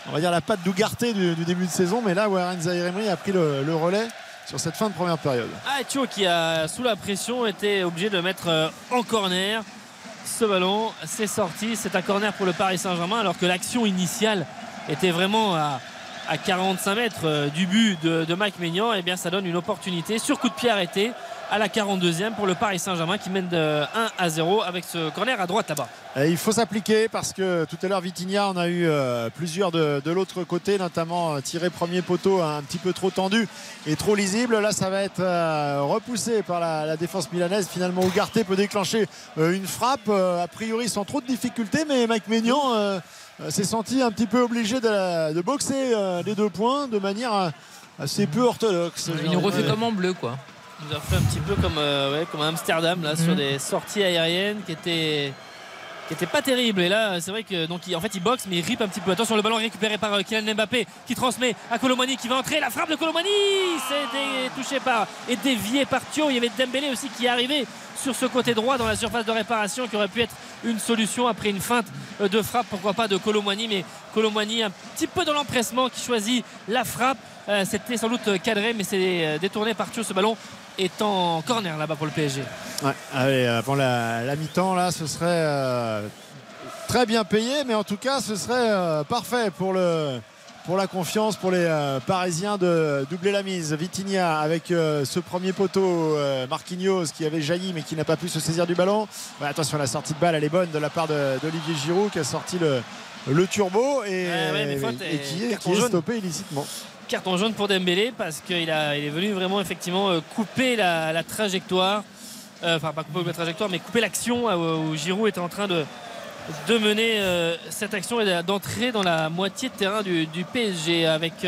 on va dire la patte d'Ougarté du, début de saison. Mais là, Warren Zairemri a pris le, relais sur cette fin de première période. Ah, Thio qui a, sous la pression, été obligé de mettre en corner ce ballon. C'est sorti. C'est un corner pour le Paris Saint-Germain alors que l'action initiale était vraiment à, 45 mètres euh, du but de, Mike Maignan. Et eh bien ça donne une opportunité sur coup de pied arrêté à la 42e pour le Paris Saint-Germain qui mène de 1 à 0 avec ce corner à droite là-bas. il faut s'appliquer parce que tout à l'heure Vitinha on a eu euh, plusieurs de, l'autre côté notamment euh, tiré premier poteau un petit peu trop tendu et trop lisible là ça va être repoussé par la, défense milanaise finalement Ougarté peut déclencher une frappe a priori sans trop de difficultés mais Mike Maignan s'est senti un petit peu obligé de, boxer les deux points de manière assez peu orthodoxe. Il nous refait comme en bleu quoi nous a fait un petit peu comme, euh, comme Amsterdam là, sur mhm. des sorties aériennes qui étaient qui était pas terrible. Et là c'est vrai que donc en fait il boxe mais il rip un petit peu. Attention le ballon récupéré par euh, Kylian Mbappé qui transmet à Colomani qui va entrer. La frappe de Colomani c'est touché par et dévié par Thio il y avait Dembélé aussi qui est arrivé sur ce côté droit dans la surface de réparation qui aurait pu être une solution après une feinte euh, de frappe pourquoi pas de Colomani. Mais Colomani un petit peu dans l'empressement qui choisit la frappe. C'était sans doute cadré mais c'est détourné par Thio ce ballon est en corner là-bas pour le PSG. allez, avant la, mi-temps, là, ce serait euh, très bien payé, mais en tout cas, ce serait euh, parfait pour le. Pour la confiance pour les euh, Parisiens de doubler la mise. Vitinha avec ce premier poteau, Marquinhos qui avait jailli mais qui n'a pas pu se saisir du ballon. attention, la sortie de balle, elle est bonne de la part d'Olivier Giroud qui a sorti le, le turbo et, qui, est, qui est stoppé illicitement carton jaune pour Dembélé parce qu'il il est venu vraiment effectivement euh, couper la, trajectoire. Euh, enfin, pas couper la trajectoire, mais couper l'action euh, où Giroud était en train de, de mener cette action et d'entrer dans la moitié de terrain du, PSG avec.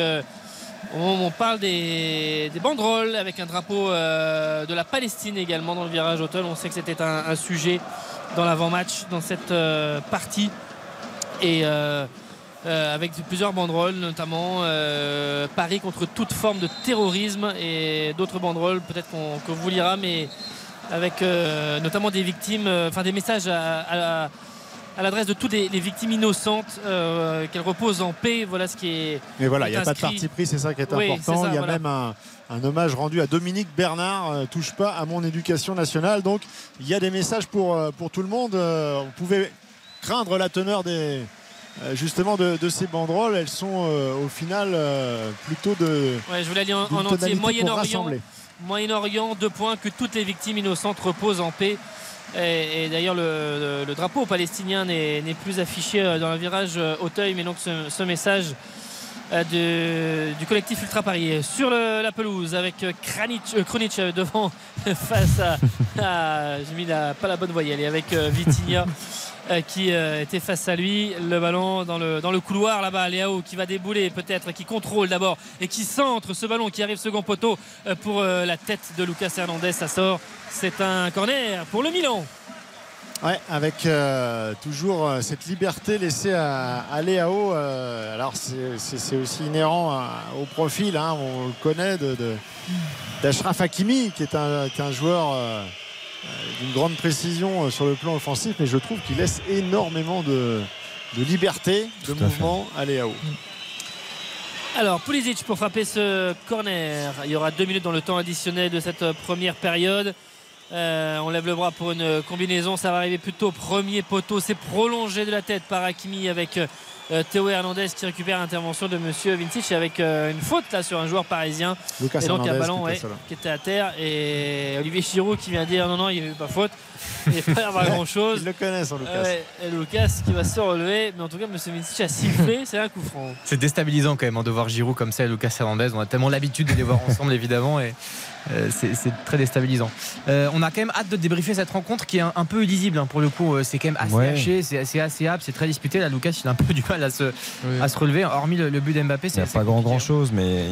On, parle des, banderoles avec un drapeau de la Palestine également dans le virage hôtel. On sait que c'était un, sujet dans l'avant-match dans cette partie. Et euh, avec plusieurs banderoles, notamment euh, Paris contre toute forme de terrorisme et d'autres banderoles, peut-être qu'on vous lira, mais avec euh, notamment des victimes, enfin des messages à, l'adresse de toutes les, victimes innocentes, qu'elles reposent en paix. Voilà ce qui est. Mais voilà, il n'y a pas de parti pris, c'est ça qui est important. il y a même un, hommage rendu à Dominique Bernard, touche pas à mon éducation nationale. Donc il y a des messages pour, pour tout le monde. vous pouvez craindre la teneur des, euh, justement de, ces banderoles, elles sont euh, au final euh, plutôt de. Ouais, je en, entier Moyen-Orient. Moyen-Orient, deux points que toutes les victimes innocentes reposent en paix. Et, d'ailleurs, le, drapeau palestinien n'est plus affiché dans le virage Auteuil, mais donc ce, message du collectif Ultra Paris sur la pelouse avec Kronic, devant *laughs* face à, j'ai mis pas la bonne voyelle et avec Vitinha euh, *laughs* qui euh, était face à lui. Le ballon dans le, dans le couloir là-bas, Léao qui va débouler peut-être, qui contrôle d'abord et qui centre ce ballon qui arrive second poteau euh, pour la tête de Lucas Hernandez. Ça sort. C'est un corner pour le Milan. Ouais, avec toujours cette liberté laissée à, à Léao. alors c'est aussi inhérent au profil, hein, on le connaît, d'Ashraf de, Hakimi, qui est un, qui est un joueur euh, d'une grande précision euh, sur le plan offensif, mais je trouve qu'il laisse énormément de, liberté de mouvement à, Léao. Alors, Pulisic pour frapper ce corner. Il y aura deux minutes dans le temps additionnel de cette première période. Euh, on lève le bras pour une combinaison. Ça va arriver plutôt premier poteau. C'est prolongé de la tête par Hakimi avec euh, Théo Hernandez qui récupère l'intervention de Monsieur Vincic avec euh, une faute là sur un joueur parisien. Lucas et donc un ballon qui, était à terre et Olivier Giroud qui vient dire non non il n'y avait pas faute. *laughs* Il n'y pas avoir grand chose. Il le connaît son Lucas. et Lucas qui va se relever mais en tout cas Monsieur Vincic a sifflé c'est un coup franc. C'est déstabilisant quand même hein, de voir Giroud comme ça et Lucas Hernandez. On a tellement l'habitude de les voir ensemble évidemment et euh, c'est très déstabilisant. Euh, on a quand même hâte de débriefer cette rencontre qui est un, peu illisible hein, pour le coup. Euh, c'est quand même assez haché, c'est assez assez c'est très disputé. Là, Lucas, il a un peu *laughs* du mal à se, à se relever. Hormis le, but d'Mbappé, c'est. Il n'y a pas grand, grand chose, mais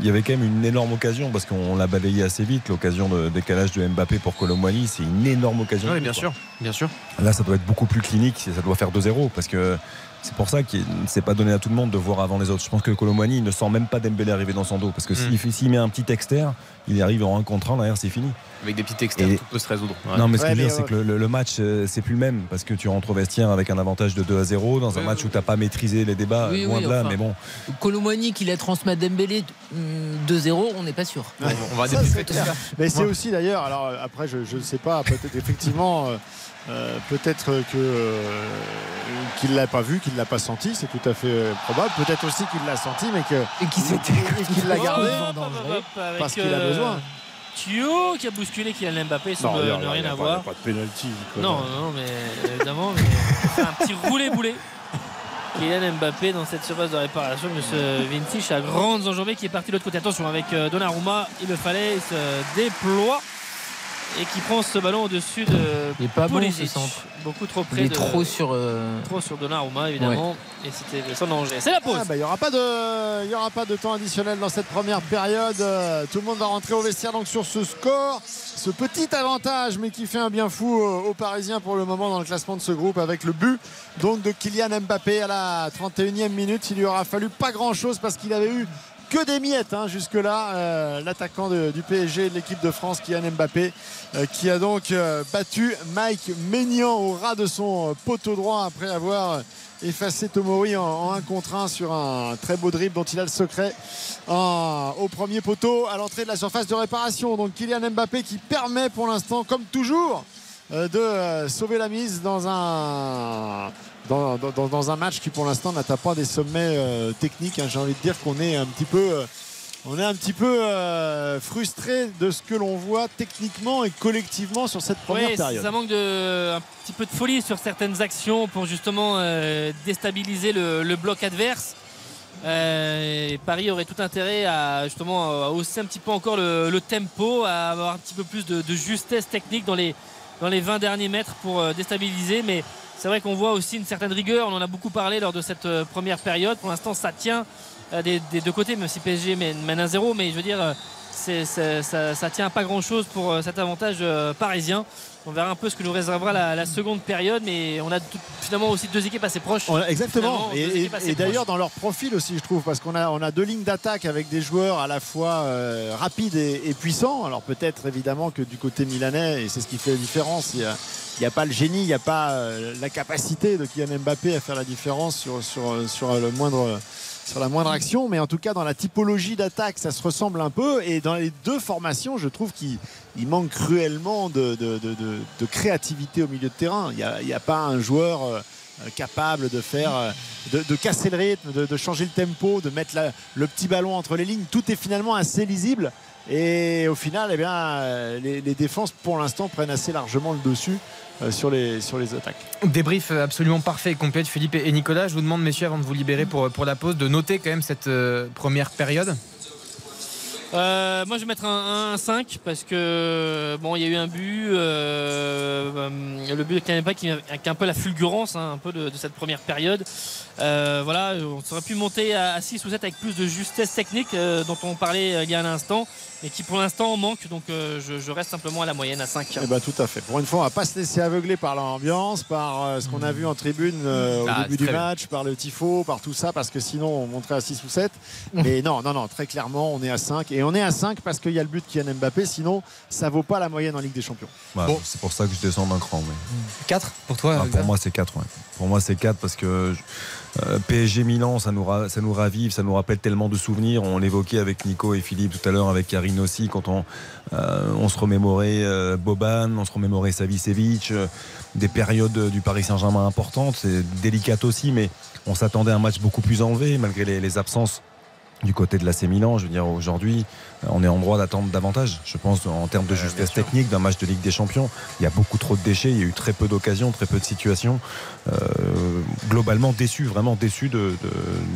il, y avait quand même une énorme occasion parce qu'on l'a balayé assez vite. L'occasion de décalage de Mbappé pour Colomboigny, c'est une énorme occasion. Oui, bien sûr, bien sûr. Là, ça doit être beaucoup plus clinique, ça doit faire 2-0 parce que c'est pour ça qu'il ne s'est pas donné à tout le monde de voir avant les autres. Je pense que Colomani ne sent même pas Dembélé arriver dans son dos. Parce que hmm. s'il met un petit externe, il arrive en 1 contre 1, derrière c'est fini. Avec des petits externes, tout peut se résoudre. Non, mais ce que je veux dire, c'est que le, match, euh, c'est plus le même. Parce que tu rentres au vestiaire avec un avantage de 2 à 0 dans un match où tu n'as pas maîtrisé les débats, loin de là. mais bon. Colomani qui la transmet à Dembélé 2-0, hmm, on n'est pas sûr. on va ça. Mais c'est aussi d'ailleurs, alors après, je ne sais pas, peut-être effectivement. Euh, euh, peut-être que euh, qu'il ne l'a pas vu, qu'il ne l'a pas senti, c'est tout à fait euh, probable. Peut-être aussi qu'il l'a senti, mais que et qu'il l'a gardé parce qu'il a besoin. Thio qui a bousculé Kylian Mbappé sans ne, rien avoir. Pas, de pénalty. Non, non, mais évidemment, mais un petit roulé-boulé. *laughs* Kylian Mbappé dans cette surface de réparation. Monsieur Vinci a grandes enjambées qui est parti de l'autre côté. Attention avec Donnarumma, il le fallait, il se déploie et qui prend ce ballon au-dessus de Il est pas bon ce centre. Beaucoup trop près. Il est de, trop sur. Euh... Trop sur Donnarumma évidemment. Et c'était sans danger. C'est la pause. Ah, bah, il n'y aura, pas de, y aura pas de temps additionnel dans cette première période. Euh, tout le monde va rentrer au vestiaire donc sur ce score. Ce petit avantage, mais qui fait un bien fou euh, aux Parisiens pour le moment dans le classement de ce groupe avec le but donc de Kylian Mbappé à la 31e minute. Il lui aura fallu pas grand chose parce qu'il avait eu que des miettes hein, jusque-là. Euh, l'attaquant du PSG de l'équipe de France, Kylian Mbappé, euh, qui a donc euh, battu Mike Maignan au ras de son poteau droit après avoir effacé Tomori en, 1 contre 1 sur un très beau dribble dont il a le secret au premier poteau à l'entrée de la surface de réparation. Donc Kylian Mbappé qui permet pour l'instant, comme toujours, de sauver la mise dans un dans, un match qui pour l'instant n'atteint pas des sommets euh, techniques. Hein. J'ai envie de dire qu'on est un petit peu, euh, on est un petit peu euh, frustré de ce que l'on voit techniquement et collectivement sur cette première oui, période. Ça manque de, un petit peu de folie sur certaines actions pour justement déstabiliser le, bloc adverse. Paris aurait tout intérêt à justement hausser un petit peu encore le, tempo, à avoir un petit peu plus de, justesse technique dans les, dans les 20 derniers mètres pour déstabiliser. Mais c'est vrai qu'on voit aussi une certaine rigueur. On en a beaucoup parlé lors de cette euh, première période. Pour l'instant, ça tient euh, des, deux côtés, même si PSG mène, un zéro. Mais je veux dire, euh, ça, ça, tient pas grand chose pour cet avantage parisien. On verra un peu ce que nous réservera la, seconde période, mais on a finalement aussi deux équipes assez proches. exactement. Et, d'ailleurs dans leur profil aussi, je trouve, parce qu'on a, on a deux lignes d'attaque avec des joueurs à la fois rapides et, puissants. Alors peut-être évidemment que du côté milanais, et c'est ce qui fait la différence, il a n'y a pas le génie, il n'y a pas euh, la capacité de Kylian Mbappé à faire la différence sur, sur, sur, le moindre, sur la moindre action. Mais en tout cas, dans la typologie d'attaque, ça se ressemble un peu. Et dans les deux formations, je trouve qu'il manque cruellement de, créativité au milieu de terrain. Il n'y a, pas un joueur euh, capable de faire euh, de, casser le rythme, de, changer le tempo, de mettre le petit ballon entre les lignes. Tout est finalement assez lisible. Et au final, eh bien, les, les défenses, pour l'instant, prennent assez largement le dessus. Euh, sur, les, sur les attaques. Débrief absolument parfait et complet de Philippe et Nicolas. Je vous demande, messieurs, avant de vous libérer pour, pour la pause, de noter quand même cette euh, première période. Euh, moi je vais mettre un, 5 parce que bon il y a eu un but le but de Canepa qui a un peu la fulgurance hein, un peu de, cette première période voilà on aurait pu monter à, 6 ou 7 avec plus de justesse technique dont on parlait il y a un instant et qui pour l'instant manque. Donc euh, je, reste simplement à la moyenne à 5. Eh ben, tout à fait. Pour une fois, on va pas se laisser aveugler par l'ambiance, par euh, ce qu'on a vu en tribune euh, au ah, début du match, par le tifo, par tout ça, parce que sinon on monterait à 6 ou 7. *laughs* Mais non, non, non, très clairement, on est à 5. Et on est à 5 parce qu'il y a le but qui est Mbappé, sinon ça vaut pas la moyenne en Ligue des Champions. bon. C'est pour ça que je descends d'un cran. 4 pour toi ah, Pour moi, c'est 4. Pour moi, c'est 4 parce que. Euh, PSG Milan, ça nous, ravive, ça nous rappelle tellement de souvenirs. On l'évoquait avec Nico et Philippe tout à l'heure, avec Karine aussi, quand on, euh, se remémorait euh, Boban, on se remémorait Savicevic, des périodes du Paris Saint-Germain importantes. C'est délicat aussi, mais on s'attendait à un match beaucoup plus enlevé, malgré les, absences du côté de l'AC Milan. Je veux dire, aujourd'hui, on est en droit d'attendre davantage. Je pense en termes de justesse technique d'un match de Ligue des Champions. Il y a beaucoup trop de déchets, il y a eu très peu d'occasions, très peu de situations. Euh, globalement déçu, vraiment déçu de,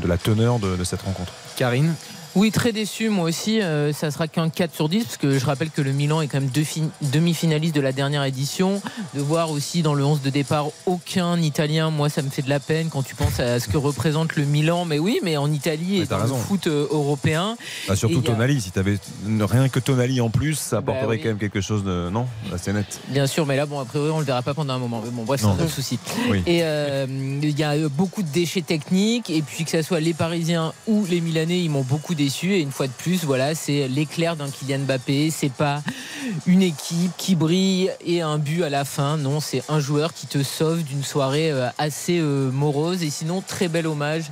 la teneur de cette rencontre. Karine? Oui, très déçu, moi aussi. Euh, ça sera qu'un 4 sur 10, parce que je rappelle que le Milan est quand même demi-finaliste de la dernière édition. De voir aussi dans le 11 de départ aucun Italien, moi, ça me fait de la peine quand tu penses à ce que représente le Milan. Mais oui, mais en Italie et dans le foot euh, européen. Bah, surtout Tonali, si tu avais rien que Tonali en plus, ça bah apporterait quand même quelque chose de. Non C'est net. Bien sûr, mais là, bon, a priori, on le verra pas pendant un moment. Mais bon, bref, c'est un autre souci. Et euh, il y a beaucoup de déchets techniques, et puis que ce soit les Parisiens ou les Milanais, ils m'ont beaucoup déçu et une fois de plus, voilà, c'est l'éclair d'un Kylian Mbappé. C'est pas une équipe qui brille et un but à la fin. Non, c'est un joueur qui te sauve d'une soirée euh, assez euh, morose. Et sinon, très bel hommage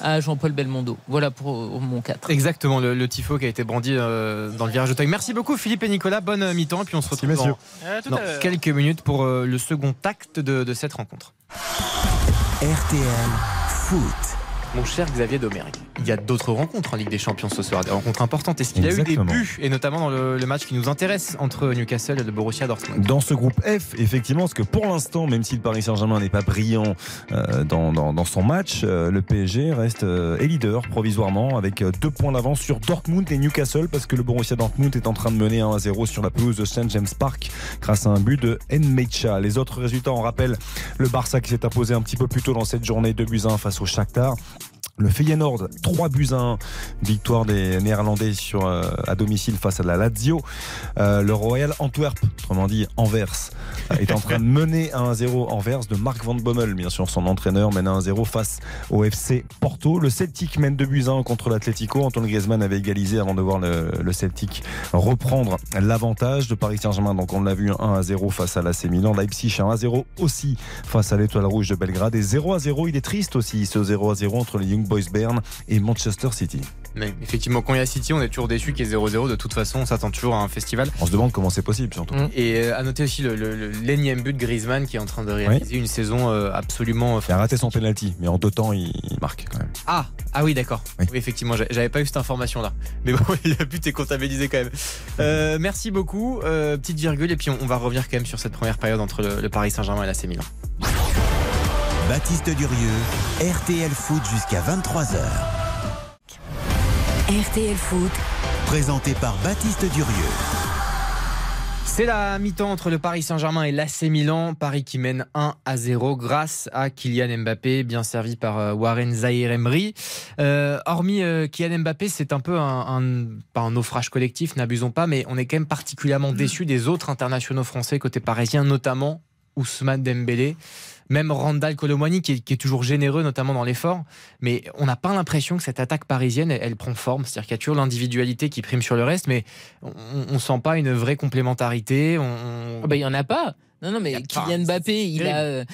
à Jean-Paul Belmondo. Voilà pour mon 4. Exactement, le, tifo qui a été brandi euh, dans le virage de taille. Merci beaucoup Philippe et Nicolas, bonne mi-temps et puis on se retrouve dans, quelques minutes pour le second acte de, cette rencontre. RTL Foot. Mon cher Xavier Domergue, il y a d'autres rencontres en Ligue des Champions ce soir, des rencontres importantes. Est-ce qu'il y a eu des buts, et notamment dans le, match qui nous intéresse entre Newcastle et le Borussia Dortmund? Dans ce groupe F, effectivement, parce que pour l'instant, même si le Paris Saint-Germain n'est pas brillant euh, dans, son match, euh, le PSG reste euh, est leader provisoirement avec deux points d'avance sur Dortmund et Newcastle, parce que le Borussia Dortmund est en train de mener 1 à 0 sur la pelouse de St James Park grâce à un but de Nmecha. Les autres résultats, on rappelle le Barça qui s'est imposé un petit peu plus tôt dans cette journée, 2 buts 1 face au Shakhtar. Le Feyenoord, 3 buts à 1, victoire des Néerlandais sur, euh, à domicile face à la Lazio. Euh, le Royal Antwerp, autrement dit Anvers, est en train de mener 1-0 Anvers de Marc Van Bommel, bien sûr son entraîneur, mène 1-0 face au FC Porto. Le Celtic mène 2 buts à 1 contre l'Atlético. Antoine Griezmann avait égalisé avant de voir le, le Celtic reprendre l'avantage de Paris Saint-Germain. Donc on l'a vu 1-0 face à l'AC Milan. Leipzig 1-0 aussi face à l'Étoile Rouge de Belgrade. Et 0-0, il est triste aussi ce 0-0 entre les Young Boys Bern et Manchester City. Mais effectivement, quand il y a City, on est toujours déçu qu'il y ait 0-0. De toute façon, on s'attend toujours à un festival. On se demande comment c'est possible, surtout. Mm. Et euh, à noter aussi l'énième but de Griezmann qui est en train de réaliser une saison euh, absolument. Il a raté son penalty, mais en deux temps, il marque quand même. Ah, ah oui, d'accord. Oui. effectivement, j'avais pas eu cette information-là. Mais bon, *laughs* le but est comptabilisé quand même. Euh, merci beaucoup. petite virgule, et puis on, va revenir quand même sur cette première période entre le, le Paris Saint-Germain et la Milan. Baptiste Durieux, RTL Foot jusqu'à 23h. RTL Foot, présenté par Baptiste Durieux. C'est la mi-temps entre le Paris Saint-Germain et l'AC Milan. Paris qui mène 1 à 0 grâce à Kylian Mbappé, bien servi par euh, Warren Zahir Emery. Euh, hormis euh, Kylian Mbappé, c'est un peu un, pas un naufrage collectif, n'abusons pas, mais on est quand même particulièrement déçu des autres internationaux français côté parisien, notamment Ousmane Dembélé même Randall Colomwani qui est, toujours généreux notamment dans l'effort, mais on n'a pas l'impression que cette attaque parisienne elle, prend forme, c'est-à-dire qu'il y a toujours l'individualité qui prime sur le reste, mais on, ne sent pas une vraie complémentarité. On... Ah bah, il y en a pas. Non non mais Kylian Mbappé, il a euh,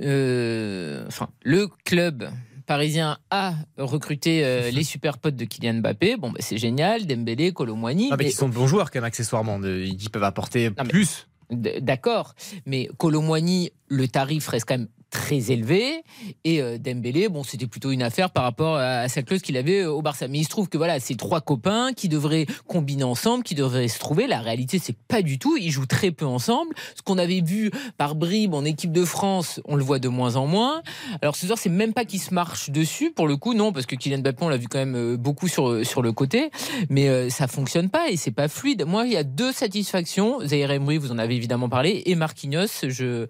euh, enfin le club parisien a recruté euh, *laughs* les super potes de Kylian Mbappé. Bon, bah, c'est génial. Dembélé, Colomwani. Ah, mais ils sont bons joueurs, quand même, accessoirement. Ils peuvent apporter plus. D'accord, mais Colomwani, le tarif reste quand même très élevé. Et euh, Dembélé, bon, c'était plutôt une affaire par rapport à, sa clause qu'il avait euh, au Barça. Mais il se trouve que voilà, c'est trois copains qui devraient combiner ensemble, qui devraient se trouver. La réalité, c'est que pas du tout. Ils jouent très peu ensemble. Ce qu'on avait vu par bribes en équipe de France, on le voit de moins en moins. Alors ce soir, c'est même pas qu'ils se marchent dessus pour le coup, non, parce que Kylian Mbappé, on l'a vu quand même euh, beaucoup sur sur le côté, mais ça fonctionne pas et c'est pas fluide. Moi, il y a deux satisfactions. Zaire Emery, vous en avez évidemment parlé, et Marquinhos, je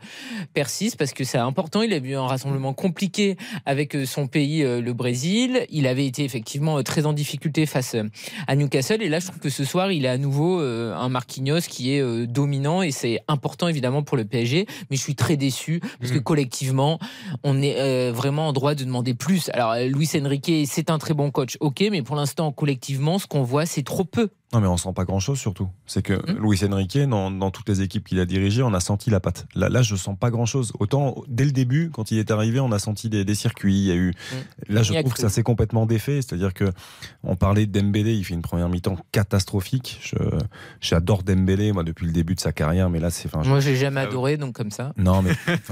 persiste parce que c'est important il a eu un rassemblement compliqué avec euh, son pays, euh, le Brésil. Il avait été effectivement euh, très en difficulté face à Newcastle. Et là, je trouve que ce soir, il est à nouveau un Marquinhos qui est dominant et c'est important évidemment pour le PSG. Mais je suis très déçu parce que mmh. collectivement, on est vraiment en droit de demander plus. Alors, Luis Enrique, c'est un très bon coach, ok, mais pour l'instant, collectivement, ce qu'on voit, c'est trop peu. Non, mais on sent pas grand-chose surtout. C'est que mmh. Luis Enrique, dans, toutes les équipes qu'il a dirigées, on a senti la patte. Là, là, je sens pas grand-chose. Autant dès le début, quand il est arrivé, on a senti des, circuits. Il y a eu. Mmh. Là, je trouve que ça s'est complètement défait. C'est-à-dire que on parlait de Dembélé, il fait une première mi-temps catastrophique. j'adore Dembélé, moi, depuis le début de sa carrière, mais là, c'est. Enfin, moi, j'ai jamais adoré, donc comme ça. Non, mais. *laughs*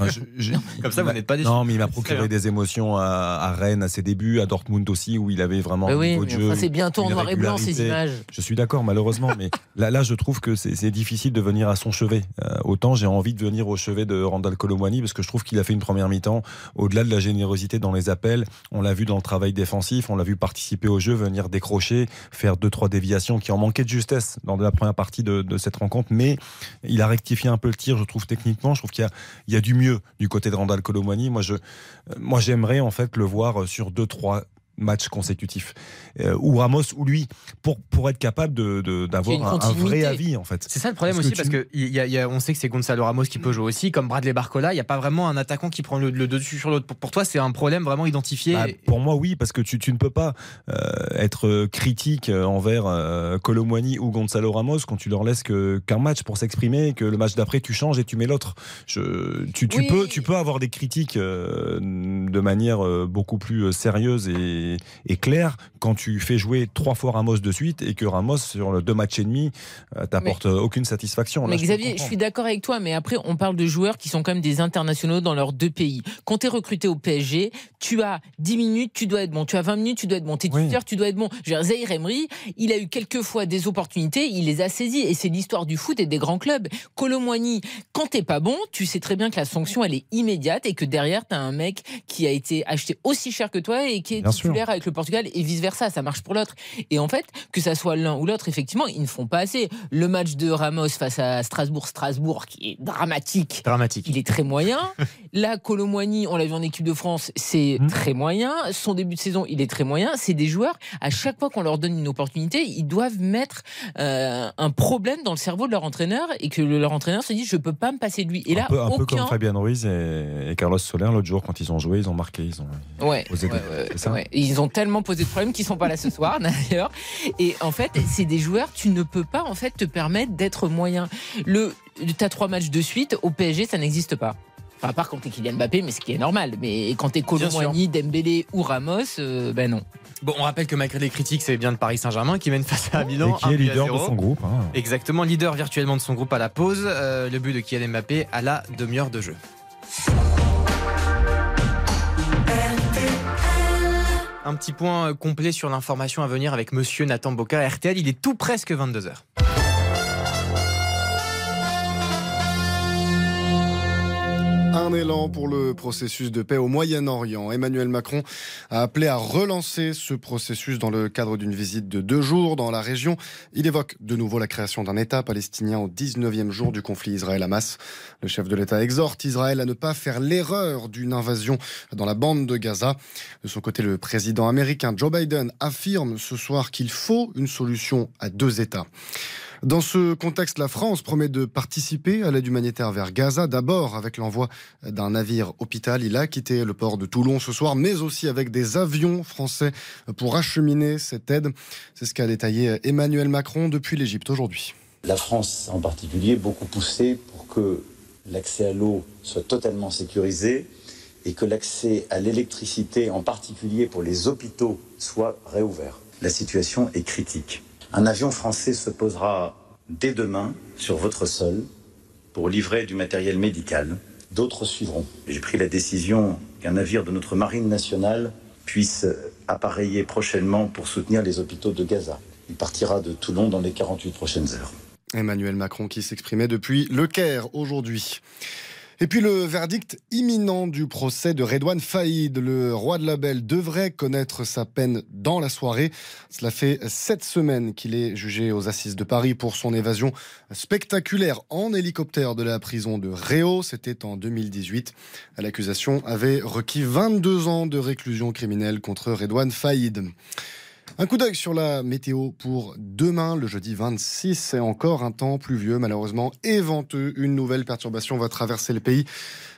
comme ça, vous n'êtes pas déçu. Non, mais il m'a procuré des émotions à, à, Rennes à ses débuts, à Dortmund aussi, où il avait vraiment. oui, c'est bientôt en noir et blanc ces images. Je suis d'accord d'accord, malheureusement, mais *laughs* là, là, je trouve que c'est difficile de venir à son chevet. Euh, autant j'ai envie de venir au chevet de Randall Colomwani parce que je trouve qu'il a fait une première mi-temps au-delà de la générosité dans les appels. On l'a vu dans le travail défensif, on l'a vu participer au jeu, venir décrocher, faire deux trois déviations qui en manquaient de justesse dans la première partie de, cette rencontre, mais il a rectifié un peu le tir, je trouve techniquement. Je trouve qu'il y, y, a du mieux du côté de Randall Colomwani. Moi, je, moi, j'aimerais en fait le voir sur deux trois matchs consécutifs. Euh, ou Ramos ou lui, pour, pour être capable d'avoir de, un, vrai avis en fait. C'est ça le problème aussi, parce que y y a, on sait que c'est Gonzalo Ramos qui peut jouer aussi, comme Bradley Barcola, il n'y a pas vraiment un attaquant qui prend le, dessus sur l'autre. Pour, toi, c'est un problème vraiment identifié bah, Pour moi, oui, parce que tu, tu ne peux pas euh, être critique envers euh, ou Gonzalo Ramos quand tu leur laisses qu'un match pour s'exprimer, que le match d'après tu changes et tu mets l'autre. Tu, tu, peux, tu peux avoir des critiques euh, de manière beaucoup plus sérieuse et et, clair quand tu fais jouer trois fois Ramos de suite et que Ramos, sur le deux matchs et demi, euh, t'apporte aucune satisfaction. mais Xavier, je, suis d'accord avec toi, mais après, on parle de joueurs qui sont quand même des internationaux dans leurs deux pays. Quand tu es recruté au PSG, tu as 10 minutes, tu dois être bon. Tu as 20 minutes, tu dois être bon. T'es titulaire, tu dois être bon. Je veux dire, Emery, il a eu quelques fois des opportunités, il les a saisies. Et c'est l'histoire du foot et des grands clubs. Colomboigny, quand t'es pas bon, tu sais très bien que la sanction, elle est immédiate et que derrière, tu as un mec qui a été acheté aussi cher que toi et qui est titulaire avec le Portugal et vice versa, ça marche pour l'autre. Et en fait, que ça soit l'un ou l'autre, effectivement, ils ne font pas assez. Le match de Ramos face à Strasbourg, Strasbourg, qui est dramatique. Dramatique. Il est très moyen. *laughs* Là, Colomboigny, on l'a vu en équipe de France, c'est hmm. très moyen. Son début de saison, il est très moyen. C'est des joueurs, à chaque fois qu'on leur donne une opportunité, ils doivent mettre euh, un problème dans le cerveau de leur entraîneur et que leur entraîneur se dit, je peux pas me passer de lui. Et là, un peu, un peu comme Fabien Ruiz et, Carlos Soler l'autre jour quand ils ont joué, ils ont marqué, ils ont ouais, ouais, ils ont tellement posé de problèmes qu'ils sont pas là ce soir *laughs* d'ailleurs. Et en fait, c'est des joueurs, tu ne peux pas en fait te permettre d'être moyen. Le, as trois matchs de suite au PSG, ça n'existe pas. Enfin, à part quand t'es Kylian Mbappé, mais ce qui est normal. Mais quand t'es Colomboigny, Dembélé ou Ramos, euh, ben non. Bon, on rappelle que malgré les critiques, c'est bien de Paris Saint-Germain qui mène face à Milan. Et qui est leader de son groupe. Hein. Exactement, leader virtuellement de son groupe à la pause. Euh, le but de Kylian Mbappé à la demi-heure de jeu. Un petit point complet sur l'information à venir avec monsieur Nathan Boca. RTL, il est tout presque 22h. Un élan pour le processus de paix au Moyen-Orient. Emmanuel Macron a appelé à relancer ce processus dans le cadre d'une visite de deux jours dans la région. Il évoque de nouveau la création d'un État palestinien au 19e jour du conflit Israël-Hamas. Le chef de l'État exhorte Israël à ne pas faire l'erreur d'une invasion dans la bande de Gaza. De son côté, le président américain Joe Biden affirme ce soir qu'il faut une solution à deux États. Dans ce contexte, la France promet de participer à l'aide humanitaire vers Gaza, d'abord avec l'envoi d'un navire hôpital. Il a quitté le port de Toulon ce soir, mais aussi avec des avions français pour acheminer cette aide. C'est ce qu'a détaillé Emmanuel Macron depuis l'Égypte aujourd'hui. La France en particulier beaucoup poussé pour que l'accès à l'eau soit totalement sécurisé et que l'accès à l'électricité, en particulier pour les hôpitaux, soit réouvert. La situation est critique. Un avion français se posera dès demain sur votre sol pour livrer du matériel médical. D'autres suivront. J'ai pris la décision qu'un navire de notre marine nationale puisse appareiller prochainement pour soutenir les hôpitaux de Gaza. Il partira de Toulon dans les 48 prochaines heures. Emmanuel Macron qui s'exprimait depuis Le Caire aujourd'hui. Et puis le verdict imminent du procès de Redouane Faïd, le roi de la Belle, devrait connaître sa peine dans la soirée. Cela fait sept semaines qu'il est jugé aux assises de Paris pour son évasion spectaculaire en hélicoptère de la prison de Réau. C'était en 2018. L'accusation avait requis 22 ans de réclusion criminelle contre Redouane Faïd. Un coup d'œil sur la météo pour demain, le jeudi 26. C'est encore un temps pluvieux, malheureusement, et venteux. Une nouvelle perturbation va traverser le pays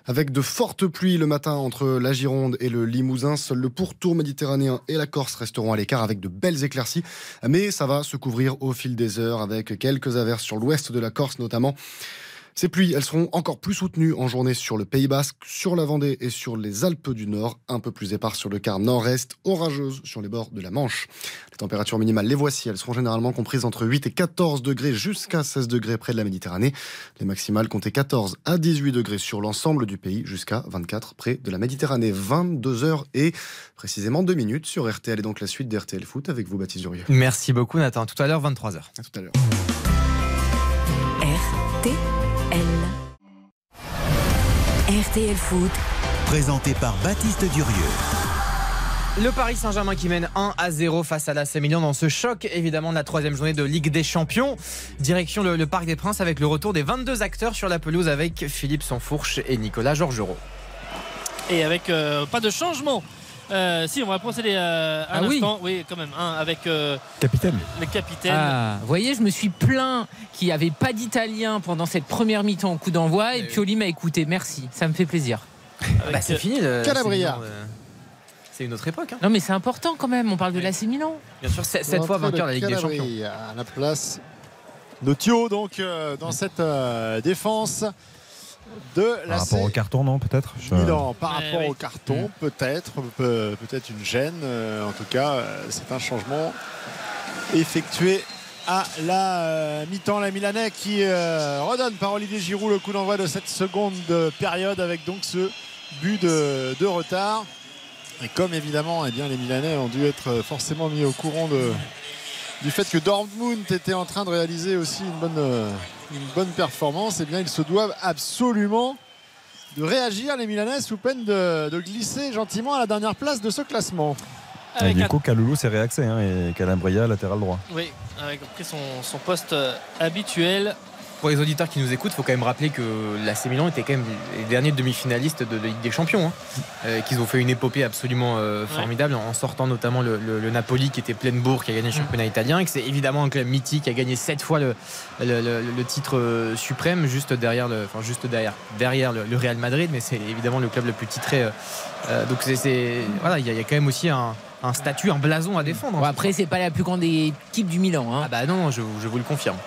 avec de fortes pluies le matin entre la Gironde et le Limousin. Seul le pourtour méditerranéen et la Corse resteront à l'écart avec de belles éclaircies. Mais ça va se couvrir au fil des heures avec quelques averses sur l'ouest de la Corse notamment. Ces pluies, elles seront encore plus soutenues en journée sur le Pays Basque, sur la Vendée et sur les Alpes du Nord, un peu plus épars sur le quart nord-est, orageuses sur les bords de la Manche. Les températures minimales, les voici, elles seront généralement comprises entre 8 et 14 degrés jusqu'à 16 degrés près de la Méditerranée. Les maximales comptaient 14 à 18 degrés sur l'ensemble du pays jusqu'à 24 près de la Méditerranée. 22 heures et précisément 2 minutes sur RTL et donc la suite d'RTL Foot avec vous Baptiste Durieux. Merci beaucoup Nathan. Tout à l'heure 23h. À tout à l'heure. RTL Foot. Présenté par Baptiste Durieux. Le Paris Saint-Germain qui mène 1 à 0 face à l'AC Milan dans ce choc évidemment de la troisième journée de Ligue des Champions. Direction le, le, Parc des Princes avec le retour des 22 acteurs sur la pelouse avec Philippe Sansfourche et Nicolas Georgerot. Et avec euh, pas de changement. Euh, si, on va procéder euh, un Ah oui. instant. Oui, quand même. hein, avec euh, Capitaine. le capitaine. Ah, vous voyez, je me suis plaint qu'il n'y avait pas d'italien pendant cette première mi-temps au coup d'envoi et Pioli m'a écouté. Merci, ça me fait plaisir. avec, Bah, c'est fini. le- Calabria. c'est une autre époque. hein. Non, mais c'est important quand même, on parle de l'AC Milan. Bien sûr, cette fois vainqueur de la Ligue des Champions. À la place de Thio, donc, euh, dans cette euh, défense de Par rapport au carton, non, peut-être Je- Milan. Par Ouais, rapport oui. au carton, peut-être, peut- peut-être une gêne. euh, en tout cas, euh, c'est un changement effectué à la euh, mi-temps. La Milanais qui euh, redonne par Olivier Giroud le coup d'envoi de cette seconde période avec donc ce but de, de retard. Et comme évidemment, eh bien, les Milanais ont dû être forcément mis au courant de, du fait que Dortmund était en train de réaliser aussi une bonne, euh, une bonne performance, eh bien, ils se doivent absolument de réagir, les Milanais, sous peine de, de glisser gentiment à la dernière place de ce classement. Et avec du coup, Kaloulou s'est réaxé hein, et Calabria latéral droit. oui, avec pris son, son poste euh, habituel. Pour les auditeurs qui nous écoutent, il faut quand même rappeler que l'AC Milan était quand même les derniers demi-finalistes de la Ligue des Champions. hein. Euh, qu'ils ont fait une épopée absolument euh, formidable en sortant notamment le, le- le Napoli qui était pleine bourre, qui a gagné le championnat italien, et que c'est évidemment un club mythique qui a gagné sept fois le, titre euh, suprême, juste derrière le, enfin juste derrière, derrière le, Real Madrid, mais c'est évidemment le club le plus titré. euh, donc c'est- voilà, il y, a- il y a quand même aussi un, un statut, un blason à défendre. Bon, après, c'est pas la plus grande équipe du Milan. hein. ah bah non, je, je vous le confirme.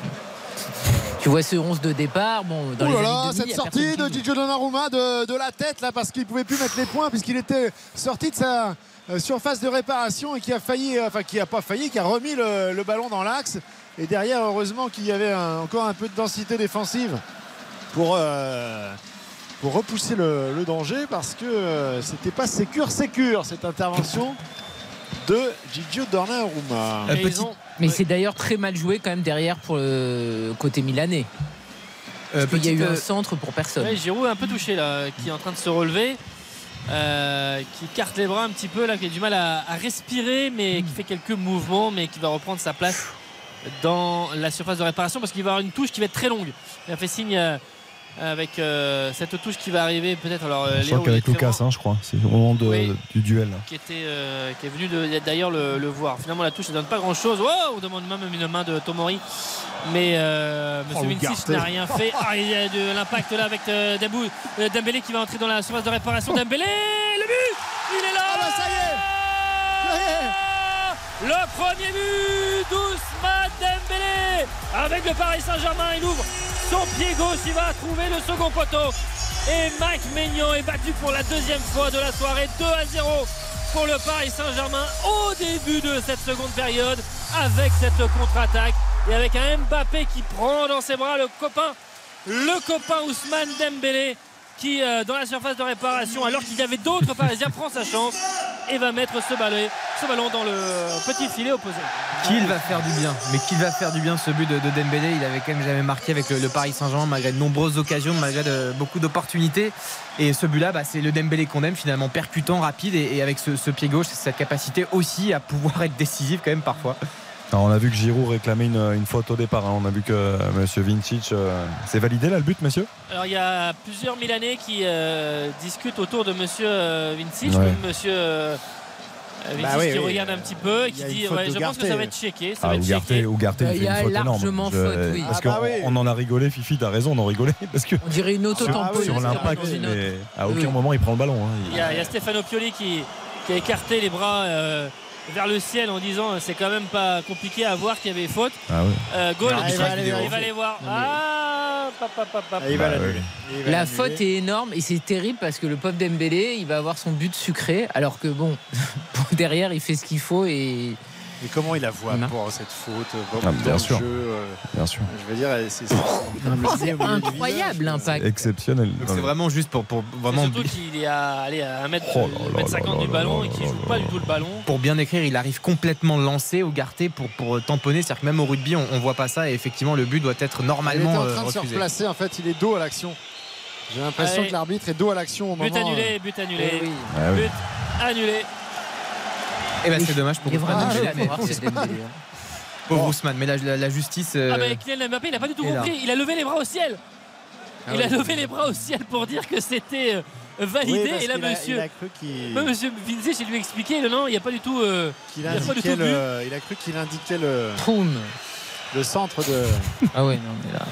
Tu vois ce 11 de départ, bon, dans Oh les là là, années 2000, cette sortie de. Gigio Donnarumma de, de la tête là parce qu'il pouvait plus mettre les points puisqu'il était sorti de sa euh, surface de réparation et qui a failli, euh, enfin qui a pas failli, qui a remis le, le ballon dans l'axe. Et derrière, heureusement qu'il y avait un- encore un peu de densité défensive pour, euh, pour repousser le, le danger parce que euh, c'était pas sécure sécure cette intervention de Gigio Donnarumma. Euh, Et ils petit- ont- Mais Ouais. c'est d'ailleurs très mal joué quand même derrière pour le côté milanais. Euh, qu'il y a eu un euh, centre pour personne. Ouais, Giroud est un peu touché là, qui est en train de se relever, euh, qui carte les bras un petit peu là, qui a du mal à, à respirer, mais qui fait quelques mouvements, mais qui va reprendre sa place dans la surface de réparation parce qu'il va avoir une touche qui va être très longue. Il a fait signe euh, avec euh, cette touche qui va arriver peut-être. Alors euh, Je crois qu'avec Lucas, hein, je crois. C'est au moment de- Oui. du duel. qui était euh, qui est venu d'ailleurs le, le voir. Finalement la touche ne donne pas grand chose. Oh, on demande même une main de Tomori. Mais euh, Oh, Monsieur Garté. n'a rien fait. Ah, il y a de l'impact là avec euh, Dembou- euh, Dembélé qui va entrer dans la surface de réparation. Dembélé, le but Il est là Ah bah, ça y est Ça y est Le premier but d'Ousmane Dembélé. Avec le Paris Saint-Germain, il ouvre son pied gauche, il va trouver le second poteau. Et Mike Maignan est battu pour la deuxième fois de la soirée, 2 à 0 pour le Paris Saint-Germain au début de cette seconde période avec cette contre-attaque et avec un Mbappé qui prend dans ses bras le copain, le copain Ousmane Dembélé qui euh, dans la surface de réparation alors qu'il y avait d'autres Parisiens prend sa chance et va mettre ce ballon, dans le petit filet opposé. Qu'il va faire du bien, mais qu'il va faire du bien ce but de, de Dembélé. Il avait quand même jamais marqué avec le, Paris Saint-Germain malgré de nombreuses occasions, malgré beaucoup d'opportunités. Et ce but-là, bah, c'est le Dembélé qu'on aime finalement, percutant, rapide et, avec ce, pied gauche, cette capacité aussi à pouvoir être décisif quand même parfois. Alors, on a vu que Giroud réclamait une, une faute au départ. hein. On a vu que euh, Monsieur Vincic. euh, c'est validé là le but, monsieur Alors il y a plusieurs Milanais qui euh, discutent autour de Monsieur euh, Vincic, Ouais. même Monsieur euh, Vincic Bah oui, qui oui. regarde un petit peu et qui a dit ouais, je pense que ça va être checké. Ça Ah, va être Ougarté, checké. Ougarté, il Il y a une faute énorme. largement faute, oui. Parce Ah bah qu'on oui. on en a rigolé, Fifi, t'as raison, on en rigolait. *laughs* Parce que On dirait une auto Ah sur l'impact, à aucun Oui. moment il prend le ballon. hein. Il y, a, il y a Stefano Pioli qui, qui a écarté les bras euh, vers le ciel en disant euh, c'est quand même pas compliqué à voir qu'il y avait faute. Ah ouais. Euh, goal, Ah, il va aller il va aller voir. Non, mais- Ah il va Bah, l'annuler. oui. Il va La faute est énorme et c'est terrible parce que le pauvre Dembélé, il va avoir son but sucré, alors que bon, *laughs* derrière, il fait ce qu'il faut et Mais comment il la voit Non. pour cette faute dans, Ah, dans bien le sûr. jeu euh, Bien sûr. Je veux dire, c'est *laughs* incroyable l'impact. Exceptionnel. Donc c'est vraiment juste pour, pour vraiment Surtout qu'il est à, allez, à 1 mètre, Oh là là mètre 50 là du là ballon là et qui là joue là pas là. du tout le ballon. pour bien décrire, il arrive complètement lancé ou garté pour, pour tamponner. C'est-à-dire que même au rugby, on, on voit pas ça et effectivement le but doit être Il était normalement en euh, train de se replacer. En fait, il est dos à l'action. J'ai l'impression Allez. que l'arbitre est dos à l'action au But moment. annulé, but annulé. Eh oui. Ah oui. But annulé. Et ben c'est dommage pour Ousmane Dembélé, hein. Pauvre Ousmane, mais la, la- la justice. euh, Ah bah Kylian Mbappé, il n'a pas du tout compris. Il a levé les bras au ciel. Ah il oui. a levé les bras au ciel pour dire que c'était euh, Oui, validé. et là, a- monsieur, il a cru qu'il même monsieur Vinzé, j'ai lui expliqué, non, non, il n'y a pas du tout. euh, qu'il il a pas du indiquait tout vu. le, il a cru qu'il indiquait le, Troum. le centre de Ah ouais, non, mais là.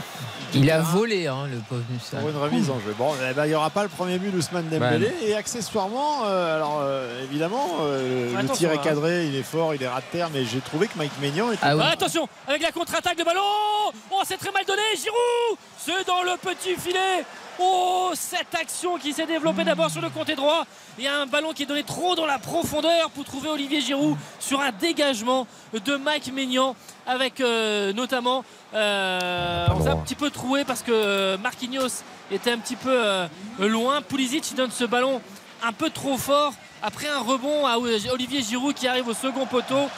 Il a volé, hein, le pauvre Nussat. pour une remise en jeu. Bon, eh ben, il n'y aura pas le premier but d'Ousmane Dembélé et accessoirement, euh, alors euh, évidemment, euh, le tir est hein. cadré, il est fort, il est ras de terre, mais j'ai trouvé que Mike Maignan était Ah oui. Ah, attention, avec la contre-attaque de ballon. Oh, c'est très mal donné, Giroud. C'est dans le petit filet. Oh, cette action qui s'est développée d'abord sur le côté droit. Il y a un ballon qui est donné trop dans la profondeur pour trouver Olivier Giroud sur un dégagement de Mike Maignan avec euh, notamment euh, un petit peu troué parce que euh, Marquinhos était un petit peu loin. Pulisic donne ce ballon un peu trop fort après un rebond à Olivier Giroud qui arrive au second poteau.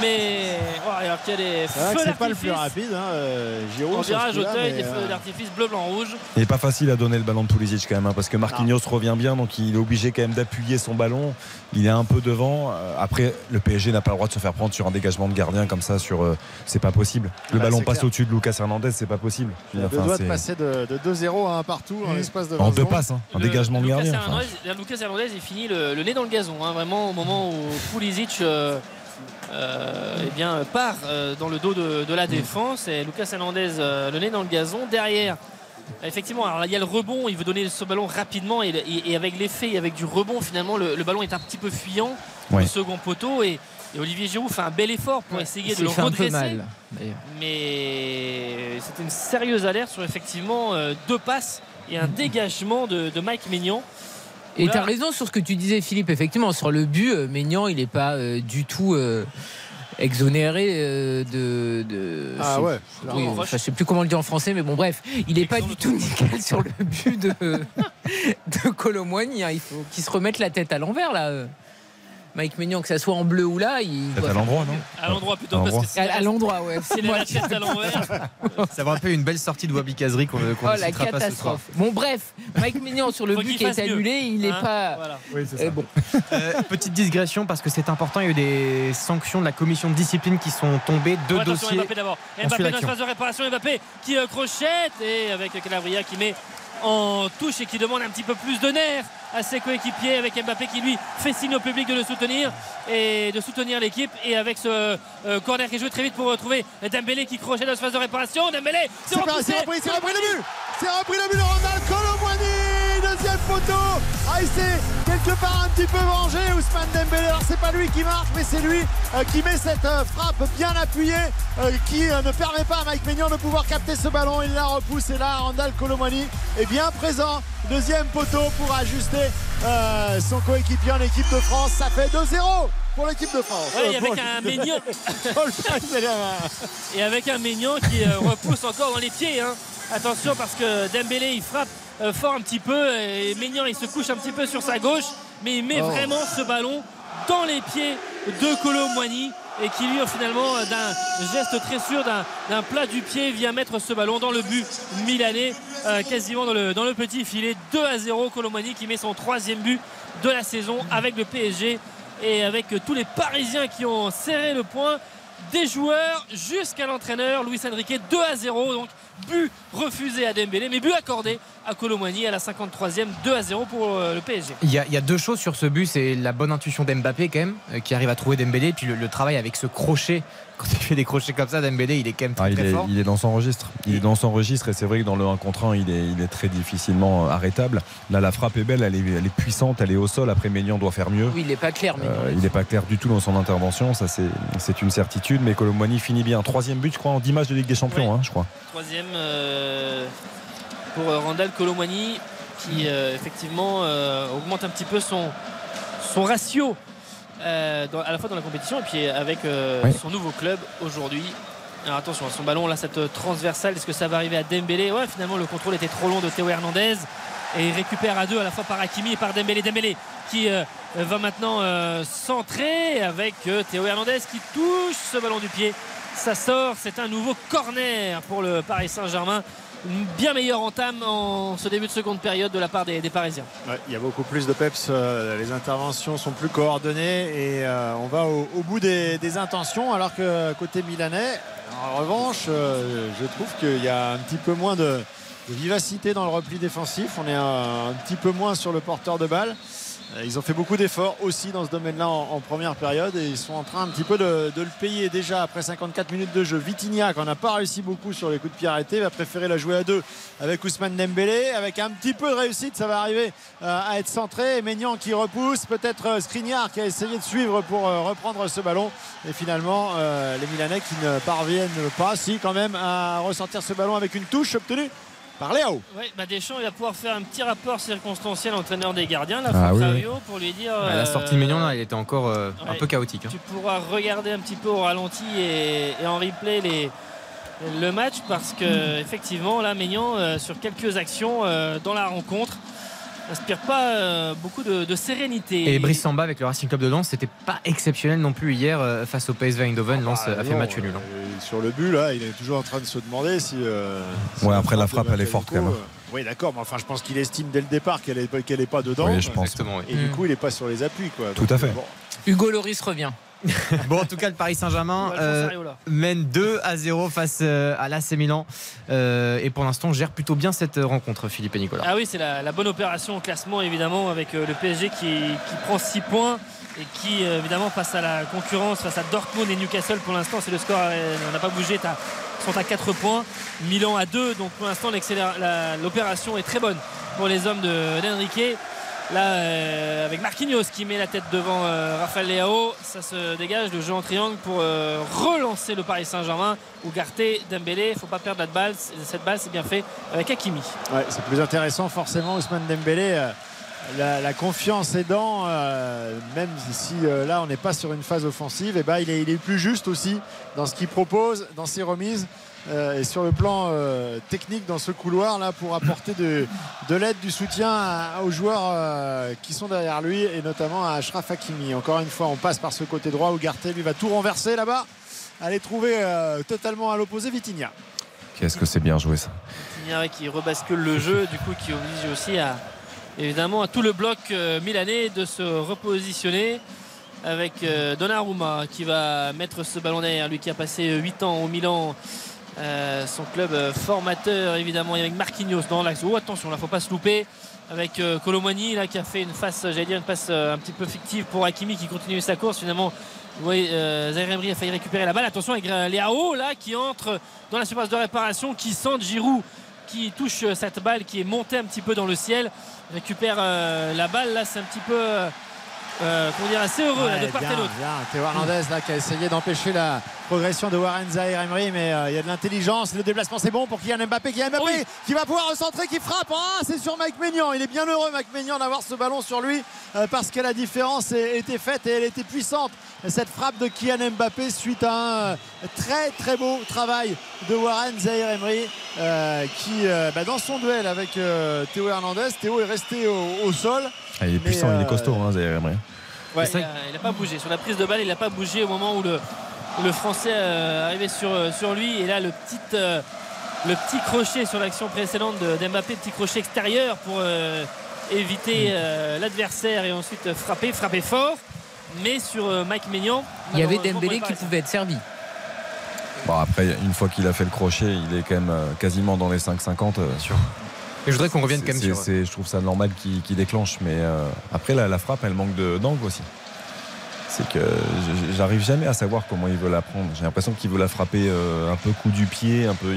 Mais oh, alors qu'il y a des feux c'est pas le plus rapide, hein, euh, Giroud. en virage au teuil, des feux euh, d'artifice bleu, blanc, rouge. Il n'est pas facile à donner le ballon de Pulisic quand même, hein, parce que Marquinhos revient bien, donc il est obligé quand même d'appuyer son ballon. Il est un peu devant. Euh, Après, le PSG n'a pas le droit de se faire prendre sur un dégagement de gardien comme ça. Sur, euh, c'est pas possible. Le Bah, ballon passe au-dessus de Lucas Hernandez, c'est pas possible. Il enfin, c'est- passer de, de 2-0 à un partout en Mm. l'espace de en 20 deux passes, hein, un Le- dégagement de Lucas gardien. enfin. Lucas Hernandez, il finit le, le nez dans le gazon. hein, vraiment au moment où Pulisic euh, euh, eh bien, part euh, dans le dos de, de la défense. Et Lucas Hernandez, euh, le nez dans le gazon. Derrière, effectivement, alors il y a le rebond. Il veut donner ce ballon rapidement. Et, et- et avec l'effet et avec du rebond, finalement, le, le ballon est un petit peu fuyant Ouais. au second poteau. Et, et Olivier Giroud fait un bel effort pour essayer de le redresser. mal. mais c'était une sérieuse alerte sur effectivement euh, deux passes et un dégagement de, de Mike Maignan. Et tu as raison sur ce que tu disais, Philippe. Effectivement, sur le but, euh, Maignan, il n'est pas euh, du tout euh, exonéré euh, de, de- Ah ouais. Oui, enfin, je sais plus comment le dire en français, mais bon, bref, il n'est pas du tout nickel sur le but de, *laughs* de Colomboigny. hein. Il faut qu'il se remette la tête à l'envers, là. Euh. Mike Maignan, que ça soit en bleu ou là, il Peut-être doit à l'endroit, non À l'endroit plutôt, À parce que À, l'endroit, ouais. C'est à l'envers. *laughs* Ça va un peu une belle sortie de Wabi Kazri qu'on Oh ne la catastrophe. Bon bref, Mike Maignan sur le Faut but qui est mieux. annulé, il n'est Hein, pas. voilà. Eh bon, Euh, petite digression parce que c'est important, il y a eu des sanctions de la commission de discipline qui sont tombées, deux dossiers. Mbappé d'abord. Mbappé dans phase de réparation. Mbappé qui euh, crochette et avec Calabria qui met en touche et qui demande un petit peu plus de nerfs à ses coéquipiers avec Mbappé qui lui fait signe au public de le soutenir et de soutenir l'équipe. Et avec ce euh, corner qui joué très vite pour retrouver Dembélé qui crochette dans cette phase de réparation. Dembélé c'est repris, c'est repris le but. C'est repris le but de Ronald Colomboigny. Deuxième poteau Ah il s'est quelque part un petit peu vengé Ousmane Dembélé. Alors c'est pas lui qui marque mais c'est lui euh, qui met cette euh, frappe bien appuyée qui ne permet pas à Mike Maignan de pouvoir capter ce ballon. Il la repousse et là Randall Colomboigny est bien présent. Deuxième poteau pour ajuster euh, son coéquipier en équipe de France Ça fait 2-0 pour l'équipe de France Ouais, Euh, *laughs* et avec un Paul là. et avec un qui euh, repousse encore dans les pieds. hein. Attention parce que Dembélé il frappe fort un petit peu et Maignan il se couche un petit peu sur sa gauche, mais il met Oh. vraiment ce ballon dans les pieds de Colomboigny et qui lui finalement euh, d'un geste très sûr d'un plat du pied vient mettre ce ballon dans le but milanais euh, quasiment dans le, petit filet. 2 à 0 Colomboigny qui met son troisième but de la saison avec le PSG et avec euh, tous les Parisiens qui ont serré le point. Des joueurs jusqu'à l'entraîneur Luis Enrique 2 à 0 donc but refusé à Dembélé mais but accordé à Colomboigny à la 53e 2 à 0 pour euh, le PSG Il y, a, il y a deux choses sur ce but, c'est la bonne intuition d'Mbappé quand même, euh, qui arrive à trouver Dembélé, puis le, le travail avec ce crochet. *laughs* Quand il fait des crochets comme ça, Dembélé, il est quand même très, Ah, il, très est, fort. il est dans son registre. Il est dans son registre et c'est vrai que dans le 1 contre 1, il est, il est très difficilement euh, arrêtable. Là, la frappe est belle, elle est, elle est puissante, elle est au sol. Après, Ménian doit faire mieux. oui, il n'est pas clair. Euh, il n'est pas clair du tout dans son intervention, ça c'est c'est une certitude. Mais Colomboigny finit bien. Troisième but, je crois, en 10 matchs de Ligue des Champions, Oui. hein, je crois. Troisième euh, pour Randall Colomwani qui effectivement augmente un petit peu son, son ratio à la fois dans la compétition et puis avec son nouveau club aujourd'hui. Alors attention, son ballon là, cette transversale, est-ce que ça va arriver à Dembélé? Ouais, finalement le contrôle était trop long de Théo Hernandez et il récupère à deux à la fois par Hakimi et par Dembélé. Dembélé qui euh, va maintenant euh, centrer avec euh, Théo Hernandez qui touche ce ballon du pied. Ça sort, c'est un nouveau corner pour le Paris Saint-Germain. Bien meilleure entame en ce début de seconde période de la part des, Parisiens. il y a beaucoup plus de peps, les interventions sont plus coordonnées et on va au, bout des, intentions alors que côté milanais, en revanche, je trouve qu'il y a un petit peu moins de, de vivacité dans le repli défensif. On est un, petit peu moins sur le porteur de balle. Euh, ils ont fait beaucoup d'efforts aussi dans ce domaine-là en, première période et ils sont en train un petit peu de, le payer déjà après 54 minutes de jeu. Vitignac, qui n'a pas réussi beaucoup sur les coups de pied arrêtés, va préférer la jouer à deux avec Ousmane Dembélé. Avec un petit peu de réussite, ça va arriver euh, à être centré. Maignan qui repousse, peut-être euh, Skriniar qui a essayé de suivre pour reprendre ce ballon. Et finalement, les Milanais qui ne parviennent pas, si quand même, à ressortir ce ballon avec une touche obtenue par Léo. Oui, bah Deschamps il va pouvoir faire un petit rapport circonstanciel entraîneur des gardiens là, ah pour lui dire. la sortie de Mignon là, il était encore euh, un peu chaotique. Hein. Tu pourras regarder un petit peu au ralenti et, en replay les, le match parce que effectivement là Mignon euh, sur quelques actions euh, dans la rencontre n'inspire pas euh, beaucoup de, sérénité. Et Brice Samba avec le Racing Club de Lens, c'était pas exceptionnel non plus hier euh, face au PSV Eindhoven. Lens ah bah a fait match nul. Hein. Euh, sur le but, là, il est toujours en train de se demander si. ouais, après la frappe, elle est forte quand même. Oui, d'accord, mais enfin, je pense qu'il estime dès le départ qu'elle n'est pas dedans. Oui, je pense. Et du coup, il n'est pas sur les appuis. Quoi. Tout à fait. Hugo Loris revient. *laughs* bon, en tout cas, le Paris Saint-Germain euh, mène 2 à 0 face euh, à l'AC Milan. Euh, et pour l'instant, gère plutôt bien cette rencontre, Philippe et Nicolas. Ah oui, c'est la, bonne opération au classement, évidemment, avec le PSG qui, prend 6 points et qui, évidemment, face à la concurrence, face à Dortmund et Newcastle, pour l'instant, c'est le score, on n'a pas bougé, sont à 4 points. Milan à 2, donc pour l'instant, l'opération est très bonne pour les hommes d'Enrique. Là, euh, avec Marquinhos qui met la tête devant euh, Rafael Leao, ça se dégage le jeu en triangle pour euh, relancer le Paris Saint-Germain. Ugarte, Dembélé, faut pas perdre la balle. Cette balle, c'est bien fait avec Hakimi. c'est plus intéressant forcément, Ousmane Dembélé. La, confiance aidant, même si là on n'est pas sur une phase offensive, et eh ben, il, il est plus juste aussi dans ce qu'il propose, dans ses remises. Euh, et sur le plan euh, technique dans ce couloir là pour apporter de, l'aide, du soutien aux joueurs euh, qui sont derrière lui et notamment à Ashraf Hakimi. Encore une fois, on passe par ce côté droit où Garté lui va tout renverser là-bas. Aller trouver totalement à l'opposé Vitinha. Qu'est-ce que c'est bien joué ça Vitinha qui rebascule le jeu, du coup qui oblige aussi à évidemment à tout le bloc milanais de se repositionner avec Donnarumma qui va mettre ce ballon derrière lui qui a passé 8 ans au Milan euh, son club euh, formateur évidemment avec Marquinhos dans l'axe. Oh attention, là faut pas se louper avec euh, Colomani là qui a fait une face, j'allais dire une passe un petit peu fictive pour Hakimi qui continue sa course finalement. Oui, a failli récupérer la balle. Attention avec Léao là qui entre dans la surface de réparation, qui sent Giroud qui touche cette balle qui est montée un petit peu dans le ciel, récupère la balle là, c'est un petit peu euh, comment dire, assez heureux de part et d'autre. Théo Hernandez là, qui a essayé d'empêcher la progression de Warren Zahir Emery, mais euh, il y a de l'intelligence. Le déplacement, c'est bon pour Kylian Mbappé. Kylian Mbappé qui va pouvoir recentrer, qui frappe. Ah, c'est sur Mike Maignan. Il est bien heureux, Mike Maignan, d'avoir ce ballon sur lui euh, parce que la différence était faite et elle était puissante. Cette frappe de Kylian Mbappé suite à un très très beau travail de Warren Zahir Emery qui, bah, dans son duel avec Théo Hernandez, Théo est resté au sol. Ah, il est puissant, il est costaud, hein, Zaire Emery. il n'a pas bougé. Sur la prise de balle, il n'a pas bougé au moment où le, le Français euh, arrivait sur, euh, sur lui. Et là, le petit, euh, le petit crochet sur l'action précédente d'Mbappé, petit crochet extérieur pour éviter mm. l'adversaire et ensuite frapper, frapper fort. Mais sur Mike Maignan, il y avait Dembélé qui pouvait être servi. Bon, après, une fois qu'il a fait le crochet, il est quand même quasiment dans les 5,50. sûr. Et je voudrais qu'on revienne quand même sur. Je trouve ça normal qu'il déclenche, mais euh, après la, frappe, elle manque d'angle aussi. C'est que j'arrive jamais à savoir comment il veut la prendre. J'ai l'impression qu'il veut la frapper euh, un peu coup du pied, un peu.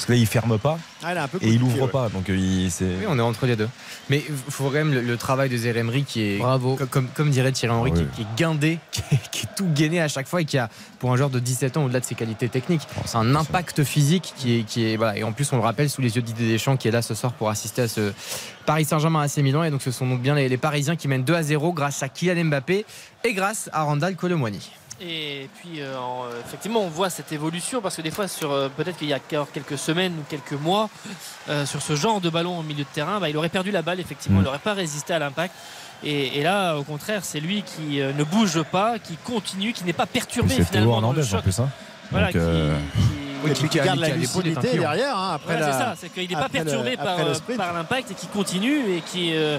Parce que là, il ferme pas Ah, il a un peu et il ouvre ouais. pas. Donc, il, c'est. Oui, on est entre les deux. Mais il faut quand même le, le travail de Zeremri qui est, Bravo. co- comme, comme dirait Thierry Henry, Ah qui, est guindé, *laughs* qui est, qui est tout gainé à chaque fois et qui a, pour un joueur de 17 ans, au-delà de ses qualités techniques, c'est un impact physique qui est, qui est voilà. Et en plus, on le rappelle sous les yeux d'Idée Deschamps qui est là ce soir pour assister à ce Paris Saint-Germain AC Milan. Et donc, ce sont donc bien les, les Parisiens qui mènent 2 à 0 grâce à Kylian Mbappé et grâce à Randall Colomwani. Et puis, euh, en- euh, effectivement, on voit cette évolution parce que des fois, sur euh, peut-être qu'il y a encore quelques semaines ou quelques mois, euh, sur ce genre de ballon au milieu de terrain, bah, il aurait perdu la balle. Effectivement, Mm. il n'aurait pas résisté à l'impact. Et, et là, au contraire, c'est lui qui euh, ne bouge pas, qui continue, qui n'est pas perturbé C'est Théo finalement dans le Hernandez en choc. plus. Hein. Voilà, Donc, qui- euh, qui- Oui, Et puis qui a- garde la lucidité derrière hein, après Voilà, la. c'est ça, c'est qu'il n'est pas le- perturbé par, l'impact et qui continue et qui euh,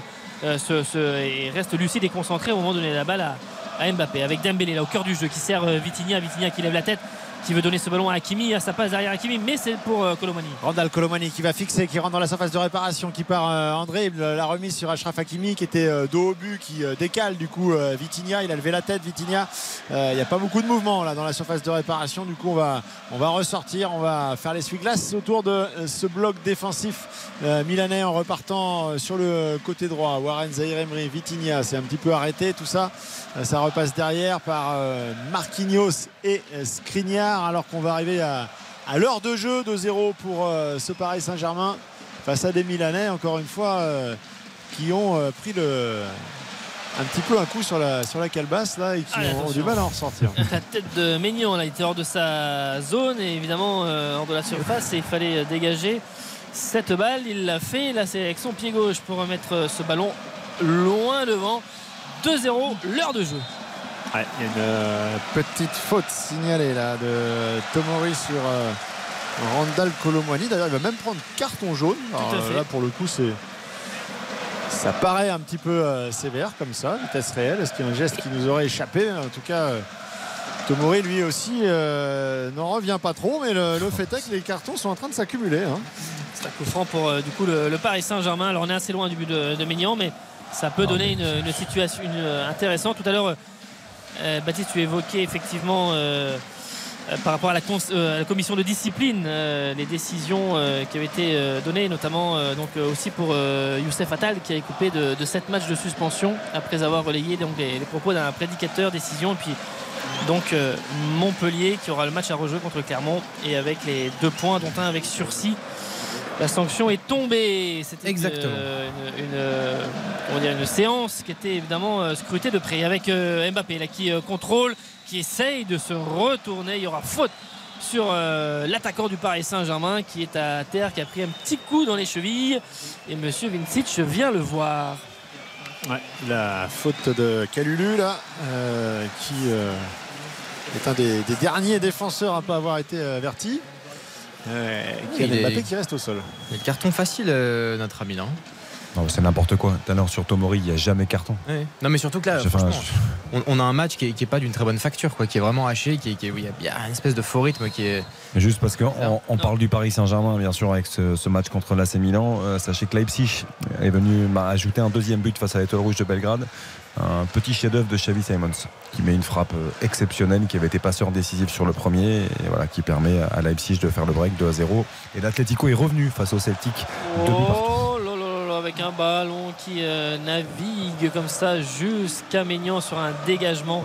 se, se- et reste lucide et concentré au moment de donner la balle à, à Mbappé. Avec Dembélé là au cœur du jeu qui sert euh, Vitinha, Vitinha qui lève la tête qui veut donner ce ballon à Hakimi, ça passe derrière Hakimi mais c'est pour euh, Colomani. Randall Colomani qui va fixer, qui rentre dans la surface de réparation, qui part euh, en dribble. La remise sur Achraf Hakimi qui était euh, dos au but, qui euh, décale du coup euh, Vitinha. Il a levé la tête, Vitinha. Euh, Il n'y a pas beaucoup de mouvement là dans la surface de réparation. Du coup, on va, on va ressortir, on va faire l'essuie-glace autour de euh, ce bloc défensif euh, milanais en repartant euh, sur le côté droit. Warren Zahir Emery, Vitinha, c'est un petit peu arrêté tout ça. Euh, Ça repasse derrière par euh, Marquinhos et euh, Alors qu'on va arriver à, à l'heure de jeu de 0 pour euh, ce Paris Saint-Germain face à des Milanais encore une fois euh, qui ont euh, pris le un petit peu un coup sur la, sur la calebasse là et qui Allez, ont, du mal à en ressortir. *laughs* La tête de Maignan là, il était hors de sa zone et évidemment hors de la surface et il fallait dégager cette balle. Il l'a fait. Là, c'est avec son pied gauche pour remettre ce ballon loin devant. 2-0, l'heure de jeu. Ouais, il y a une euh, petite faute signalée là de Tomori sur euh, Randall Colomwani. D'ailleurs, il va même prendre carton jaune. Alors, là, pour le coup, c'est ça paraît un petit peu euh, sévère comme ça, vitesse réelle. Est-ce qu'il y a un geste qui nous aurait échappé? En tout cas, euh, Tomori lui aussi euh, n'en revient pas trop, mais le, le fait est que les cartons sont en train de s'accumuler. hein. C'est un coup franc pour du coup le, le Paris Saint-Germain. Alors on est assez loin du but de, de Maignan, mais ça peut donner une, une situation une, intéressante. Tout à l'heure, Baptiste, tu évoquais effectivement euh, euh, par rapport à la, euh, commission de discipline euh, les décisions euh, qui avaient été euh, données, notamment euh, donc euh, aussi pour euh, Youssef Attal qui a été coupé de, de 7 matchs de suspension après avoir relayé donc, les, les propos d'un prédicateur décision. Et puis donc euh, Montpellier qui aura le match à rejouer contre Clermont et avec les deux points dont un avec sursis. La sanction est tombée. C'était une- Exactement. Une, une, euh, une séance qui était évidemment euh, scrutée de près avec euh, Mbappé là, qui contrôle, qui essaye de se retourner. Il y aura faute sur euh, l'attaquant du Paris Saint-Germain qui est à terre, qui a pris un petit coup dans les chevilles. Et Monsieur Vincic vient le voir. Ouais, la faute de Calulu là, euh, qui euh, est un des, des derniers défenseurs à ne pas avoir été euh, averti. Euh, qui a il est- Mbappé qui reste au sol. Il y a le carton facile, euh, notre ami là. Non, c'est n'importe quoi. Tout à l'heure sur Tomori, il n'y a jamais carton. Ouais. Non mais surtout que là, franchement, on, on a un match qui est, qui est pas d'une très bonne facture, quoi, qui est vraiment haché, qui il y a bien une espèce de faux rythme qui est. Juste parce qu'on on parle du Paris Saint-Germain, bien sûr, avec ce, ce match contre l'AC Milan. Euh, sachez que Leipzig est venu ajouter un deuxième but face à l'Étoile Rouge de Belgrade. Un petit chef-d'œuvre de Xavi Simons qui met une frappe euh, exceptionnelle, qui avait été passeur décisif sur le premier et voilà, qui permet à Leipzig de faire le break 2 à 0. Et l'Atlético est revenu face au Celtic. Partout. Oh là là là là, avec un ballon qui euh, navigue comme ça jusqu'à Maignan sur un dégagement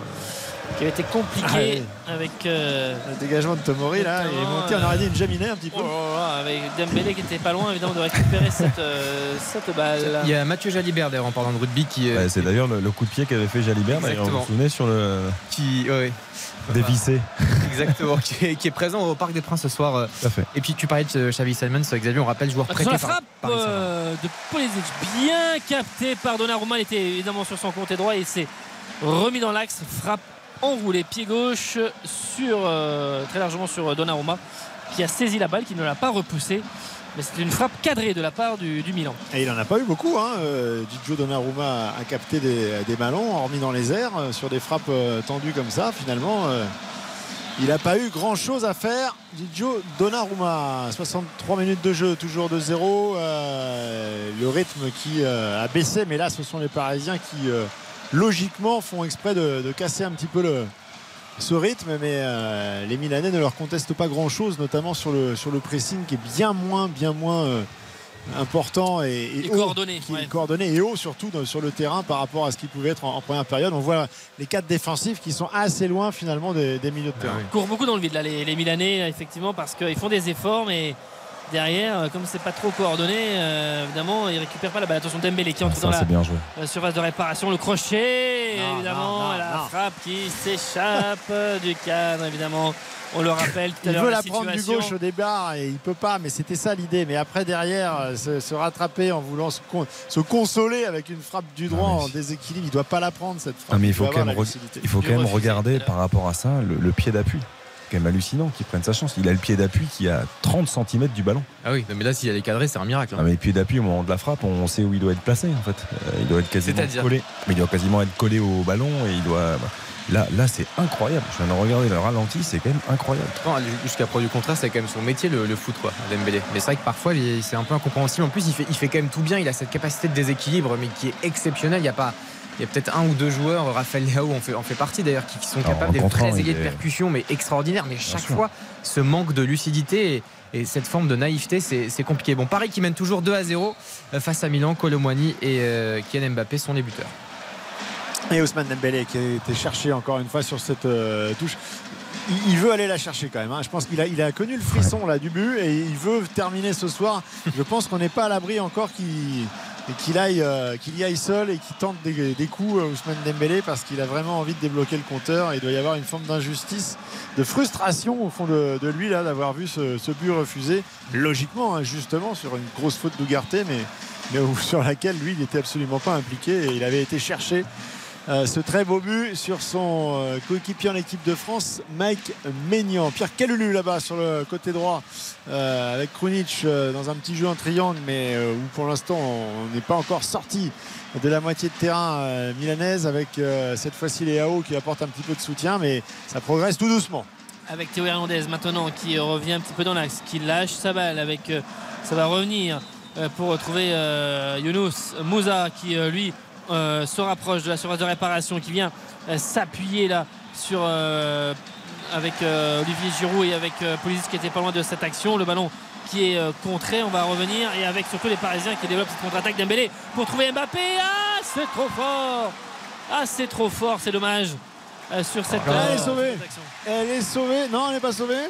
qui avait été compliqué Ah oui. avec, euh, Le dégagement de Tomori là, il est monté, on aurait dit une jaminée un petit peu. oh là là, avec Dembélé qui était pas loin évidemment de récupérer cette, euh, *laughs* cette balle. Il y a Mathieu Jalibert d'ailleurs en parlant de rugby qui, euh, Bah, c'est d'ailleurs le, le coup de pied qu'avait fait Jalibert. d'ailleurs, Vous vous souvenez sur le qui, ouais, *laughs* dévissé *laughs* exactement, qui est, qui est présent au Parc des Princes ce soir. euh. Tout à fait. Et puis tu parlais de euh, Xavi Simons, Xavier, on rappelle joueur prêté la par frappe euh, de Pulisic, bien capté par Donnarumma, il était évidemment sur son côté droit et il s'est remis dans l'axe, frappe enroulée, pied gauche sur euh, très largement sur Donnarumma qui a saisi la balle, qui ne l'a pas repoussée. Mais c'était une frappe cadrée de la part du, Milan. Et il n'en a pas eu beaucoup. Hein. Euh, Gigio Donnarumma a capté des, ballons, hormis dans les airs, euh, sur des frappes euh, tendues comme ça. Finalement, euh, il n'a pas eu grand-chose à faire. Gigio Donnarumma, 63 minutes de jeu, toujours de zéro. Euh, le rythme qui euh, a baissé, mais là, ce sont les Parisiens qui, euh, logiquement, font exprès de, de casser un petit peu le, ce rythme, mais les Milanais ne leur contestent pas grand-chose, notamment sur le, sur le pressing qui est bien moins, bien moins important et, coordonné, qui est coordonné et haut surtout sur le terrain par rapport à ce qu'il pouvait être en, première période. On voit les quatre défensifs qui sont assez loin finalement des, milieux de terrain. Ils courent beaucoup dans le vide là, les, Milanais effectivement parce qu'ils font des efforts mais derrière, euh, comme c'est pas trop coordonné, euh, évidemment, ils récupèrent pas la balle. Attention Dembélé qui entre dans la, surface de réparation, le crochet, évidemment, la frappe qui s'échappe du cadre, évidemment. On le rappelle tout à l'heure. Il veut la, prendre du gauche au départ et il peut pas, mais c'était ça l'idée. Mais après, derrière, euh, se, rattraper en voulant se, consoler avec une frappe du droit en déséquilibre, il doit pas la prendre cette frappe. mais il faut, quand même, il faut quand même regarder par rapport à ça le, pied d'appui quand même hallucinant qu'il prenne sa chance. Il a le pied d'appui qui est à 30 cm du ballon. Ah oui, mais là, s'il est cadré, c'est un miracle. Hein. Ah, mais le pied d'appui, au moment de la frappe, on sait où il doit être placé en fait. Euh, il doit être quasiment collé. Mais il doit quasiment être collé au ballon et il doit. Bah, Là, là c'est incroyable. Je viens de regarder le ralenti, c'est quand même incroyable. Jusqu'à preuve du contraire, c'est quand même son métier, le, foot, quoi, Dembélé. Mais c'est vrai que parfois, c'est un peu incompréhensible. En plus, il fait, il fait quand même tout bien. Il a cette capacité de déséquilibre, mais qui est exceptionnelle. Il y a pas. Il y a peut-être un ou deux joueurs, Raphaël Leao en fait, en fait partie d'ailleurs, qui, sont capables d'être très aigués de percussion, mais extraordinaires. Mais chaque fois, ce manque de lucidité et, cette forme de naïveté, c'est compliqué. Bon, Paris qui mène toujours 2 à 0 euh, face à Milan, Colomwani et euh, Kylian Mbappé sont les buteurs. Et Ousmane Dembélé qui a été cherché encore une fois sur cette euh, touche. Il, veut aller la chercher quand même. Hein. Je pense qu'il a, il a connu le frisson là du but et il veut terminer ce soir. Je pense qu'on n'est pas à l'abri encore qu'il aille, euh, qu'il y aille seul et qu'il tente des, coups euh, Ousmane Dembélé parce qu'il a vraiment envie de débloquer le compteur. Il doit y avoir une forme d'injustice, de frustration au fond de, lui là d'avoir vu ce, but refusé. Logiquement, hein, justement, sur une grosse faute d'Ougarté, mais, mais *laughs* sur laquelle lui, il n'était absolument pas impliqué et il avait été cherché euh, ce très beau but sur son euh, coéquipier en équipe de France, Mike Maignan. Pierre Calulu là-bas sur le côté droit euh, avec Krunic dans un petit jeu en triangle, mais où pour l'instant on n'est pas encore sorti de la moitié de terrain milanaise avec cette fois-ci Léao qui apporte un petit peu de soutien, mais ça progresse tout doucement. Avec Théo Hernandez maintenant qui revient un petit peu dans l'axe, qui lâche sa balle avec ça va revenir pour retrouver Younous Moussa qui lui euh, se rapproche de la surface de réparation qui vient euh, s'appuyer là sur euh, avec Olivier Giroud et avec Police qui était pas loin de cette action. Le ballon qui est contré, on va revenir et avec surtout les Parisiens qui développent cette contre-attaque d'Embélé pour trouver Mbappé. Ah, c'est trop fort. Ah, c'est trop fort, c'est dommage. sur cette Elle est sauvée. Elle est sauvée. Non, elle n'est pas sauvée.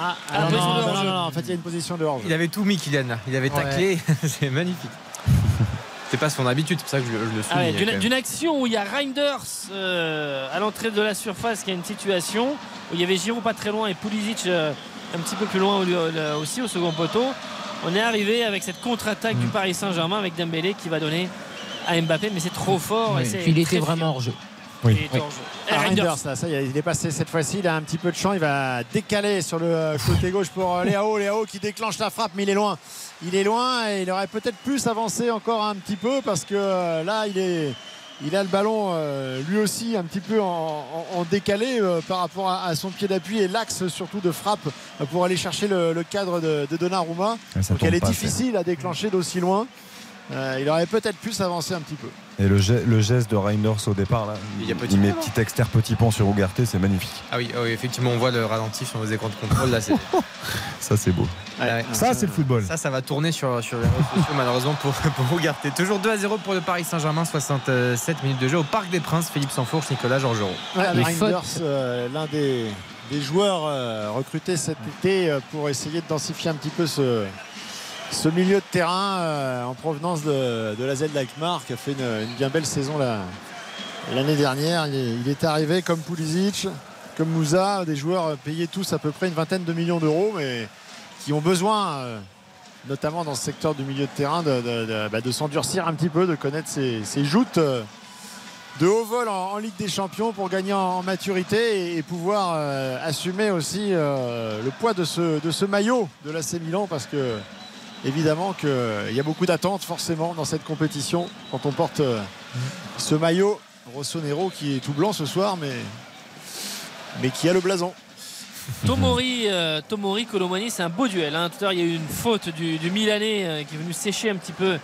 Ah, non, non, non, en fait, il y a une position de hors Il avait tout mis, Kylian. Il avait taclé. *laughs* c'est magnifique. C'est pas son habitude, c'est pour ça que je, le souligne. Ah d'une action où il y a Reinders euh, à l'entrée de la surface qui a une situation où il y avait Giroud pas très loin et Pulisic euh, un petit peu plus loin aussi au second poteau. On est arrivé avec cette contre-attaque du mm. Paris Saint-Germain avec Dembélé qui va donner à Mbappé, mais c'est trop fort. il était vraiment hors jeu. Oui. Reinders, ça, il est passé cette fois-ci. Il a un petit peu de champ. Il va décaler sur le côté gauche pour Léao. Léao qui déclenche la frappe, mais il est loin il est loin et il aurait peut-être plus avancé encore un petit peu parce que euh, là il est il a le ballon euh, lui aussi un petit peu en, décalé euh, par rapport à, son pied d'appui et l'axe surtout de frappe pour aller chercher le, cadre de, de Donnarumma. Donc elle est difficile à déclencher d'aussi loin. Euh, il aurait peut-être pu s'avancer un petit peu. Et le, geste de Reinders au départ, là, il, petit met petit exter petit pont sur Ougarté, c'est magnifique. Ah oui, effectivement, on voit le ralenti sur nos écrans de contrôle. Là, *laughs* ça, c'est beau. ça, c'est le football. Ça, ça va tourner sur, sur les réseaux sociaux, malheureusement, pour, *laughs* pour Ougarté. Toujours 2 à 0 pour le Paris Saint-Germain, 67 minutes de jeu au Parc des Princes. Philippe Sanfourche, Nicolas Georgerot. Reinders, euh, l'un des, des, joueurs euh, recrutés cet été pour essayer de densifier un petit peu ce ce milieu de terrain euh, en provenance de, la Z qui a fait une, bien belle saison l'année dernière. Il est, arrivé comme Pulisic, comme Moussa, des joueurs payés tous à peu près une vingtaine de millions d'euros, mais qui ont besoin, euh, notamment dans ce secteur du milieu de terrain, de, bah, s'endurcir un petit peu, de connaître ces, joutes euh, de haut vol en, Ligue des Champions pour gagner en, maturité et, pouvoir assumer aussi le poids de ce, de ce maillot de l'AC Milan parce que évidemment qu'il y a beaucoup d'attentes forcément dans cette compétition quand on porte euh, ce maillot Rossonero qui est tout blanc ce soir mais, qui a le blason. Tomori, euh, Tomori Colomani, c'est un beau duel. Hein. Tout à l'heure, il y a eu une faute du, Milanais euh, qui est venu sécher un petit peu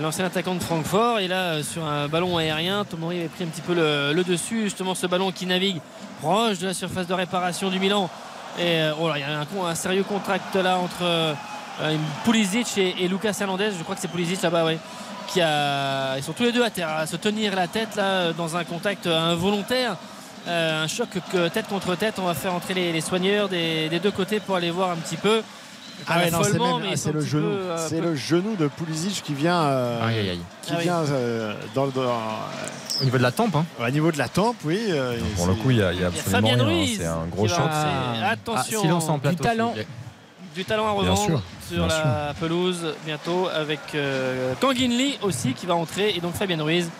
l'ancien attaquant de Francfort. Et là, sur un ballon aérien, Tomori avait pris un petit peu le, dessus. Justement, ce ballon qui navigue proche de la surface de réparation du Milan. Et oh il y a un, sérieux contract là entre Pulisic et, Lucas Hernandez. Je crois que c'est Pulisic là-bas, oui. Qui a, ils sont tous les deux à terre, à se tenir la tête là, dans un contact involontaire. un choc que tête contre tête, on va faire entrer les, soigneurs des, des, deux côtés pour aller voir un petit peu. Ah c'est le genou. Euh, c'est le genou de Pulisic qui vient, euh, qui ah vient euh, dans, au niveau de la tempe. Hein. Au niveau de la tempe, oui. Pour le coup, il y a, il y a absolument rien. C'est un gros choc. Attention, ah, silence en du talent. Du talent à revendre sur la pelouse bientôt avec Kangin Lee aussi qui va entrer et donc Fabien Ruiz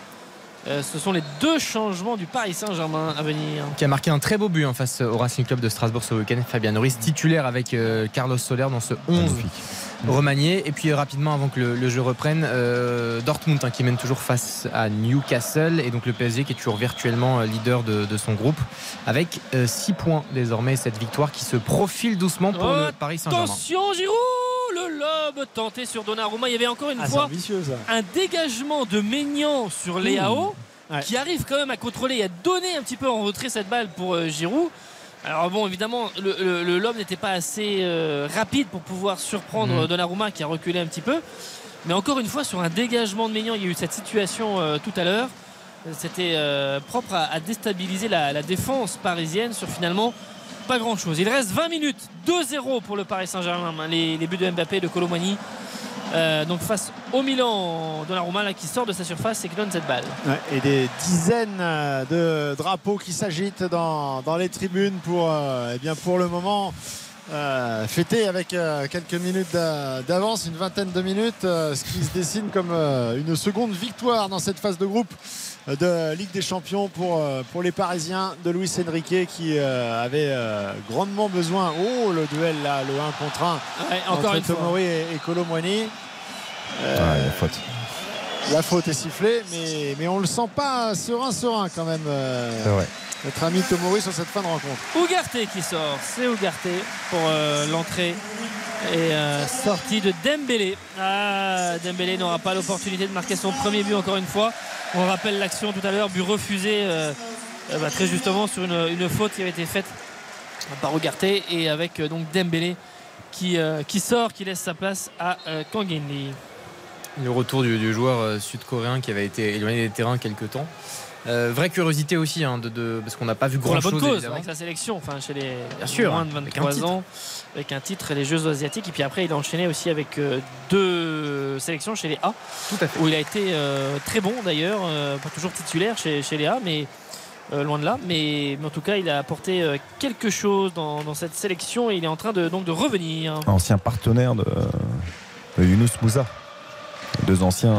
euh, ce sont les deux changements du Paris Saint-Germain à venir. Qui a marqué un très beau but en hein, face au Racing Club de Strasbourg ce week-end. Fabien Norris, titulaire avec euh, Carlos Soler dans ce 11 remanié. Et puis euh, rapidement, avant que le, jeu reprenne, Dortmund hein, qui mène toujours face à Newcastle. Et donc le PSG qui est toujours virtuellement leader de, son groupe avec 6 points désormais. Cette victoire qui se profile doucement pour le Paris Saint-Germain. Attention Giroud le lobe tenté sur Donnarumma. Il y avait encore une ah, fois un dégagement de Maignan sur Léao qui arrive quand même à contrôler et à donner un petit peu en retrait cette balle pour euh, Giroud. Alors bon, évidemment, le, lobe n'était pas assez euh, rapide pour pouvoir surprendre mm. Donnarumma qui a reculé un petit peu. Mais encore une fois, sur un dégagement de Maignan, il y a eu cette situation euh, tout à l'heure. C'était propre à, déstabiliser la, défense parisienne sur finalement pas grand chose. Il reste 20 minutes, 2-0 pour le Paris Saint-Germain. Les, buts de Mbappé, de Colomani. Euh, donc face au Milan, Donnarumma là, qui sort de sa surface et qui cette balle. et des dizaines de drapeaux qui s'agitent dans, les tribunes pour, euh, eh bien pour le moment. Euh, fêter avec quelques minutes d'avance, une vingtaine de minutes, ce qui se dessine comme une seconde victoire dans cette phase de groupe de Ligue des Champions pour, euh, pour les Parisiens de Luis Enrique qui euh, avait euh, grandement besoin. Oh, le duel là, le 1 contre 1 encore entre Tomori et, et Colomwani. Ah, la faute. La faute est sifflée, mais, mais on le sent pas serein, serein quand même. Notre ami Tomori sur cette fin de rencontre. Ougarté qui sort, c'est Ougarté pour l'entrée et sortie de Dembélé. Ah, Dembélé n'aura pas l'opportunité de marquer son premier but encore une fois. On rappelle l'action tout à l'heure, but refusé euh, euh, bah, très justement sur une, faute qui avait été faite par Ogarté et avec euh, donc Dembélé qui, sort, qui laisse sa place à Kang Le retour du, joueur sud-coréen qui avait été éloigné des terrains quelques temps. Vraie curiosité aussi, hein, de, parce qu'on n'a pas vu grand chose. Pour la bonne cause, avec sa sélection, enfin chez les moins de 23 ans, avec un titre les Jeux asiatiques. Et puis après, il a enchaîné aussi avec deux sélections chez les A, Tout à fait. où il a été très bon d'ailleurs, pas toujours titulaire chez, chez les A, mais loin de là. Mais, en tout cas, il a apporté quelque chose dans, cette sélection et il est en train de, donc, de revenir. Ancien partenaire de, de Younous Moussa deux anciens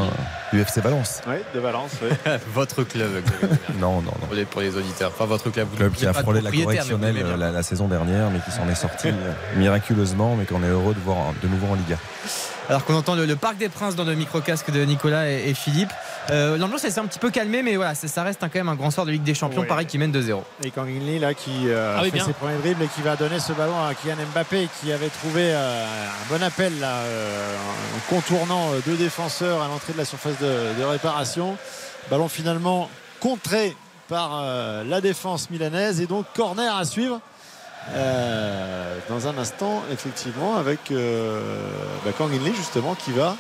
UFC Valence. Oui, de Valence, oui. *laughs* votre club. *laughs* non, non, non. Pour les, auditeurs. Enfin, votre club. club qui a frôlé la correctionnelle la, saison dernière, mais qui s'en est sorti *laughs* euh, miraculeusement, mais qu'on est heureux de voir de nouveau en Liga. Alors qu'on entend le, Parc des Princes dans le micro-casque de Nicolas et, Philippe. Euh, L'ambiance s'est un petit peu calmé, mais voilà, ça, reste quand même un grand soir de Ligue des Champions. Pareil qui mène 2-0. Et Kang Lee là qui euh, ah fait ses premiers dribbles et qui va donner ce ballon à Kylian Mbappé qui avait trouvé euh, un bon appel là, euh, en contournant deux défenseurs à l'entrée de la surface de, de réparation. Ballon finalement contré par la défense milanaise et donc corner à suivre. Euh, dans un instant, effectivement, avec euh, bah, Kang In Lee, justement, qui va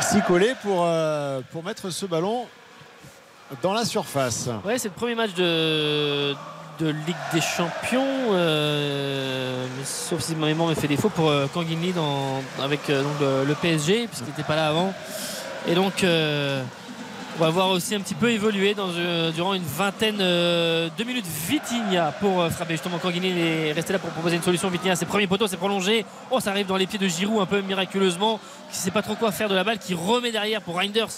s'y coller pour, euh, pour mettre ce ballon dans la surface. Ouais, c'est le premier match de, de Ligue des Champions, sauf si ma mémoire fait défaut pour Kang In Lee avec donc, le PSG, puisqu'il n'était pas là avant. Et donc. On va voir aussi un petit peu évoluer euh, durant une vingtaine euh, de minutes. Vitinha pour euh, frapper. Justement, Kanguini est resté là pour proposer une solution. Vitinha, ses premiers poteaux, c'est prolongé. Oh, ça arrive dans les pieds de Giroud un peu miraculeusement, qui ne sait pas trop quoi faire de la balle, qui remet derrière pour Reinders,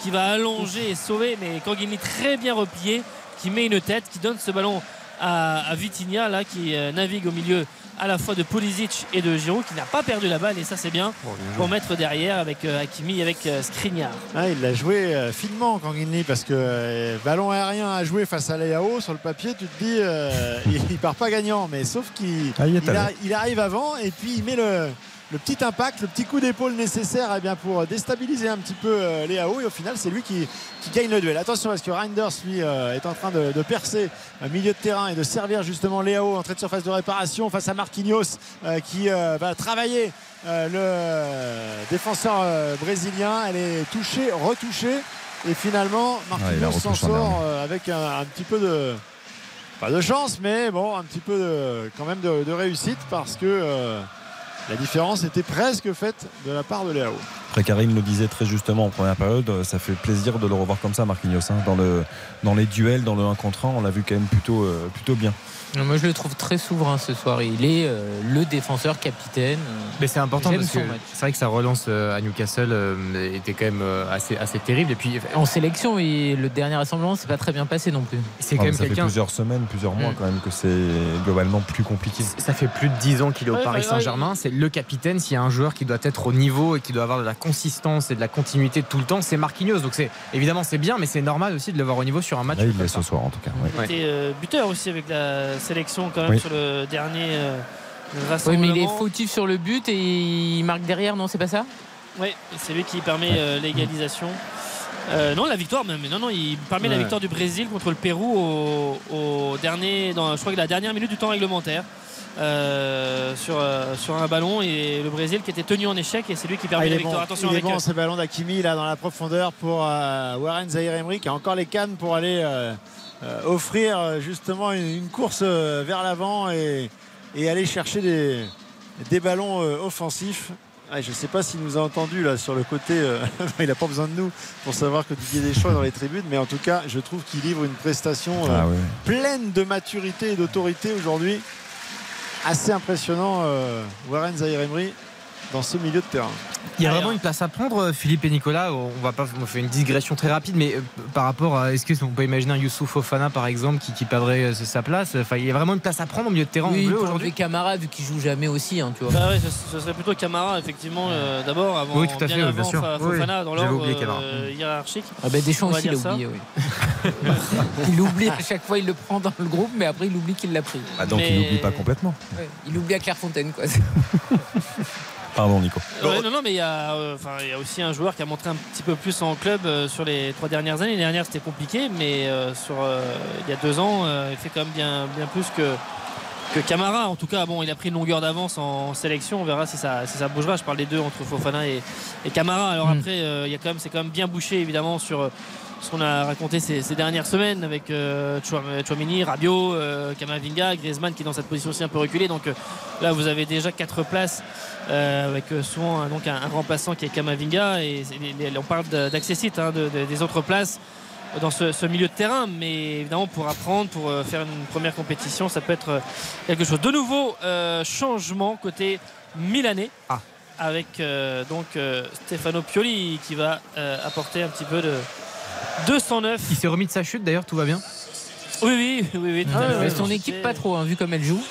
qui va allonger et sauver. Mais Kanguini très bien replié, qui met une tête, qui donne ce ballon à, à Vitinha, là, qui navigue au milieu à la fois de Pulisic et de Giroud qui n'a pas perdu la balle et ça c'est bien pour mettre derrière avec euh, Hakimi avec euh, Skriniar. Ah, il l'a joué euh, finement Kanginli parce que ballon aérien à jouer face à Léao sur le papier tu te dis *laughs* il, part pas gagnant mais sauf qu'il ah, il, arrive avant et puis il met le le petit impact, le petit coup d'épaule nécessaire eh bien, pour déstabiliser un petit peu euh, Léao. Et au final, c'est lui qui, gagne le duel. Attention, parce que Reinders, lui, euh, est en train de, percer un milieu de terrain et de servir justement Léao en train de surface de réparation face à Marquinhos euh, qui va travailler le défenseur brésilien. Elle est touchée, retouchée. Et finalement, Marquinhos s'en sort avec un, petit peu de. Pas de chance, mais bon, un petit peu de, quand même de, de réussite parce que la différence était presque faite de la part de Léao. Après, Karim le disait très justement en première période, ça fait plaisir de le revoir comme ça, Marquinhos. Hein. Dans, le, dans les duels, dans le 1 contre 1, on l'a vu quand même plutôt, euh, plutôt bien. Moi, je le trouve très souverain ce soir. Il est euh, le défenseur capitaine. Mais c'est important parce que c'est vrai que sa relance euh, à Newcastle euh, était quand même assez, assez terrible. Et puis en sélection, et le dernier rassemblement, c'est pas très bien passé non plus. C'est quand même ça fait plusieurs semaines, plusieurs mois mm. quand même que c'est globalement plus compliqué. Ça fait plus de 10 ans qu'il est au Paris Saint-Germain. C'est le capitaine. S'il y a un joueur qui doit être au niveau et qui doit avoir de la consistance et de la continuité tout le temps, c'est Marquinhos. Donc c'est évidemment c'est bien, mais c'est normal aussi de le voir au niveau sur un match. Là, il est ce soir en tout cas. Il était buteur aussi avec la sélection quand même sur le dernier euh, rassemblement. Oui, mais il est fautif sur le but et il marque derrière, non C'est pas ça? Oui, c'est lui qui permet euh, l'égalisation. Euh, non, la victoire même. Non, non, il permet la victoire du Brésil contre le Pérou au, dernier, dans, je crois que la dernière minute du temps réglementaire. sur, sur un ballon et le Brésil qui était tenu en échec et c'est lui qui permet ah, la victoire. Attention il est bon ce ballon d'Akimi là dans la profondeur pour Warren Zahir Emery qui a encore les cannes pour aller euh, offrir euh, justement une, course euh, vers l'avant et, aller chercher des, ballons offensifs. Ah, je ne sais pas s'il nous a entendu là sur le côté. *laughs* il n'a pas besoin de nous pour savoir que Didier Deschamps est dans les tribunes. Mais en tout cas, je trouve qu'il livre une prestation ah pleine de maturité et d'autorité aujourd'hui. Assez impressionnant, Warren Zahir Emery dans ce milieu de terrain. Il y a vraiment une place à prendre, euh, Philippe et Nicolas. On va pas on fait une digression très rapide, mais euh, par rapport à est-ce qu'on peut imaginer un Youssouf Ofana par exemple qui, qui perdrait euh, sa place? Enfin, il y a vraiment une place à prendre au milieu de terrain oui, aujourd'hui. Camara vu qu'il joue jamais aussi, hein, tu vois. Bah ce, serait plutôt Camara effectivement d'abord avant. Oui, tout à fait, bien sûr. Fofana dans l'ordre hiérarchique. Ah ben Deschamps aussi l'a oublié. Oui. *laughs* il l'oublie à chaque fois, il le prend dans le groupe, mais après il oublie qu'il l'a pris. Ah, donc il n'oublie pas complètement. il oublie à Clairefontaine quoi. *laughs* Pardon, Nico. non, non, mais il y, a, euh, il y, a aussi un joueur qui a montré un petit peu plus en club euh, sur les trois dernières années. Les dernières, c'était compliqué, mais euh, sur, il y a deux ans, il fait quand même bien, bien plus que, que Camara. En tout cas, bon, il a pris une longueur d'avance en sélection. On verra si ça, si ça bougera. Je parle des deux entre Fofana et, et Camara. Alors mm. après, il y a quand même, c'est quand même bien bouché évidemment sur ce qu'on a raconté ces, dernières semaines avec euh, Chouamini, Rabiot, euh, Kamavinga, Griezmann qui est dans cette position aussi un peu reculée. Donc euh, là, vous avez déjà quatre places avec souvent donc, un, remplaçant qui est Kamavinga. Et, on parle d'accessite hein, des autres places dans ce, milieu de terrain. Mais évidemment, pour apprendre, pour faire une première compétition, ça peut être quelque chose. De nouveau, changement côté milanais. Ah. Avec donc Stefano Pioli qui va apporter un petit peu de, 209. Il s'est remis de sa chute d'ailleurs, tout va bien Oui, oui, oui. oui ah, son équipe pas trop, hein, vu comme elle joue.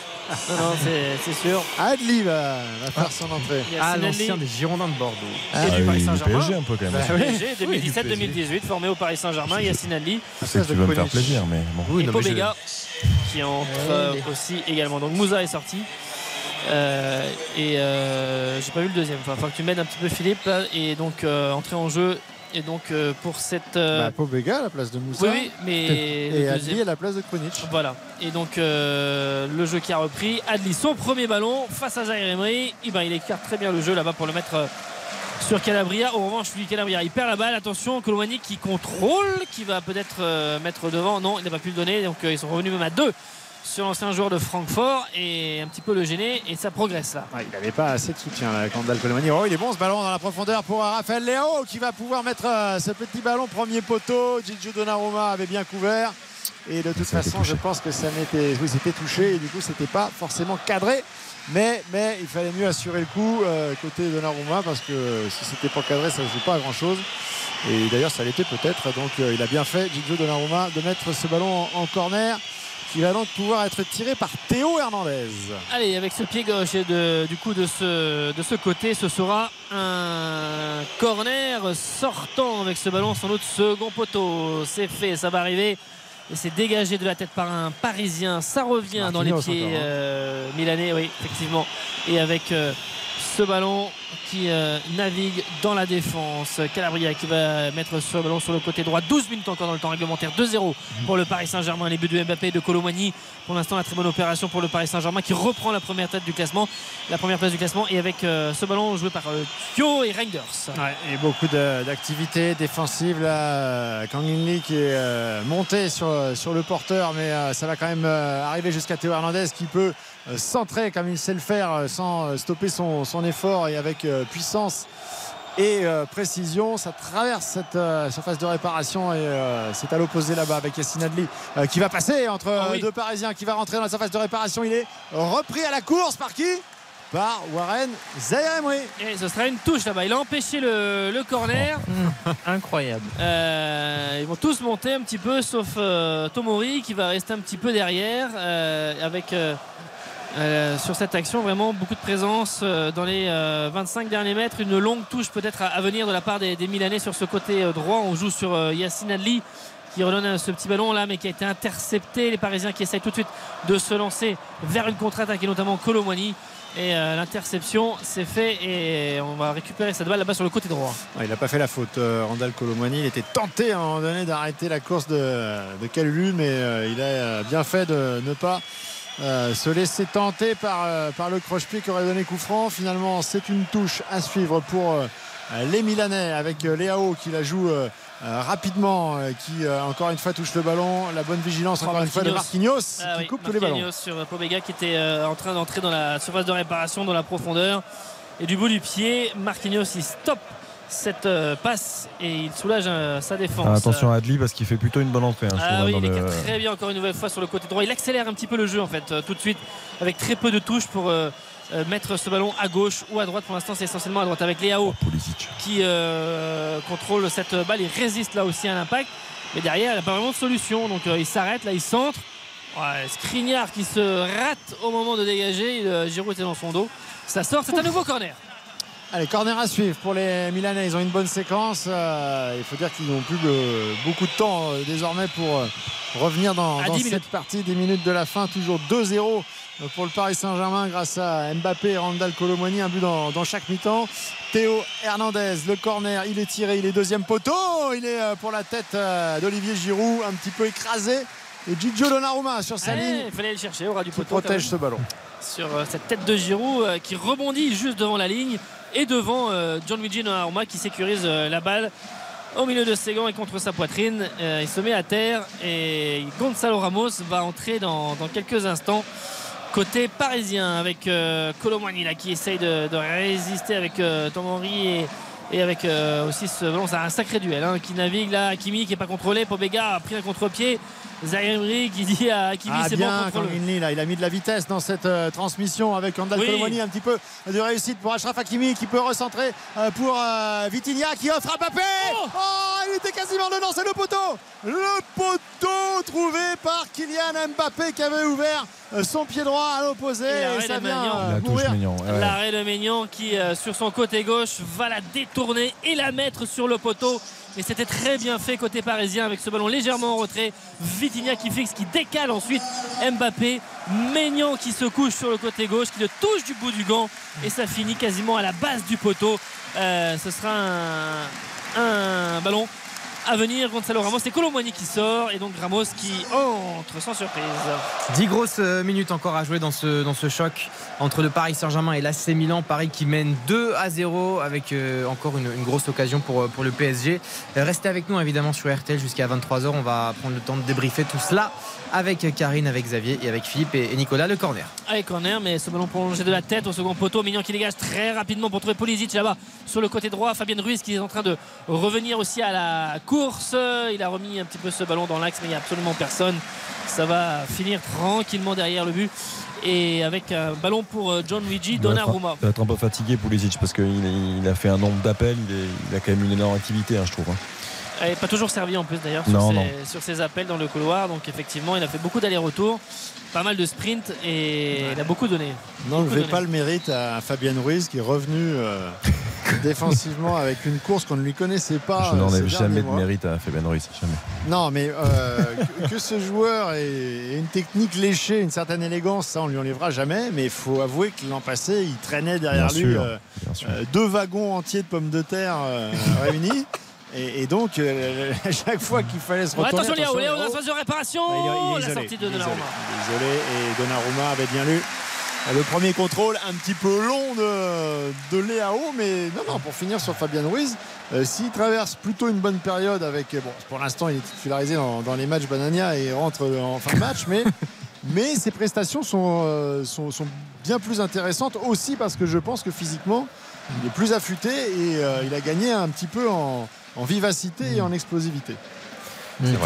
non, non c'est sûr. Adli va, faire ah. son entrée. Ah, l'ancien des Girondins de Bordeaux. Ah, et du Paris Saint-Germain. PSG un peu quand même. 2017-2018, formé au Paris Saint-Germain. Yacine Adli. C'est que tu veux me faire plaisir, mais bon. Oui, et Pobega, qui entre euh, aussi également. Donc Moussa est sorti. Euh, et euh, j'ai pas vu le deuxième. Enfin, faut que tu m'aides un petit peu Philippe. Et donc entrée en jeu et donc euh, pour cette. Euh... Bah, à la place de Moussa. Oui, mais. Et Adli à la place de Krunic. Voilà. Et donc euh, le jeu qui a repris. Adli, son premier ballon face à Jair Emery. Eh ben, il écarte très bien le jeu là-bas pour le mettre. Euh, sur Calabria, au revanche, lui Calabria, il perd la balle. Attention, Colomani qui contrôle, qui va peut-être mettre devant. Non, il n'a pas pu le donner, donc ils sont revenus même à deux sur l'ancien joueur de Francfort et un petit peu le gêner et ça progresse là. il n'avait pas assez de soutien là, Candal Colomani. Oh, il est bon ce ballon dans la profondeur pour Raphaël Léo qui va pouvoir mettre euh, ce petit ballon premier poteau. Gigi Donnarumma avait bien couvert. Et de toute façon, je pense que ça n'était. Oui, c'était touché et du coup, c'était pas forcément cadré. Mais, mais il fallait mieux assurer le coup euh, côté Donnarumma parce que si c'était pas cadré, ça ne joue pas à grand chose. Et d'ailleurs, ça l'était peut-être. Donc, euh, il a bien fait, Gigi Donnarumma, de mettre ce ballon en corner qui va donc pouvoir être tiré par Théo Hernandez. Allez, avec ce pied gauche et du coup de ce, de ce côté, ce sera un corner sortant avec ce ballon sans doute second poteau. C'est fait, ça va arriver. Et c'est dégagé de la tête par un Parisien. Ça revient dans les pieds hein. euh, milanais, oui, effectivement. Et avec euh, ce ballon qui euh, navigue dans la défense. Calabria qui va mettre ce ballon sur le côté droit. 12 minutes encore dans le temps réglementaire. 2-0 pour le Paris Saint-Germain. Les buts de Mbappé et de Colomani. Pour l'instant, la très bonne opération pour le Paris Saint-Germain qui reprend la première tête du classement. La première place du classement. Et avec euh, ce ballon joué par euh, Thio et Reinders. et beaucoup d'activités défensives là. Kang Lee qui est monté sur, sur le porteur, mais ça va quand même arriver jusqu'à Théo Hernandez qui peut euh, centré comme il sait le faire euh, sans euh, stopper son, effort et avec puissance et précision. Ça traverse cette surface de réparation et c'est à l'opposé là-bas avec Yassine Adli qui va passer entre ah deux Parisiens, qui va rentrer dans la surface de réparation. Il est repris à la course par qui? Par Warren Zahir Et ce sera une touche là-bas. Il a empêché le, corner. Oh. *laughs* Incroyable. ils vont tous monter un petit peu, sauf Tomori qui va rester un petit peu derrière avec euh, sur cette action. Vraiment beaucoup de présence euh, dans les 25 euh, derniers mètres. Une longue touche peut-être à, venir de la part des, Milanais sur ce côté droit. On joue sur Yassine Adli qui redonne ce petit ballon là mais qui a été intercepté. Les Parisiens qui essayent tout de suite de se lancer vers une contre-attaque et notamment Colomwani. Et l'interception s'est fait et on va récupérer cette balle là-bas sur le côté droit. il n'a pas fait la faute, Randall Colomwani. Il était tenté à un moment donné d'arrêter la course de, de mais il a bien fait de ne pas euh, se laisser tenter par, euh, par le croche-pied qui aurait donné coup franc. Finalement, c'est une touche à suivre pour euh, les Milanais avec Léao qui la joue rapidement, qui encore une fois touche le ballon. La bonne vigilance encore une fois de Marquinhos ah qui coupe tous les ballons. sur Pobega qui était en train d'entrer dans la surface de réparation, dans la profondeur. Et du bout du pied, Marquinhos il stoppe cette euh, passe et il soulage euh, sa défense. Ah, attention à Adli parce qu'il fait plutôt une bonne entrée. Hein, ah oui, il est très bien encore une nouvelle fois sur le côté droit. Il accélère un petit peu le jeu en fait euh, tout de suite avec très peu de touches pour mettre ce ballon à gauche ou à droite. Pour l'instant, c'est essentiellement à droite avec Léao oh, qui contrôle cette balle. Il résiste là aussi à l'impact. Mais derrière, il n'a pas vraiment de solution. Donc il s'arrête, là il centre. Ouais, Skriniar qui se rate au moment de dégager. Giroud était dans son dos. Ça sort, c'est un nouveau corner. Allez, corner à suivre pour les Milanais. Ils ont une bonne séquence. Euh, il faut dire qu'ils n'ont plus beaucoup de temps euh, désormais pour euh, revenir dans, cette partie. des minutes de la fin. Toujours 2-0 pour le Paris Saint-Germain grâce à Mbappé et Randall Colomoni. Un but dans, chaque mi-temps. Théo Hernandez, le corner, il est tiré. Il est deuxième poteau. Il est pour la tête d'Olivier Giroud, un petit peu écrasé. Et Gigio Donnarumma sur sa ligne. Il fallait le chercher au ras du poteau. protège ce ballon. Sur cette tête de Giroud qui rebondit juste devant la ligne et devant euh, Gianluigi Donnarumma qui sécurise euh, la balle au milieu de ses gants et contre sa poitrine. Euh, il se met à terre et Gonzalo Ramos va entrer dans, quelques instants côté parisien avec euh, là, qui essaye de, résister avec Tom Henry et, avec aussi ce ballon. C'est un sacré duel hein, qui navigue là. Kimi qui n'est pas contrôlé. Pobega a pris un contre-pied. Zahir qui dit à Hakimi ah, c'est bon contre le... là, il a mis de la vitesse dans cette euh, transmission avec Andal oui. un petit peu de réussite pour Ashraf Hakimi qui peut recentrer euh, pour euh, Vitinha qui offre à Mbappé oh, oh, il était quasiment dedans c'est le poteau le poteau trouvé par Kylian Mbappé qui avait ouvert son pied droit à l'opposé et, ça vient mourir l'arrêt de Maignan qui sur son côté gauche va la détourner et la mettre sur le poteau et c'était très bien fait côté parisien avec ce ballon légèrement en retrait. Vitinha qui fixe, qui décale ensuite Mbappé. Maignan qui se couche sur le côté gauche, qui le touche du bout du gant. Et ça finit quasiment à la base du poteau. Euh, ce sera un ballon à venir. Gonzalo Ramos, c'est Colomboigny qui sort et donc Ramos qui entre sans surprise. 10 grosses euh, minutes encore à jouer dans ce, dans ce choc entre le Paris Saint-Germain et l'AC Milan. Paris qui mène 2 à 0 avec euh, encore une, grosse occasion pour, euh, pour le PSG. Restez avec nous évidemment sur RTL jusqu'à 23h. On va prendre le temps de débriefer tout cela avec Karine, avec Xavier et avec Philippe et, Nicolas. Le corner. Allez, corner, mais ce ballon prolongé de la tête au second poteau. Mignon qui dégage très rapidement pour trouver Polisic là-bas sur le côté droit. Fabien Ruiz qui est en train de revenir aussi à la cour il a remis un petit peu ce ballon dans l'axe, mais il n'y a absolument personne. Ça va finir tranquillement derrière le but. Et avec un ballon pour euh, John Luigi Donnarumma. Il va être un peu fatigué Pulisic parce qu'il il a fait un nombre d'appels. Il, a quand même une énorme activité, hein, je trouve. Il n'est pas toujours servi en plus d'ailleurs sur, ses appels dans le couloir. Donc effectivement, il a fait beaucoup d'allers-retours, pas mal de sprints et il a beaucoup donné. Non, ne pas le mérite à Fabien Ruiz qui est revenu. Euh, *laughs* défensivement avec une course qu'on ne lui connaissait pas. Je n'en euh, ai jamais de mérite à Fabien Ruiz, jamais. Non, mais euh, que, que, ce joueur ait une technique léchée, une certaine élégance, ça on lui enlèvera jamais. Mais il faut avouer que l'an passé, il traînait derrière Bien lui sûr, euh, bien sûr. euh, deux wagons entiers de pommes de terre euh, réunis. *laughs* Et, et donc, euh, à *laughs* chaque fois qu'il fallait se Ouais, retourner. attention Léo, Léo dans la Léo. phase de réparation. Il est- il est la isolé, sortie de Donnarumma. isolé et Donnarumma avait bien lu. Le premier contrôle un petit peu long de, de Léao, mais non, non, pour finir sur Fabien Ruiz, euh, s'il traverse plutôt une bonne période avec, bon, pour l'instant il est titularisé dans, dans les matchs Banania et rentre en fin de match, mais, *laughs* mais ses prestations sont, euh, sont, sont bien plus intéressantes aussi parce que je pense que physiquement il est plus affûté et euh, il a gagné un petit peu en, en vivacité et en explosivité.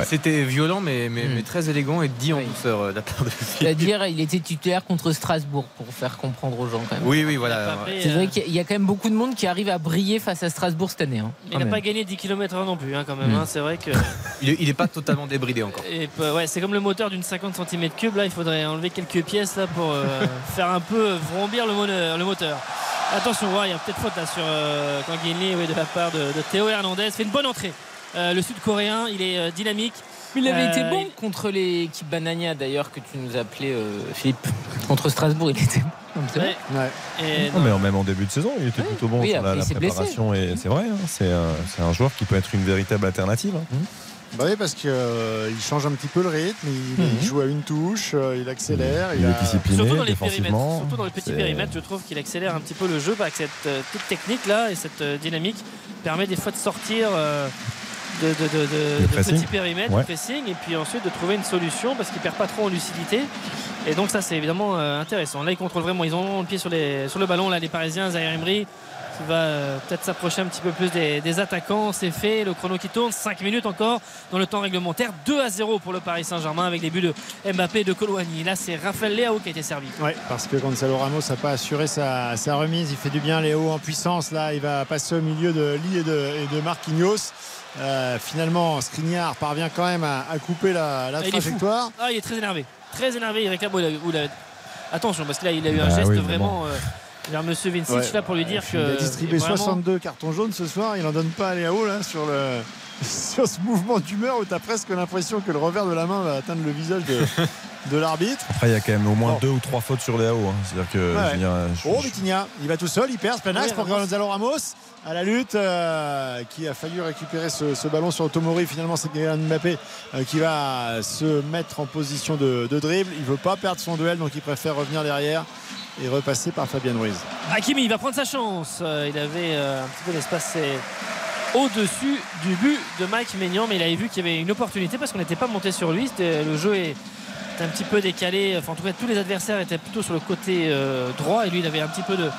C'était violent, mais, mais, mais très élégant et dit en Oui. douceur euh, de la part de C'est-à-dire, il était titulaire contre Strasbourg pour faire comprendre aux gens quand même. Oui, oui, voilà. C'est euh, vrai qu'il y a quand même beaucoup de monde qui arrive à briller face à Strasbourg cette année. hein, Il n'a pas gagné 10 km non plus, hein, quand même. Mm. hein. C'est vrai que. *laughs* Il, est, il est pas totalement débridé encore. Et, euh, ouais, c'est comme le moteur d'une 50 cm3. Là, il faudrait enlever quelques pièces là pour euh, *laughs* faire un peu vrombir le, mono- le moteur. Attention, ouais, il y a peut-être faute là sur euh, oui, de la part de, de Théo Hernandez. Fait une bonne entrée. Euh, le Sud-Coréen, il est euh, dynamique. Il avait Euh, été bon il- contre l'équipe Banania d'ailleurs que tu nous appelais euh, Philippe. Contre Strasbourg, il était bon. C'est vrai. Ouais. Ouais. Et Non, mais même en début de saison, il était plutôt bon Oui, sur la, blessé. préparation. Et c'est vrai, hein, c'est un, joueur qui peut être une véritable alternative. hein. Bah oui, parce qu'il change un petit peu le rythme, il, Mhm. il joue à une touche, euh, il accélère. Il a- est discipliné Surtout dans les défensivement. surtout dans les petits périmètres, je trouve qu'il accélère un petit peu le jeu avec cette euh, toute technique là et cette euh, dynamique permet des fois de sortir euh, de, de, de- petits périmètres, Ouais. pressing et puis ensuite de trouver une solution parce qu'il perd pas trop en lucidité. Et donc ça c'est évidemment euh, intéressant. Là ils contrôlent vraiment, ils ont le pied sur, les, sur le ballon là les Parisiens, Zaire Emery qui va euh, peut-être s'approcher un petit peu plus des, des attaquants. C'est fait, le chrono qui tourne, 5 minutes encore dans le temps réglementaire. 2 à 0 pour le Paris Saint-Germain avec les buts de Mbappé et de Colouani. Là c'est Raphaël Léao qui a été servi. Ouais, parce que Gonzalo Ramos n'a pas assuré sa, sa remise. Il fait du bien, Léo, en puissance. Là, il va passer au milieu de Lee et de, et de Marquinhos. Euh, finalement, Skriniar parvient quand même à, à couper la, la Ah, il est trajectoire. Ah, il est très énervé. Très énervé. Il réclame. il il Attention, parce que là, il a eu un Ah geste oui, vraiment euh, vers Monsieur Vincic Ouais. là pour lui dire Il que. a distribué vraiment- 62 cartons jaunes ce soir. Il n'en donne pas à Léo là, sur, le, *laughs* sur ce mouvement d'humeur où tu as presque l'impression que le revers de la main va atteindre le visage de, *laughs* de l'arbitre. Après, il y a quand même au moins Bon. deux ou trois fautes sur Léao. hein. C'est-à-dire que. Ouais. je veux dire, je- Oh, je- Vitinha, il va tout seul, il perd, plein axe Oui, pour Ramos. Gonzalo Ramos à la lutte euh, qui a failli récupérer ce, ce ballon sur Tomori. Finalement, c'est Kylian Mbappé euh, qui va se mettre en position de, de dribble. Il veut pas perdre son duel, donc il préfère revenir derrière et repasser par Fabien Ruiz. Hakimi il va prendre sa chance. Euh, il avait euh, un petit peu l'espace au-dessus du but de Mike Maignan, mais il avait vu qu'il y avait une opportunité parce qu'on n'était pas monté sur lui. C'était- Le jeu est un petit peu décalé. Enfin, en tout cas, tous les adversaires étaient plutôt sur le côté euh, droit et lui, il avait un petit peu de,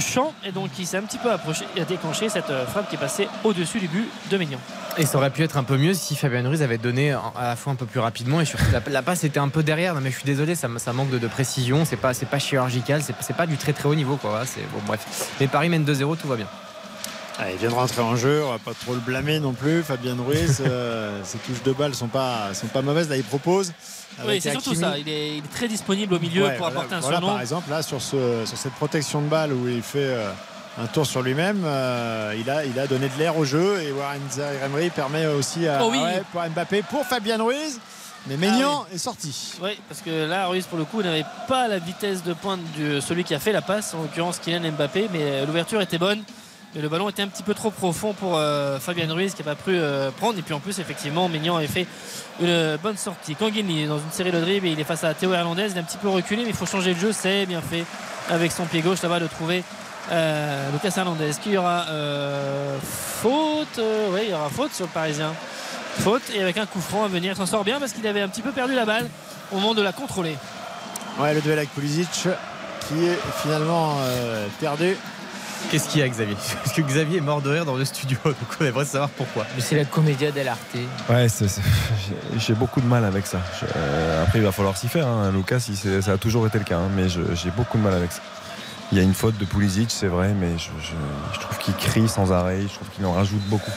champ et donc il s'est un petit peu approché a déclenché cette euh, frappe qui est passée au-dessus du but de Maignan. Et ça aurait pu être un peu mieux si Fabien Ruiz avait donné à la fois un peu plus rapidement et surtout la, passe était un peu derrière. Mais je suis désolé, ça, manque de, précision. C'est pas, pas chirurgical, c'est, pas du très très haut niveau. Quoi. Bref. Mais Paris mène 2-0, tout va bien. Ah, il vient de rentrer en jeu, on va pas trop le blâmer non plus. Fabien Ruiz, euh, *laughs* ses touches de balle sont pas, sont pas mauvaises. Là, il propose. Oui, c'est surtout ça. Il est, il est très disponible au milieu Ouais, pour voilà, apporter un voilà, surnom. Par exemple, là, sur, ce, sur cette protection de balle où il fait euh, un tour sur lui-même, euh, il, a, il a donné de l'air au jeu et Warren Zaïre-Emery permet aussi à, Oh oui. ouais, pour Mbappé, pour Fabien Ruiz. Mais Maignan est sorti. Oui, parce que là, Ruiz, pour le coup, n'avait pas la vitesse de pointe de celui qui a fait la passe, en l'occurrence Kylian Mbappé, mais l'ouverture était bonne. Le ballon était un petit peu trop profond pour euh, Fabien Ruiz qui n'a pas pu euh, prendre. Et puis en plus, effectivement, Maignan avait fait une bonne sortie. Kanguini est dans une série de dribbles et il est face à Théo Hernandez. Il est un petit peu reculé, mais il faut changer de jeu. C'est bien fait avec son pied gauche là-bas de trouver euh, Lucas Hernandez. Est-ce aura faute? Oui, il y aura faute sur le Parisien. Faute et avec un coup franc à venir. S'en sort bien parce qu'il avait un petit peu perdu la balle au moment de la contrôler. Ouais, le duel avec Pulisic qui est finalement perdu. Qu'est-ce qu'il y a, Xavier? *laughs* Parce que Xavier est mort de rire dans le studio, *laughs* donc on aimerait savoir pourquoi. Mais c'est la comédia dell'arte. Ouais, c'est- c'est- j'ai- beaucoup de mal avec ça. Je- euh, après, il va falloir s'y faire. hein. Lucas, ça a toujours été le cas, hein, mais je- j'ai beaucoup de mal avec ça. Il y a une faute de Pulisic, c'est vrai, mais je, je- je trouve qu'il crie sans arrêt. Je trouve qu'il en rajoute beaucoup.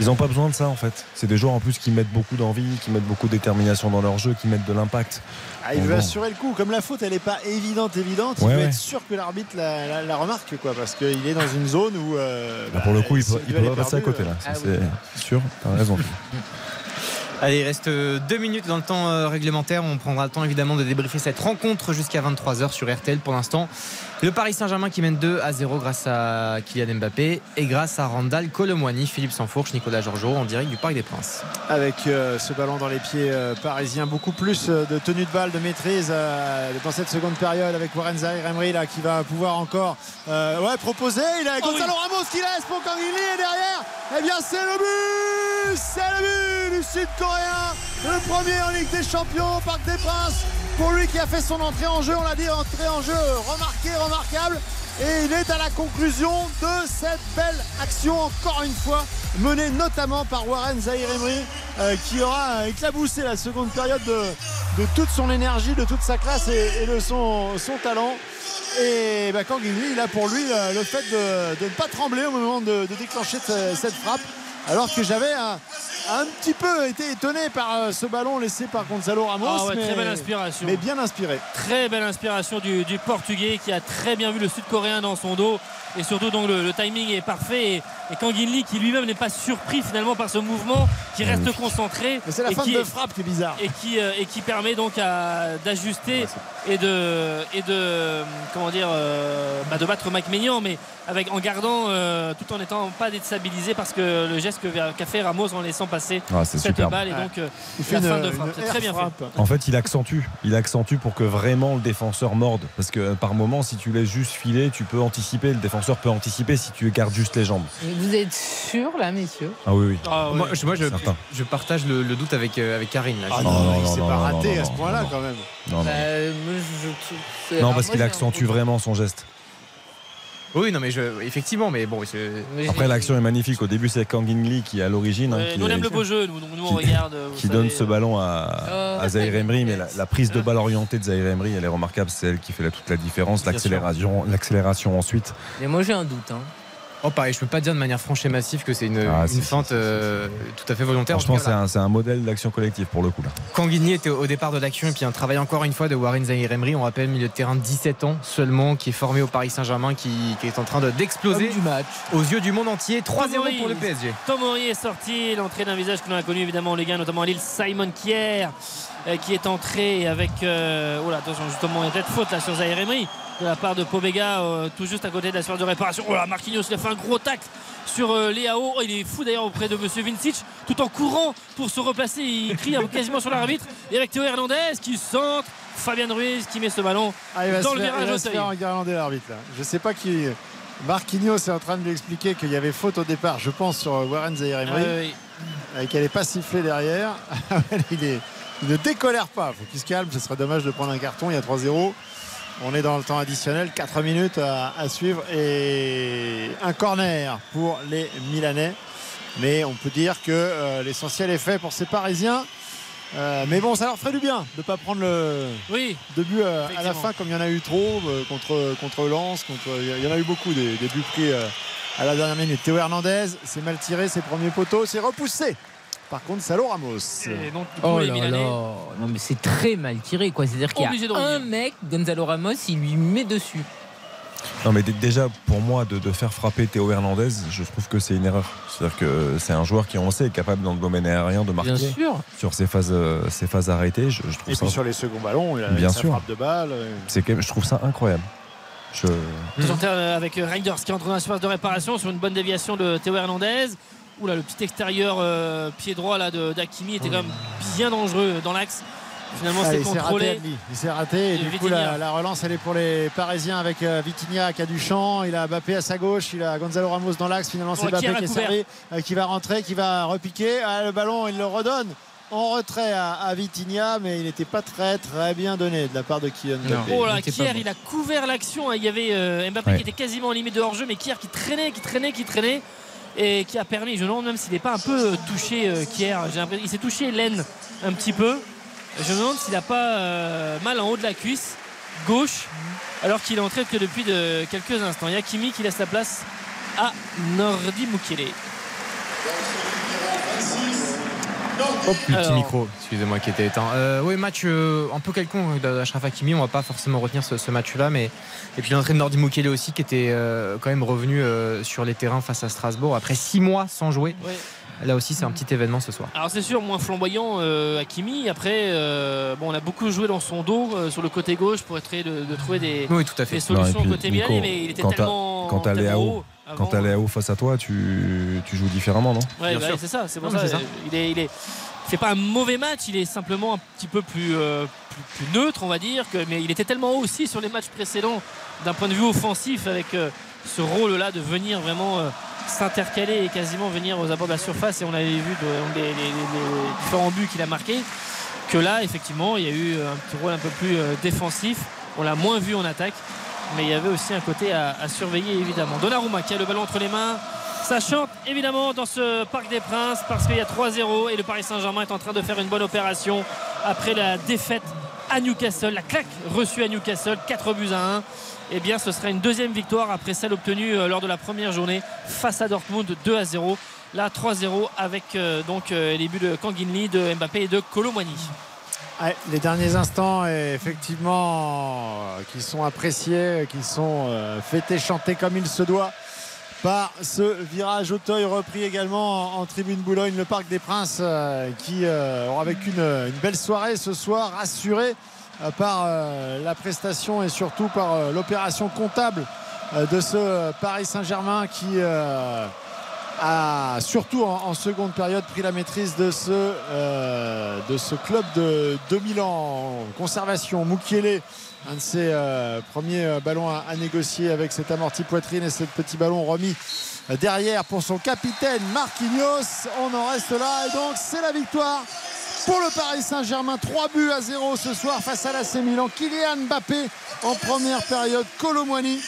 Ils n'ont pas besoin de ça en fait. C'est des joueurs en plus qui mettent beaucoup d'envie, qui mettent beaucoup de détermination dans leur jeu, qui mettent de l'impact. Ah, il veut assurer le coup. Comme la faute, elle n'est pas évidente, évidente, il veut être sûr que l'arbitre la, remarque, quoi, parce qu'il est dans une zone où. Euh, bah, pour le coup, il ne peut, pas passer à côté là. Euh, ah c'est sûr, tu as raison. *laughs* Allez, il reste deux minutes dans le temps euh, réglementaire. On prendra le temps évidemment de débriefer cette rencontre jusqu'à 23h sur RTL. Pour l'instant, le Paris Saint-Germain qui mène 2 à 0 grâce à Kylian Mbappé et grâce à Randall Colomwani, Philippe Sansfourche, Nicolas Georgeau en direct du Parc des Princes. Avec euh, ce ballon dans les pieds euh, parisiens, beaucoup plus de tenue de balle, de maîtrise dans cette seconde période avec Warren Zahir Emery là, qui va pouvoir encore ouais, proposer. Il a oh Gonzalo Ramos qui laisse pour Kangili et derrière, eh bien c'est le but C'est le but du Sud-Coréen Le premier en Ligue des Champions, Parc des Princes pour lui qui a fait son entrée en jeu, on l'a dit, entrée en jeu remarquée, remarquable. Et il est à la conclusion de cette belle action, encore une fois, menée notamment par Warren Zahir Emery, euh, qui aura éclaboussé la seconde période de, toute son énergie, de toute sa classe et, de son, talent. Et bah, il a pour lui euh, le fait de, ne pas trembler au moment de, déclencher cette frappe alors que j'avais un, petit peu été étonné par euh, ce ballon laissé par Gonzalo Ramos. Ah mais, très belle inspiration. Mais bien inspiré. Très belle inspiration du, Portugais qui a très bien vu le Sud-Coréen dans son dos. Et surtout, donc, le, timing est parfait. Et, et Kangin qui lui-même n'est pas surpris finalement par ce mouvement, qui reste concentré. C'est la fin de frappe qui est bizarre. Et qui, euh, et qui permet donc d'ajuster et de, et de, comment dire, euh, bah, de battre Mike Maignan, mais avec, en gardant tout en n'étant pas déstabilisé parce que le geste qu'a fait Ramos en laissant passer ah, cette balle et donc euh, il fait la fin de frappe. très bien frappe. En fait, il accentue, il accentue pour que vraiment le défenseur morde. Parce que par moment, si tu laisses juste filer, tu peux anticiper. Le défenseur peut anticiper si tu gardes juste les jambes. Vous êtes sûr là, messieurs? Ah oui, oui. Ah, moi, je, je, partage le, doute avec, euh, avec Karine. Ah, non, non, non, pas raté à ce point-là quand même. Non, non parce qu'il accentue vraiment son geste. Oui, non, mais je, effectivement, mais bon. Après, l'action est magnifique. Au début, c'est Kang Lee qui est à l'origine. Hein, nous, on aime le beau jeu. Nous, nous on regarde. *laughs* Qui donne ce ballon à, oh. à Zahir Emery, mais la, prise de balle orientée de Zahir Emery, elle est remarquable. C'est elle qui fait toute la différence. L'accélération, l'accélération ensuite. Mais moi, j'ai un doute. Hein. Oh pareil, je peux pas dire de manière franche et massive que c'est une, ah, fente euh, tout à fait volontaire. Franchement, c'est un, modèle d'action collective pour le coup là. Kanguini était au départ de l'action et puis un travail encore une fois de Warren Zahir Emery. On rappelle milieu de terrain de 17 ans seulement, qui est formé au Paris Saint-Germain, qui, est en train d'exploser du match aux yeux du monde entier. 3-0 pour le PSG. Tom est sorti, l'entrée d'un visage que l'on a connu évidemment les gars, notamment à Lille, Simon Kier, euh, qui est entré avec. Euh, oh là, attention, justement, il y a peut-être faute là sur Zahir Emery de la part de Pobega, euh, tout juste à côté de la sphère de réparation. Oh là, Marquinhos, il a fait un gros tac sur euh, Léao. Oh, il est fou d'ailleurs auprès de Monsieur Vincic, tout en courant pour se replacer. Il crie quasiment sur l'arbitre. Et avec Théo Hernandez qui centre, Fabien Ruiz qui met ce ballon ah, dans le virage au l'arbitre Je sais pas qui. Marquinhos est en train de lui expliquer qu'il y avait faute au départ, je pense, sur Warren Zahir Emery. Ah, et qu'elle n'est pas sifflée derrière. *laughs* il, est, il ne décolère pas. il faut qu'il se calme. Ce serait dommage de prendre un carton. Il y a 3-0. On est dans le temps additionnel, 4 minutes à, suivre et un corner pour les Milanais. Mais on peut dire que euh, l'essentiel est fait pour ces Parisiens. Euh, mais bon, ça leur ferait du bien de ne pas prendre le oui, début euh, à la fin comme il y en a eu trop contre, contre Lens. Contre, il y en a eu beaucoup des, des buts pris à la dernière minute. Théo Hernandez, c'est mal tiré, ses premiers poteaux, c'est repoussé par contre, Salo Ramos. oh là là. Non, mais c'est très mal tiré, quoi. C'est-à-dire qu'il y a un mec, Gonzalo Ramos, il lui met dessus. Non, mais déjà, pour moi, de, faire frapper Théo Hernandez, je trouve que c'est une erreur. C'est-à-dire que c'est un joueur qui, on sait, est capable dans le domaine aérien de marquer sur ses phases, euh, ses phases arrêtées. Je, Et puis sur les seconds ballons, il a Bien sûr. frappe de balle. C'est je trouve ça incroyable. Je... Avec Reinders qui entre dans la surface de réparation sur une bonne déviation de Théo Hernandez. Oula, le petit extérieur euh, pied droit là d'Akimi était quand même bien dangereux dans l'axe. Finalement, c'est contrôlé. il s'est raté. Et, du coup, la, relance, elle est pour les Parisiens avec euh, Vitinha qui a du champ. Il a Bappé à sa gauche. Il a Gonzalo Ramos dans l'axe. Finalement, c'est Bappé qui est servi, euh, qui va rentrer, qui va repiquer. Ah, le ballon, il le redonne en retrait à, à Vitinha, mais il n'était pas très très bien donné de la part de Kylian Mbappé. Oh là, Kier, il a couvert l'action. Il y avait Mbappé qui était quasiment en limite de hors-jeu, mais Kier qui traînait, qui traînait, qui traînait et qui a permis, je me demande même s'il n'est pas un peu touché euh, Kier, il s'est touché l'aine un petit peu. Je me demande s'il n'a pas euh, mal en haut de la cuisse gauche alors qu'il est entré que depuis de quelques instants. Il y a Kimi qui laisse la place à Nordi Mukele. Oh, petit micro, excusez-moi, qui était éteint. Euh, oui, match euh, un peu quelconque d'Ashraf Hakimi. On va pas forcément retenir ce, match-là, mais et puis l'entrée de Nordi Mukele aussi, qui était euh, quand même revenu sur les terrains face à Strasbourg après six mois sans jouer. Là aussi, c'est un petit événement ce soir. Alors c'est sûr, moins flamboyant Hakimi. Après, bon, on a beaucoup joué dans son dos sur le côté gauche pour essayer de, trouver des, oui, tout à fait. solutions côté Milan, mais il était tellement, quand haut. Quand tu allais à haut face à toi, tu, tu joues différemment, non? Oui, bah, c'est ça. C'est pour ça. Il, est, il est fait pas un mauvais match, il est simplement un petit peu plus, euh, plus, neutre, on va dire. Que, mais il était tellement haut aussi sur les matchs précédents d'un point de vue offensif avec euh, ce rôle-là de venir vraiment euh, s'intercaler et quasiment venir aux abords de la surface. Et on avait vu les, différents buts qu'il a marqués. Que là, effectivement, il y a eu un petit rôle un peu plus défensif. On l'a moins vu en attaque. Mais il y avait aussi un côté à, surveiller évidemment. Donnarumma qui a le ballon entre les mains ça chante évidemment dans ce Parc des Princes parce qu'il y a 3-0 et le Paris Saint-Germain est en train de faire une bonne opération après la défaite à Newcastle, la claque reçue à Newcastle, 4 buts à 1. Eh bien, ce sera une deuxième victoire après celle obtenue euh, lors de la première journée face à Dortmund 2 à 0. Là, 3-0 avec euh, donc euh, les buts de Kanginli, de Mbappé et de Colomani. Les derniers instants, effectivement, qui sont appréciés, qui sont fêtés, chantés comme il se doit par ce virage Auteuil repris également en, tribune Boulogne, le Parc des Princes euh, qui euh, aura vécu une, belle soirée ce soir, rassuré euh, par la prestation et surtout par l'opération comptable de ce Paris Saint-Germain qui a surtout en, seconde période pris la maîtrise de ce, de ce club de 2000 ans conservation. Moukielé un de ses euh, premiers euh, ballons à, négocier avec cet amorti poitrine et ce petit ballon remis euh, derrière pour son capitaine Marquinhos. On en reste là et donc c'est la victoire pour le Paris Saint-Germain. 3 buts à 0 ce soir face à l'AC Milan. Kylian Mbappé en première période, Colomwani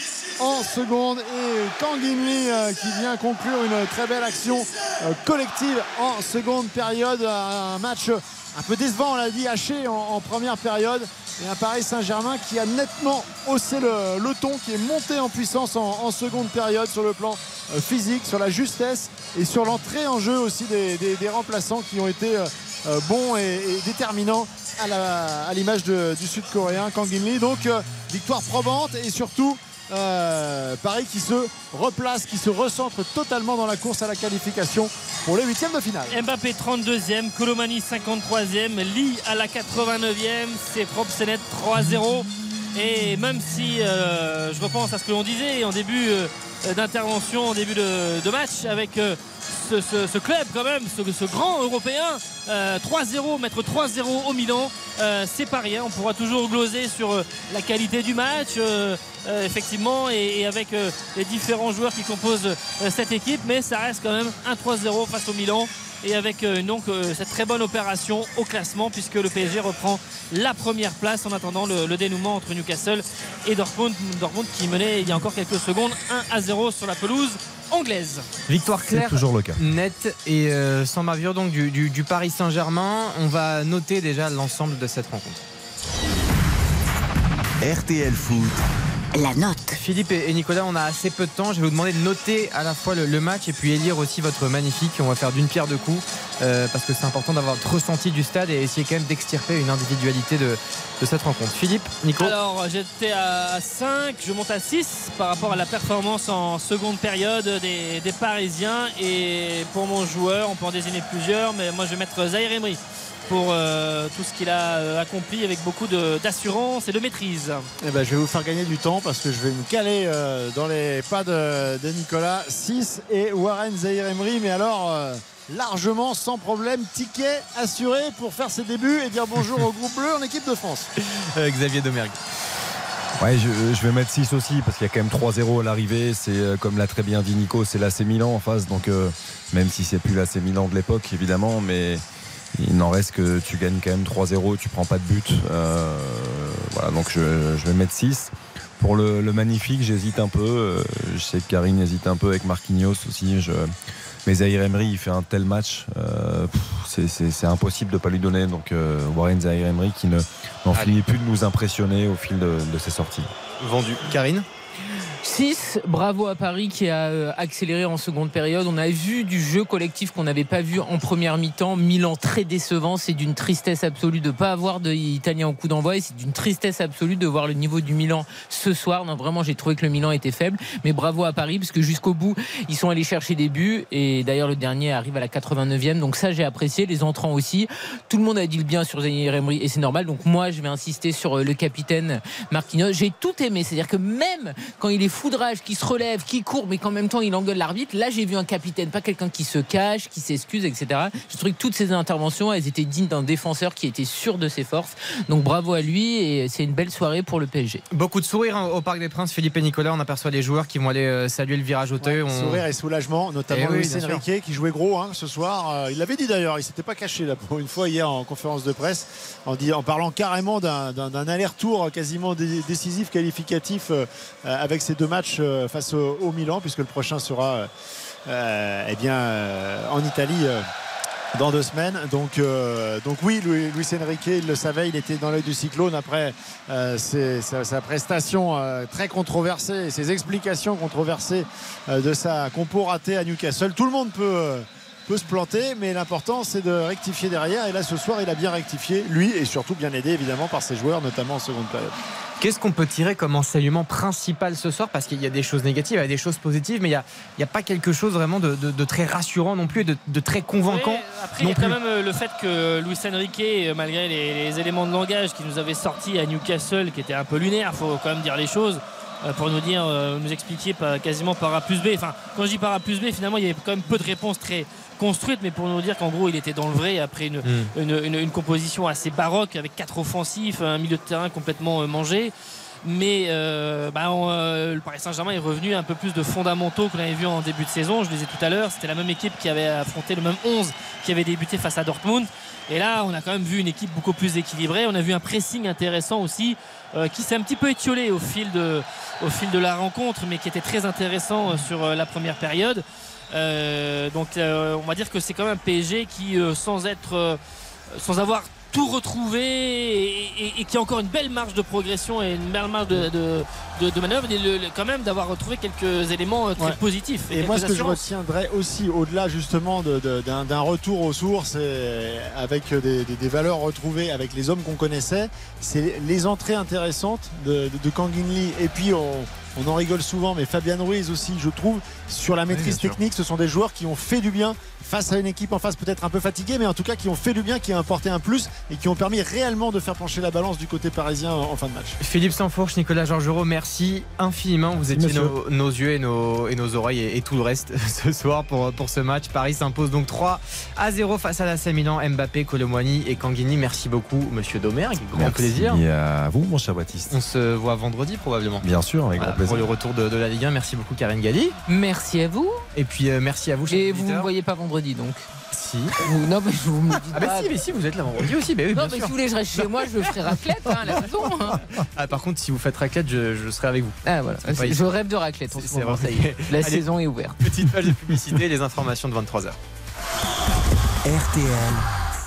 en seconde et Kanginli qui vient conclure une très belle action collective en seconde période. Un match un peu décevant, on l'a dit, haché en première période et un Paris Saint-Germain qui a nettement haussé le, ton, qui est monté en puissance en, seconde période sur le plan euh, physique, sur la justesse et sur l'entrée en jeu aussi des, remplaçants qui ont été euh, euh, bons et, déterminants à l'image du sud-coréen Kang In Lee. Donc victoire probante et surtout euh, Paris qui se replace, qui se recentre totalement dans la course à la qualification pour les huitièmes de finale. Mbappé 32e, Colomani 53e, Lee à la 89e, c'est propre, c'est net 3-0. Et même si euh, je repense à ce que l'on disait en début euh, d'intervention, en début de, match, avec ce, club quand même, ce, grand européen, 3-0, mettre 3-0 au Milan, c'est pas rien. On pourra toujours gloser sur la qualité du match, euh, effectivement, et, avec euh, les différents joueurs qui composent euh, cette équipe, mais ça reste quand même un 3-0 face au Milan. Et avec donc cette très bonne opération au classement, puisque le PSG reprend la première place en attendant le, dénouement entre Newcastle et Dortmund. Dortmund qui menait il y a encore quelques secondes 1 à 0 sur la pelouse anglaise. Victoire claire, toujours le cas. nette et sans bavure donc du, du Paris Saint-Germain. On va noter déjà l'ensemble de cette rencontre. RTL Foot la note. Philippe et Nicolas, on a assez peu de temps. Je vais vous demander de noter à la fois le, match et puis élire aussi votre magnifique. On va faire d'une pierre deux coups euh, parce que c'est important d'avoir votre ressenti du stade et essayer quand même d'extirper une individualité de, cette rencontre. Philippe, Nico Alors j'étais à 5, je monte à 6 par rapport à la performance en seconde période des, Parisiens. Et pour mon joueur, on peut en désigner plusieurs, mais moi je vais mettre Zaire Emery pour euh, tout ce qu'il a euh, accompli avec beaucoup d'assurance et de maîtrise. Eh ben, je vais vous faire gagner du temps parce que je vais me caler euh, dans les pas de, Nicolas 6 et Warren Zahir Emery, mais alors largement sans problème, ticket assuré pour faire ses débuts et dire bonjour au groupe bleu en équipe de France. *laughs* Xavier Domergue. Ouais, je, vais mettre 6 aussi parce qu'il y a quand même 3-0 à l'arrivée. C'est comme l'a très bien dit Nico, c'est l'AC Milan en face. Donc même si c'est plus l'AC Milan de l'époque évidemment, mais il n'en reste que tu gagnes quand même 3-0, tu prends pas de but. Euh, voilà, donc je, vais mettre 6. Pour le, magnifique, j'hésite un peu. Euh, je sais que Karine hésite un peu avec Marquinhos aussi. Je, mais Zahir Emery, il fait un tel match, euh, c'est impossible de ne pas lui donner. Donc Warren Zahir Emery qui n'en finit plus de nous impressionner au fil de, de ses sorties. Vendu. Karine? 6, bravo à Paris qui a euh, accéléré en seconde période. On a vu du jeu collectif qu'on n'avait pas vu en première mi-temps. Milan très décevant, c'est d'une tristesse absolue de ne pas avoir d'Italien au coup d'envoi c'est d'une tristesse absolue de voir le niveau du Milan ce soir. Non, vraiment, j'ai trouvé que le Milan était faible, mais bravo à Paris parce que jusqu'au bout, ils sont allés chercher des buts et d'ailleurs le dernier arrive à la 89e. Donc ça, j'ai apprécié, les entrants aussi. Tout le monde a dit le bien sur Zaire Emery et c'est normal. Donc moi, je vais insister sur euh, le capitaine Marquinhos. J'ai tout aimé, c'est-à-dire que même quand il est foudrage, qui se relève, qui court, mais qu'en même temps il engueule l'arbitre. Là, j'ai vu un capitaine, pas quelqu'un qui se cache, qui s'excuse, etc. Je trouve que toutes ces interventions, elles étaient dignes d'un défenseur qui était sûr de ses forces. Donc bravo à lui et c'est une belle soirée pour le PSG. Beaucoup de sourires hein, au Parc des Princes. Philippe et Nicolas, on aperçoit les joueurs qui vont aller euh, saluer le virage au ouais, Sourire et soulagement, notamment eh Luis Enrique qui jouait gros hein, ce soir. Euh, il l'avait dit d'ailleurs, il s'était pas caché là pour une fois hier en conférence de presse en, dit, en parlant carrément d'un aller-retour quasiment décisif, qualificatif euh, avec ces deux matchs face au, Milan, puisque le prochain sera euh, eh bien, euh, en Italie euh, dans deux semaines. Donc, donc oui, Luis, Enrique, il le savait, il était dans l'œil du cyclone après sa, prestation très controversée ses explications controversées de sa compo ratée à Newcastle. Tout le monde peut peut se planter, mais l'important c'est de rectifier derrière. Et là, ce soir, il a bien rectifié, lui, et surtout bien aidé évidemment par ses joueurs, notamment en seconde période. Qu'est-ce qu'on peut tirer comme enseignement principal ce soir? Parce qu'il y a des choses négatives, il y a des choses positives, mais il n'y a, a, pas quelque chose vraiment de, très rassurant non plus, de, de très convaincant. après, il y a quand même euh, le fait que Luis Enrique, euh, malgré les, éléments de langage qui nous avait sortis à Newcastle, qui était un peu lunaire, il faut quand même dire les choses, euh, pour nous dire, nous expliquer quasiment par A plus B. Enfin, quand je dis par A plus B, finalement, il y avait quand même peu de réponses très construite, mais pour nous dire qu'en gros, il était dans le vrai après mm. une, une, composition assez baroque avec quatre offensifs, un milieu de terrain complètement euh, mangé. Mais euh, bah, euh, le Paris Saint-Germain est revenu un peu plus de fondamentaux qu'on avait vu en début de saison. Je les ai tout à l'heure. C'était la même équipe qui avait affronté le même 11 qui avait débuté face à Dortmund. Et là, on a quand même vu une équipe beaucoup plus équilibrée. On a vu un pressing intéressant aussi qui s'est un petit peu étiolé au fil, de, au fil de la rencontre, mais qui était très intéressant sur la première période. Euh, donc euh, on va dire que c'est quand même un PSG qui, euh, sans être, sans avoir tout retrouvé et, qui a encore une belle marge de progression et une belle marge de, de, manœuvre, quand même d'avoir retrouvé quelques éléments très positifs. Et, moi, ce que je retiendrai aussi, au-delà justement d'un retour aux sources avec des, des, valeurs retrouvées avec les hommes qu'on connaissait, c'est les entrées intéressantes de, de, Lee. Et puis on on en rigole souvent, mais Fabian Ruiz aussi, je trouve, sur la maîtrise technique, ce sont des joueurs qui ont fait du bien face à une équipe en face peut-être un peu fatiguée, mais en tout cas qui ont fait du bien, qui ont apporté un plus et qui ont permis réellement de faire pencher la balance du côté parisien en fin de match. Philippe Sanfourche, Nicolas Georgerot, merci infiniment. Vous étiez nos, yeux et nos, et nos oreilles et, tout le reste *laughs* ce soir pour, pour ce match. Paris s'impose donc 3 à 0 face à la Milan. Mbappé, Colomwani et Kanguini. Merci beaucoup, monsieur Domergue. Grand plaisir. Et à vous, mon cher Baptiste. On se voit vendredi probablement. Bien sûr, avec grand plaisir. Pour le retour de, la Ligue 1. Merci beaucoup, Karen Galli. Merci à vous. Et puis euh, merci à vous. Et vous ne me voyez pas vendredi donc Si. non, mais vous me dites ah, bah si, mais si, vous êtes là vendredi aussi. Bah oui, non, mais si vous voulez, je reste chez moi, je ferai raclette hein, à la maison. Hein. Ah, par contre, si vous faites raclette, je, serai avec vous. Ah, voilà. Je rêve de raclette en ce moment. Ça y est. *laughs* La saison est ouverte. Petite page de publicité, les informations de 23h. RTL.